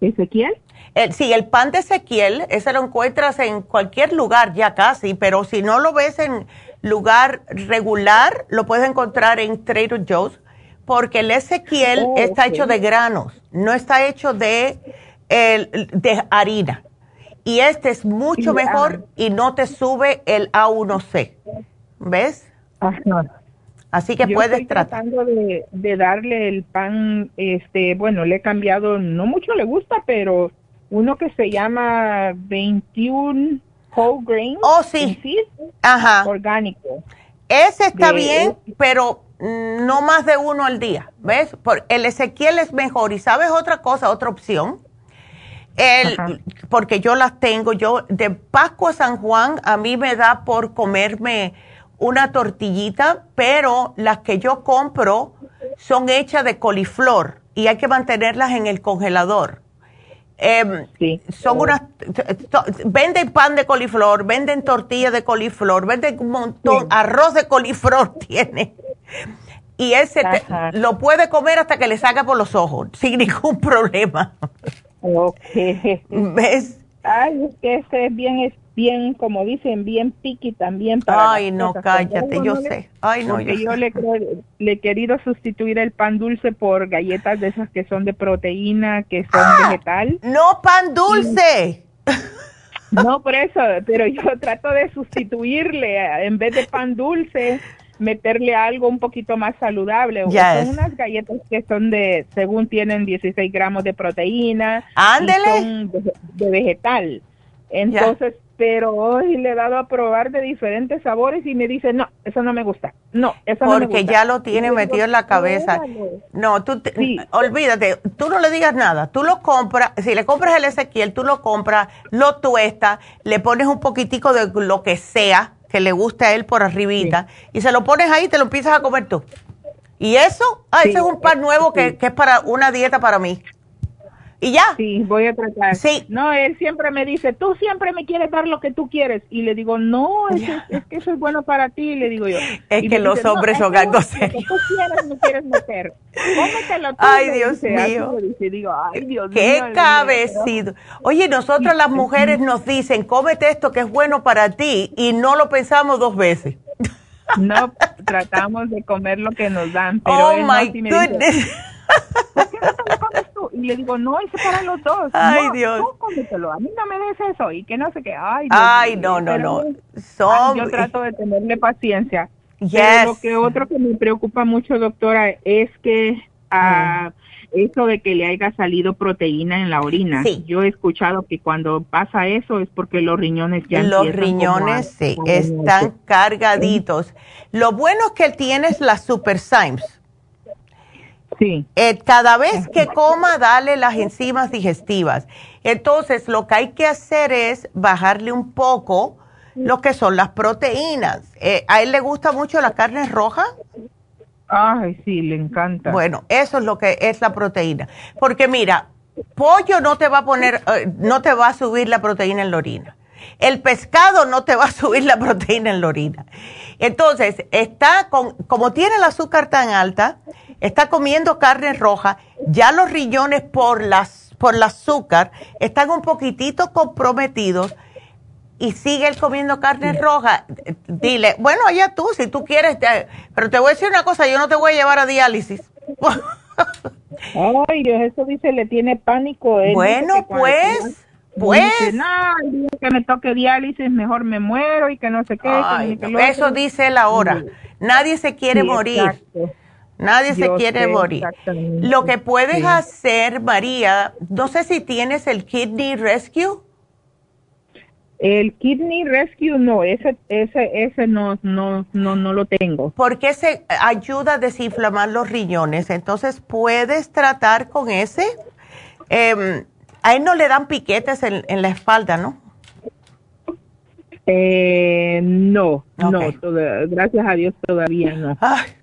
¿Ezequiel? El, sí, el pan de Ezequiel, ese lo encuentras en cualquier lugar ya casi, pero si no lo ves en lugar regular, lo puedes encontrar en Trader Joe's, porque el Ezequiel Oh, está hecho de granos, no está hecho de, el- de harina. Y este es mucho mejor y no te sube el A1C. ¿Ves? Así que Yo puedes estoy tratar. tratando de, de darle el pan, este, bueno, le he cambiado, no mucho le gusta, pero uno que se llama 21 whole grain. Oh, sí. Ajá. Orgánico. Ese está De- bien, pero mm, no más de uno al día, ¿ves? Por, el Ezequiel es mejor. ¿Y sabes otra cosa, otra opción? El, porque yo las tengo, yo de Pascua a San Juan, a mí me da por comerme una tortillita, pero las que yo compro son hechas de coliflor y hay que mantenerlas en el congelador. Em, Son unas, venden pan de coliflor, venden tortilla de coliflor, venden un montón, arroz de coliflor tiene. Y ese te- lo puede comer hasta que le salga por los ojos, sin ningún problema. Ok. ¿Ves? Ay, que ese es bien, bien, como dicen, bien piqui también para Ay, no, cosas. cállate, yo no le- sé. Ay, no, yo yo sé. le, le he querido sustituir el pan dulce por galletas de esas que son de proteína, que son vegetal. ¡Ah! No pan dulce. No, por eso, pero yo trato de sustituirle, en vez de pan dulce, meterle algo un poquito más saludable. Yes. Son unas galletas que son de, según tienen 16 gramos de proteína. y Ándele. son de, de vegetal. Entonces, pero hoy le he dado a probar de diferentes sabores y me dice, no, eso no me gusta. No, eso no me Porque gusta. ya lo tiene metido en la cabeza. No, tú, te- olvídate, tú no le digas nada. Tú lo compras, si le compras el Ezequiel, tú lo compras, lo tuestas, le pones un poquitico de lo que sea que le guste a él por arribita y se lo pones ahí y te lo empiezas a comer tú. Y eso, ah, ese es un pan nuevo que, que es para una dieta para mí. Y ya. Sí, voy a tratar. Sí. No, él siempre me dice, tú siempre me quieres dar lo que tú quieres. Y le digo, no, es, que, es que eso es bueno para ti, le digo yo. Es Y que los dice, "No, hombres es son algo lo que tú quieres, me quieres meter. Cómetelo tú. Ay, Dios dice, mío. dice. Digo, ay, Dios mío. Qué cabecido. Oye, nosotras las mujeres nos dicen, cómete esto que es bueno para ti y no lo pensamos dos veces. No, tratamos de comer lo que nos dan, pero Oh, él no, my me dice, goodness. ¿por qué no te lo comes tú? Y le digo, no, es para los dos. Ay, No, Dios. tú cómetelo, a mí no me des eso y que no sé qué. Ay, Dios Ay, no, no, no. Son... Yo trato de tenerle paciencia. Yes. Pero lo que otro que me preocupa mucho, doctora, es que ah, eso de que le haya salido proteína en la orina. Sí. Yo he escuchado que cuando pasa eso es porque los riñones ya Los a- riñones, sí, están cargaditos. Lo bueno es que él tiene las Super Symes. Sí. Eh, cada vez que coma, dale las enzimas digestivas. Entonces, lo que hay que hacer es bajarle un poco lo que son las proteínas. Eh, ¿A él le gusta mucho la carne roja? Ay, sí, le encanta. Bueno, eso es lo que es la proteína. Porque mira, pollo no te va a poner, eh, no te va a subir la proteína en la orina. El pescado no te va a subir la proteína en la orina. Entonces, está con, como tiene el azúcar tan alta, está comiendo carne roja, ya los riñones por las, por el azúcar están un poquitito comprometidos y sigue él comiendo carne roja, dile, bueno, allá tú, si tú quieres, te- pero te voy a decir una cosa, yo no te voy a llevar a diálisis. Ay, Dios, eso dice, le tiene pánico. Él Bueno, pues, pues. Dice, no, que me toque diálisis, mejor me muero y que no sé qué. Ay, que no, eso dice él ahora. Nadie se quiere Sí, morir. exacto. Nadie se quiere morir. Lo que puedes Sí. hacer, María, no sé si tienes el Kidney Rescue. El Kidney Rescue, no, ese, ese, ese no, no, no, no lo tengo. porque se ayuda a desinflamar los riñones. Entonces puedes tratar con ese. Em, a él no le dan piquetes en, en la espalda, ¿no? Eh, no, no, toda- gracias a Dios todavía no.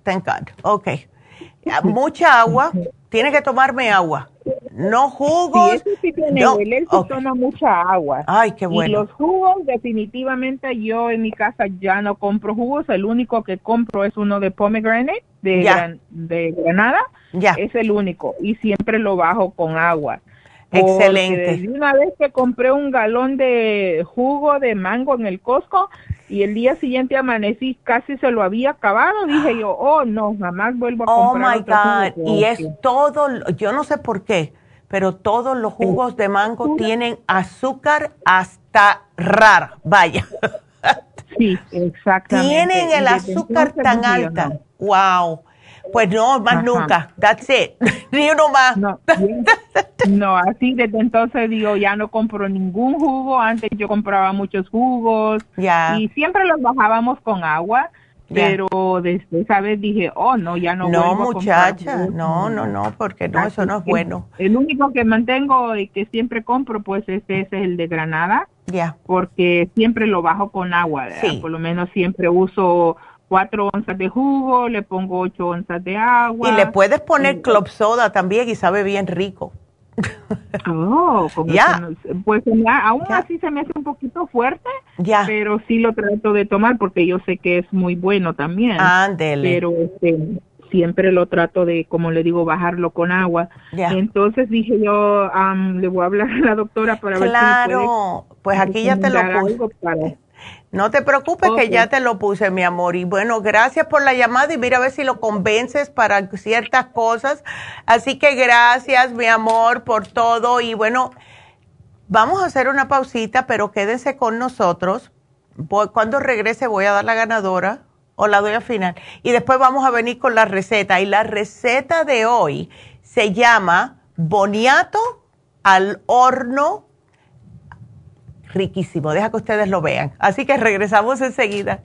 Thank God. Ok. Ah, Mucha agua. Tiene que tomarme agua. No jugos. Sí, eso sí tiene no- él, él sí toma mucha agua. Ay, qué Y bueno. los jugos, definitivamente yo en mi casa ya no compro jugos. El único que compro es uno de pomegranate, de, gran- de granada. Ya. Es el único. Y siempre lo bajo con agua. Excelente. una vez que compré un galón de jugo de mango en el Costco y el día siguiente amanecí, casi se lo había acabado, dije yo, oh no, jamás vuelvo a Oh comprar my otro jugo, God. Y es todo, yo no sé por qué, pero todos los jugos de mango tienen azúcar hasta rara. Vaya. Sí, exactamente. Tienen el azúcar tan alta. Wow. Pues no, más Ajá. nunca. That's it. Ni uno más. No, así desde entonces digo, ya no compro ningún jugo. Antes yo compraba muchos jugos y siempre los bajábamos con agua. Pero desde esa vez dije, oh, no, ya no No, vuelvo a comprar. No, no, no, porque no, eso no es bueno. El único que mantengo y que siempre compro, pues este es el de Granada, Ya. porque siempre lo bajo con agua. Sí. Por lo menos siempre uso cuatro onzas de jugo, le pongo ocho onzas de agua. Y le puedes poner club soda también y sabe bien rico. Oh, Ya. no- pues aún así se me hace un poquito fuerte, Ya. pero sí lo trato de tomar porque yo sé que es muy bueno también. Ándele. Pero este, siempre lo trato de, como le digo, bajarlo con agua. Ya. Entonces dije yo, am, le voy a hablar a la doctora para ver si Claro. Pues aquí ya te lo para- No te preocupes que ya te lo puse, mi amor. Y bueno, gracias por la llamada y mira a ver si lo convences para ciertas cosas. Así que gracias, mi amor, por todo. Y bueno, vamos a hacer una pausita, pero quédense con nosotros. Voy- cuando regrese voy a dar la ganadora o la doy al final. Y después vamos a venir con la receta. Y la receta de hoy se llama boniato al horno riquísimo. Deja que ustedes lo vean. Así que regresamos enseguida.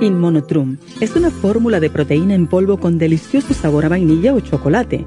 Inmonotrum es una fórmula de proteína en polvo con delicioso sabor a vainilla o chocolate.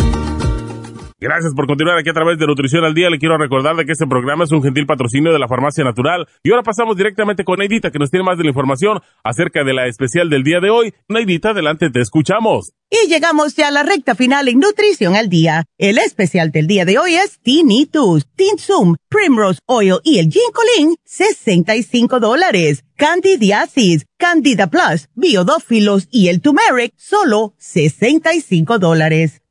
Gracias por continuar aquí a través de Nutrición al Día. Le quiero recordar de que este programa es un gentil patrocinio de la Farmacia Natural. Y ahora pasamos directamente con Neidita, que nos tiene más de la información acerca de la especial del día de hoy. Neidita, adelante, te escuchamos. Y llegamos ya a la recta final en Nutrición al Día. El especial del día de hoy es Tinitus, Tinsum, Primrose Oil y el Ginkolin, 65 dólares. Candidiasis, Candida Plus, Biodófilos y el Turmeric, solo 65 dólares.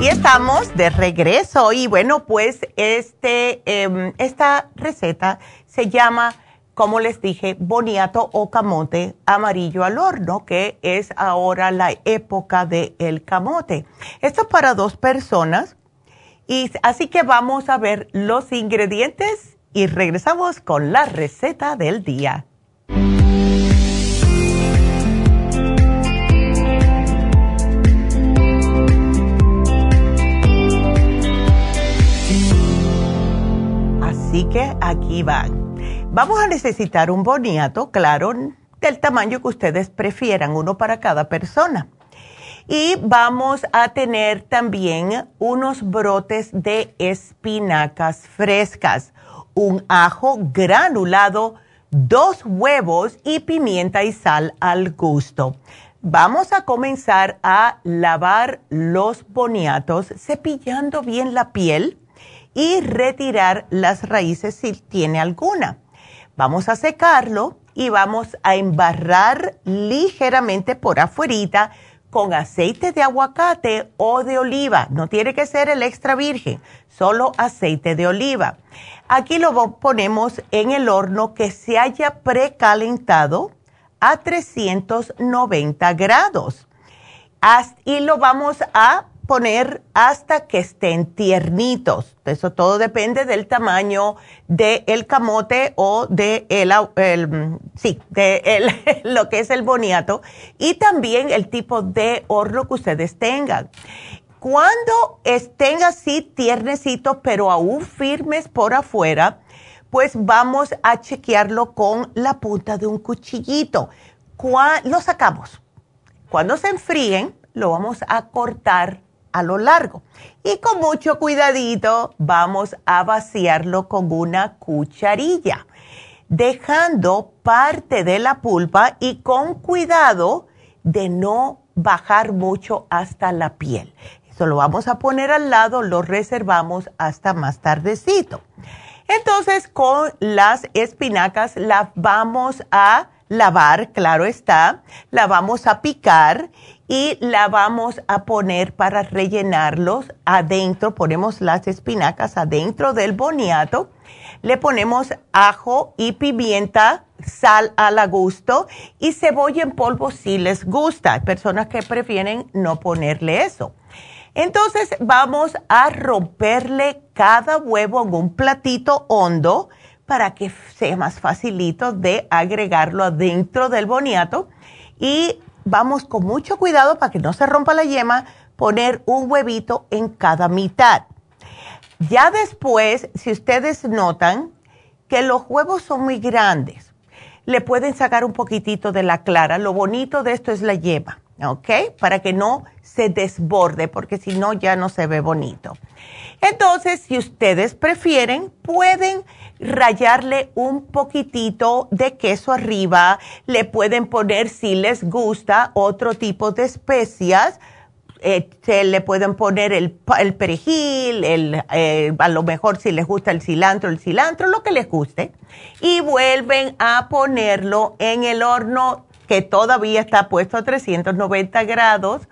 Y estamos de regreso y bueno, pues este, em, esta receta se llama como les dije, boniato o camote amarillo al horno, que es ahora la época del el camote. Esto es para dos personas. Y así que vamos a ver los ingredientes y regresamos con la receta del día. Así que aquí van Vamos a necesitar un boniato, claro, del tamaño que ustedes prefieran, uno para cada persona. Y vamos a tener también unos brotes de espinacas frescas, un ajo granulado, dos huevos y pimienta y sal al gusto. Vamos a comenzar a lavar los boniatos cepillando bien la piel y retirar las raíces si tiene alguna. Vamos a secarlo y vamos a embarrar ligeramente por afuerita con aceite de aguacate o de oliva. No tiene que ser el extra virgen, solo aceite de oliva. Aquí lo ponemos en el horno que se haya precalentado a 390 grados. Y lo vamos a poner hasta que estén tiernitos. Eso todo depende del tamaño del camote o de el, sí, de lo que es el boniato y también el tipo de horno que ustedes tengan. Cuando estén así tiernecitos pero aún firmes por afuera, pues vamos a chequearlo con la punta de un cuchillito. Lo sacamos. Cuando se enfríen, lo vamos a cortar a lo largo. Y con mucho cuidadito vamos a vaciarlo con una cucharilla, dejando parte de la pulpa y con cuidado de no bajar mucho hasta la piel. Eso lo vamos a poner al lado, lo reservamos hasta más tardecito. Entonces con las espinacas las vamos a lavar, claro está, la vamos a picar y la vamos a poner para rellenarlos adentro. Ponemos las espinacas adentro del boniato. Le ponemos ajo y pimienta, sal a la gusto y cebolla en polvo si les gusta. Hay personas que prefieren no ponerle eso. Entonces vamos a romperle cada huevo en un platito hondo para que sea más facilito de agregarlo adentro del boniato. Y vamos con mucho cuidado para que no se rompa la yema, poner un huevito en cada mitad. Ya después, si ustedes notan que los huevos son muy grandes, le pueden sacar un poquitito de la clara. Lo bonito de esto es la yema, ¿ok? Para que no se desborde, porque si no ya no se ve bonito. Entonces, si ustedes prefieren, pueden rayarle un poquitito de queso arriba, le pueden poner si les gusta otro tipo de especias, se le pueden poner el, el perejil, el, eh, a lo mejor si les gusta el cilantro, el cilantro, lo que les guste, y vuelven a ponerlo en el horno que todavía está puesto a 390 grados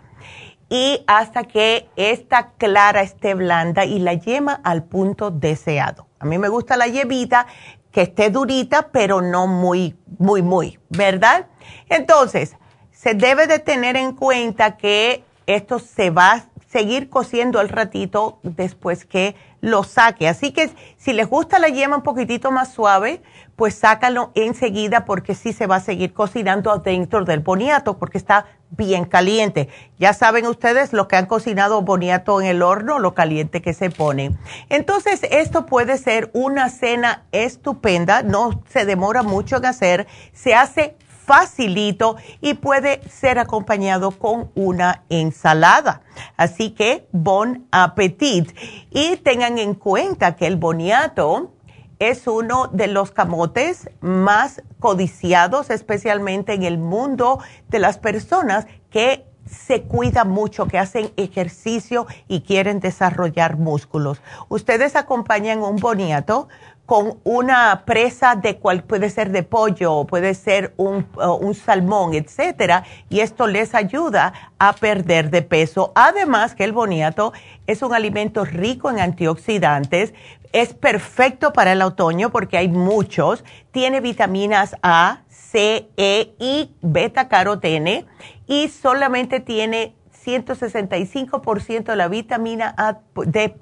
y hasta que esta clara esté blanda y la yema al punto deseado. A mí me gusta la yemita que esté durita, pero no muy, muy, muy, ¿verdad? Entonces, se debe de tener en cuenta que esto se va a seguir cociendo al ratito después que lo saque. Así que si les gusta la yema un poquitito más suave, pues sácalo enseguida porque sí se va a seguir cocinando adentro del boniato porque está bien caliente. Ya saben ustedes lo que han cocinado boniato en el horno, lo caliente que se pone. Entonces, esto puede ser una cena estupenda, no se demora mucho en hacer, se hace facilito y puede ser acompañado con una ensalada. Así que, bon appetit. Y tengan en cuenta que el boniato es uno de los camotes más codiciados, especialmente en el mundo de las personas que se cuidan mucho, que hacen ejercicio y quieren desarrollar músculos. Ustedes acompañan un boniato con una presa de cual puede ser de pollo, puede ser un, uh, un, salmón, etcétera, y esto les ayuda a perder de peso. Además que el boniato es un alimento rico en antioxidantes, es perfecto para el otoño porque hay muchos, tiene vitaminas A, C, E y beta carotene y solamente tiene 165% de la vitamina A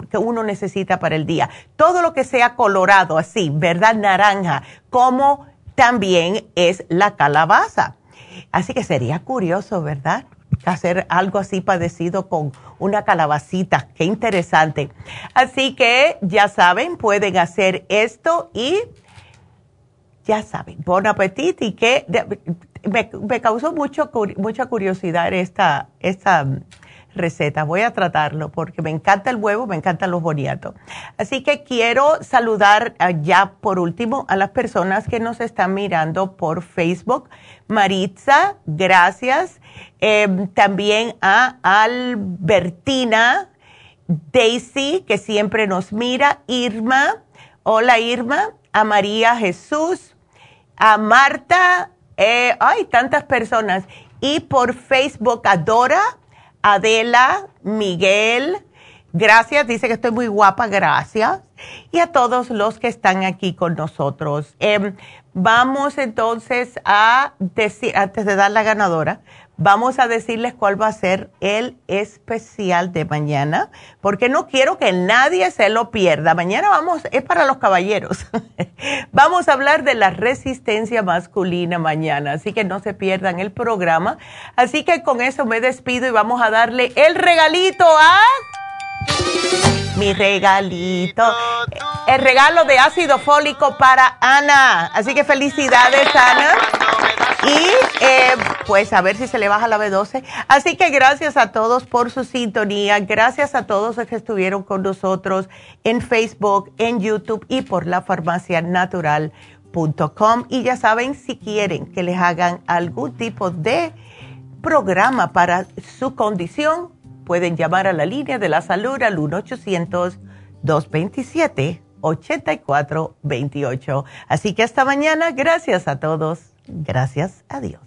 que uno necesita para el día. Todo lo que sea colorado, así, ¿verdad? Naranja, como también es la calabaza. Así que sería curioso, ¿verdad? Hacer algo así parecido con una calabacita. Qué interesante. Así que ya saben, pueden hacer esto y ya saben, bon apetito y que me, causó mucho, mucha curiosidad esta, esta mm, receta. Voy a tratarlo porque me encanta el huevo, me encantan los boniatos. Así que quiero saludar ah, ya por último a las personas que nos están mirando por Facebook. Maritza, gracias. Em, también a Albertina, Daisy, que siempre nos mira. Irma, hola Irma. A María Jesús, a Marta, eh, ay, tantas personas. Y por Facebook, Adora, Adela, Miguel, gracias, dice que estoy muy guapa, gracias. Y a todos los que están aquí con nosotros. Em, vamos entonces a decir, antes de dar la ganadora, vamos a decirles cuál va a ser el especial de mañana, porque no quiero que nadie se lo pierda. Mañana vamos, es para los caballeros. vamos a hablar de la resistencia masculina mañana, así que no se pierdan el programa. Así que con eso me despido y vamos a darle el regalito a... Mi regalito. El regalo de ácido fólico para Ana. Así que felicidades, Ana. Y eh, pues a ver si se le baja la B12. Así que gracias a todos por su sintonía. Gracias a todos los que estuvieron con nosotros en Facebook, en YouTube y por la farmacianatural.com. Y ya saben, si quieren que les hagan algún tipo de programa para su condición, pueden llamar a la línea de la salud al 1-800-227-8428. Así que hasta mañana. Gracias a todos. Gracias a Dios.